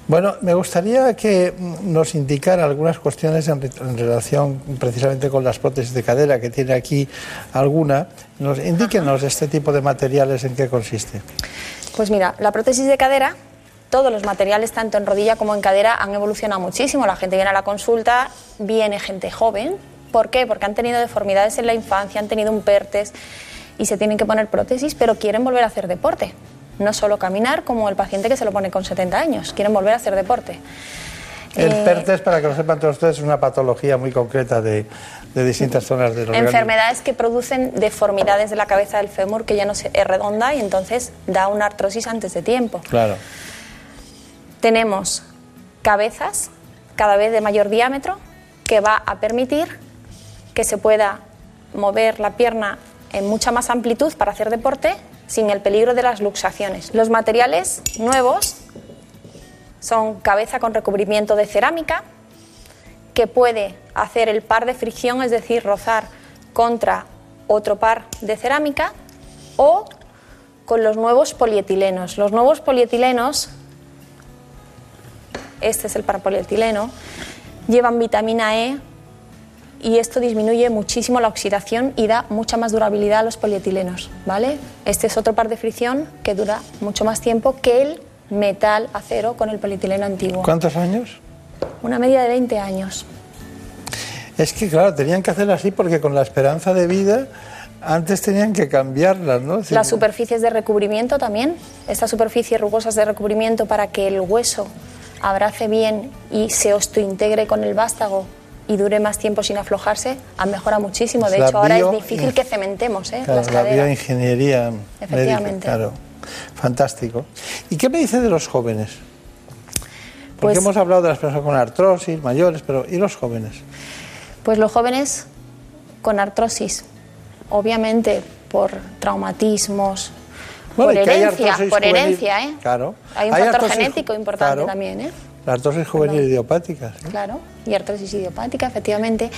S1: Bueno, me gustaría que nos indicara algunas cuestiones en relación precisamente con las prótesis de cadera, que tiene aquí alguna. Nos, indíquenos este tipo de materiales en qué consiste.
S38: Pues mira, la prótesis de cadera, todos los materiales, tanto en rodilla como en cadera, han evolucionado muchísimo. La gente viene a la consulta, viene gente joven. ¿Por qué? Porque han tenido deformidades en la infancia, han tenido un PERTES y se tienen que poner prótesis, pero quieren volver a hacer deporte. No solo caminar como el paciente que se lo pone con 70 años, quieren volver a hacer deporte.
S1: El
S38: Eh,
S1: PERTES, para que lo sepan todos ustedes, es una patología muy concreta de, de distintas zonas del organismo.
S38: Enfermedades que producen deformidades de la cabeza del fémur que ya no se- es redonda y entonces da una artrosis antes de tiempo.
S1: Claro.
S38: Tenemos cabezas cada vez de mayor diámetro que va a permitir que se pueda mover la pierna en mucha más amplitud para hacer deporte sin el peligro de las luxaciones. Los materiales nuevos son cabeza con recubrimiento de cerámica que puede hacer el par de fricción, es decir, rozar contra otro par de cerámica o con los nuevos polietilenos. Los nuevos polietilenos este es el parapolietileno, llevan vitamina E y esto disminuye muchísimo la oxidación y da mucha más durabilidad a los polietilenos, ¿vale? Este es otro par de fricción que dura mucho más tiempo que el metal acero con el polietileno antiguo.
S1: ¿Cuántos años?
S38: Una media de 20 años.
S1: Es que, claro, tenían que hacer así porque con la esperanza de vida antes tenían que cambiarlas, ¿no?
S38: Las superficies de recubrimiento también, estas superficies rugosas de recubrimiento para que el hueso abrace bien y se osteointegre con el vástago y dure más tiempo sin aflojarse, ha mejorado muchísimo. De
S1: La
S38: hecho, ahora
S1: bio-
S38: es difícil que cementemos ¿eh?
S1: Claro,
S38: las
S1: la bioingeniería médica,
S38: Efectivamente.
S1: claro. Fantástico. ¿Y qué me dice de los jóvenes? Porque
S38: Pues-
S1: hemos hablado de las personas con artrosis, mayores, pero ¿y los jóvenes?
S38: Pues los jóvenes con artrosis, obviamente por traumatismos,
S1: Bueno,
S38: por herencia, por
S1: juvenil-
S38: herencia, ¿eh?
S1: Claro.
S38: Hay un factor genético importante
S1: claro,
S38: también, ¿eh?
S1: La artrosis juvenil idiopática. ¿sí?
S38: Claro, y artrosis idiopática, efectivamente.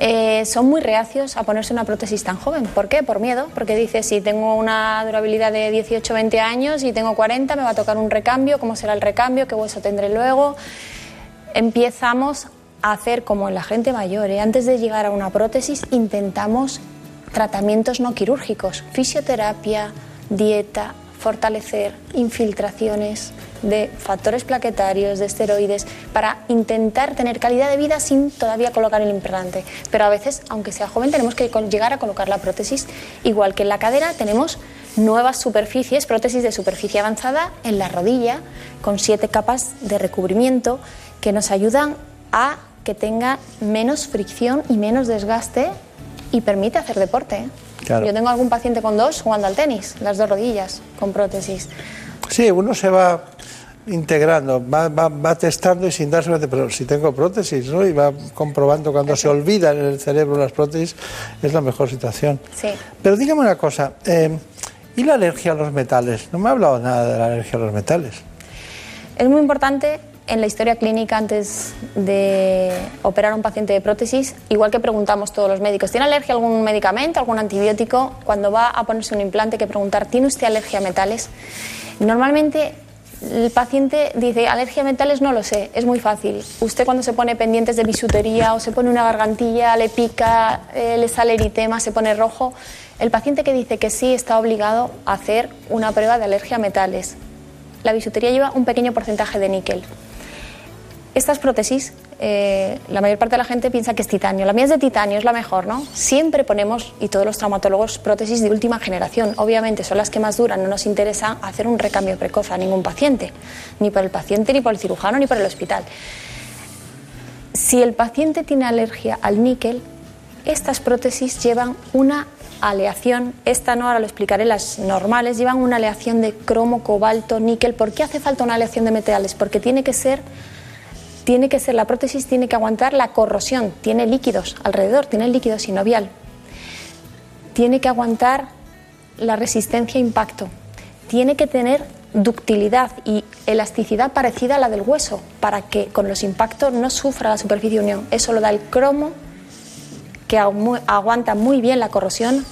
S38: Eh, son muy reacios a ponerse una prótesis tan joven. ¿Por qué? Por miedo. Porque dice, si tengo una durabilidad de 18 20 años y tengo 40, me va a tocar un recambio, ¿cómo será el recambio? ¿Qué hueso tendré luego? Empezamos a hacer como en la gente mayor. ¿eh? Antes de llegar a una prótesis, intentamos tratamientos no quirúrgicos, fisioterapia, dieta, fortalecer, infiltraciones de factores plaquetarios, de esteroides, para intentar tener calidad de vida sin todavía colocar el implante. Pero a veces, aunque sea joven, tenemos que llegar a colocar la prótesis. Igual que en la cadera, tenemos nuevas superficies, prótesis de superficie avanzada en la rodilla, con siete capas de recubrimiento que nos ayudan a que tenga menos fricción y menos desgaste y permite hacer deporte.
S1: Claro.
S38: Yo tengo algún paciente con dos jugando al tenis, las dos rodillas, con prótesis.
S1: Sí, uno se va integrando, va, va, va testando y sin darse cuenta, pero si tengo prótesis, ¿no? Y va comprobando cuando se olvidan en el cerebro las prótesis, es la mejor situación.
S38: Sí.
S1: Pero dígame una cosa, eh, ¿y la alergia a los metales? No me ha hablado nada de la alergia a los metales.
S38: Es muy importante en la historia clínica antes de operar a un paciente de prótesis, igual que preguntamos todos los médicos, ¿tiene alergia a algún medicamento, algún antibiótico? Cuando va a ponerse un implante, hay que preguntar, ¿tiene usted alergia a metales? Normalmente el paciente dice, alergia a metales no lo sé, es muy fácil. Usted cuando se pone pendientes de bisutería o se pone una gargantilla, le pica, eh, le sale eritema, se pone rojo, el paciente que dice que sí está obligado a hacer una prueba de alergia a metales. La bisutería lleva un pequeño porcentaje de níquel. Estas prótesis, eh, la mayor parte de la gente piensa que es titanio. La mía es de titanio, es la mejor, ¿no? Siempre ponemos, y todos los traumatólogos, prótesis de última generación. Obviamente son las que más duran. No nos interesa hacer un recambio precoz a ningún paciente, ni por el paciente, ni por el cirujano, ni por el hospital. Si el paciente tiene alergia al níquel, estas prótesis llevan una aleación, esta no, ahora lo explicaré, las normales llevan una aleación de cromo, cobalto, níquel. ¿Por qué hace falta una aleación de metales? Porque tiene que ser tiene que ser la prótesis tiene que aguantar la corrosión, tiene líquidos alrededor, tiene líquido sinovial. Tiene que aguantar la resistencia a impacto. Tiene que tener ductilidad y elasticidad parecida a la del hueso para que con los impactos no sufra la superficie de unión. Eso lo da el cromo que aguanta muy bien la corrosión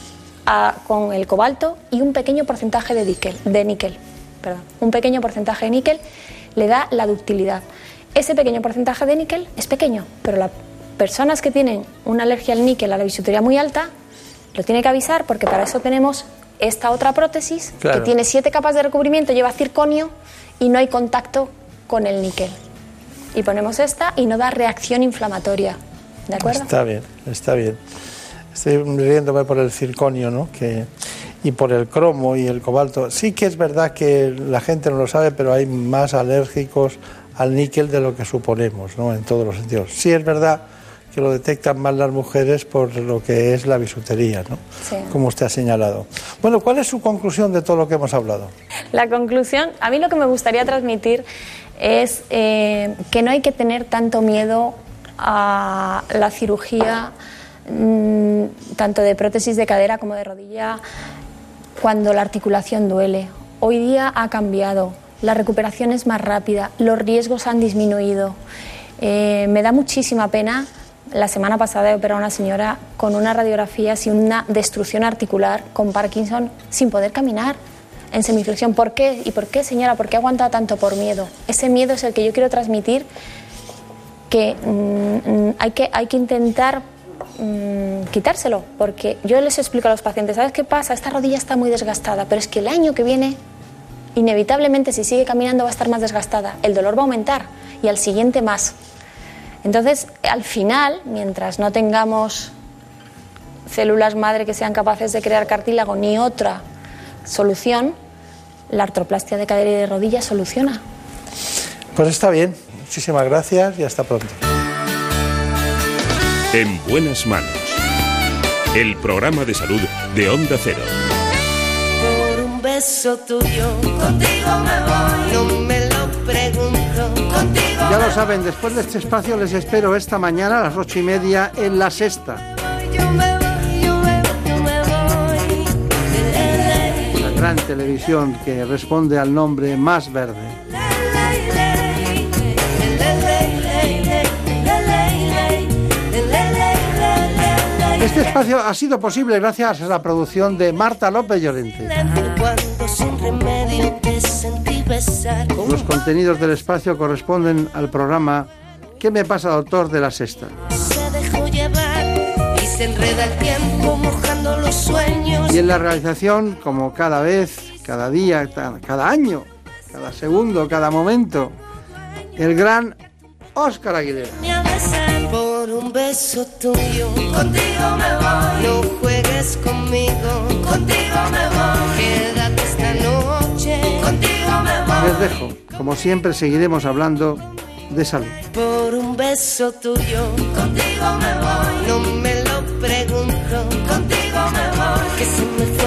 S38: con el cobalto y un pequeño porcentaje de níquel, un pequeño porcentaje de níquel le da la ductilidad. Ese pequeño porcentaje de níquel es pequeño, pero las personas que tienen una alergia al níquel, a la bisutería muy alta, lo tiene que avisar porque para eso tenemos esta otra prótesis
S1: Claro.
S38: que tiene siete capas de recubrimiento, lleva circonio y no hay contacto con el níquel. Y ponemos esta y no da reacción inflamatoria. ¿De acuerdo?
S1: Está bien, está bien. Estoy riéndome por el circonio, ¿no? Que, y por el cromo y el cobalto. Sí que es verdad que la gente no lo sabe, pero hay más alérgicos al níquel de lo que suponemos, ¿no? En todos los sentidos. Sí es verdad que lo detectan más las mujeres por lo que es la bisutería, ¿no?
S38: Sí.
S1: Como usted ha señalado. Bueno, ¿cuál es su conclusión de todo lo que hemos hablado?
S38: La conclusión, a mí lo que me gustaría transmitir es eh, que no hay que tener tanto miedo a la cirugía, mm, tanto de prótesis de cadera como de rodilla, cuando la articulación duele. Hoy día ha cambiado, la recuperación es más rápida, los riesgos han disminuido. Eh, me da muchísima pena. La semana pasada he operado a una señora con una radiografía y una destrucción articular con Parkinson sin poder caminar en semiflexión. ¿Por qué? ¿Y por qué, señora? ¿Por qué aguanta tanto por miedo? Ese miedo es el que yo quiero transmitir, que mm, hay que, hay que intentar mm, quitárselo, porque yo les explico a los pacientes, ¿sabes qué pasa? Esta rodilla está muy desgastada, pero es que el año que viene, inevitablemente, si sigue caminando, va a estar más desgastada. El dolor va a aumentar y al siguiente más. Entonces, al final, mientras no tengamos células madre que sean capaces de crear cartílago ni otra solución, la artroplastia de cadera y de rodilla soluciona.
S1: Pues está bien. Muchísimas gracias y hasta pronto.
S2: En buenas manos. El programa de salud de Onda Cero.
S39: Por un beso tuyo, contigo me voy. No me lo pregunto, contigo
S1: Ya lo saben, después de este espacio les espero esta mañana a las ocho y media en La Sexta. La gran televisión que responde al nombre más verde. Este espacio ha sido posible gracias a la producción de Marta López Llorente. Los contenidos del espacio corresponden al programa ¿Qué me pasa, doctor? de La Sexta.
S39: y
S1: en la realización, como cada vez, cada día, cada año, cada segundo, cada momento, el gran Óscar Aguilera.
S39: Un beso tuyo. Contigo me voy. No juegues conmigo. Contigo me voy. Quédate esta noche. Contigo me voy.
S1: Les dejo. Como siempre, seguiremos hablando de salud.
S39: Por un beso tuyo. Contigo me voy. No me lo pregunto. Contigo me voy. Que se me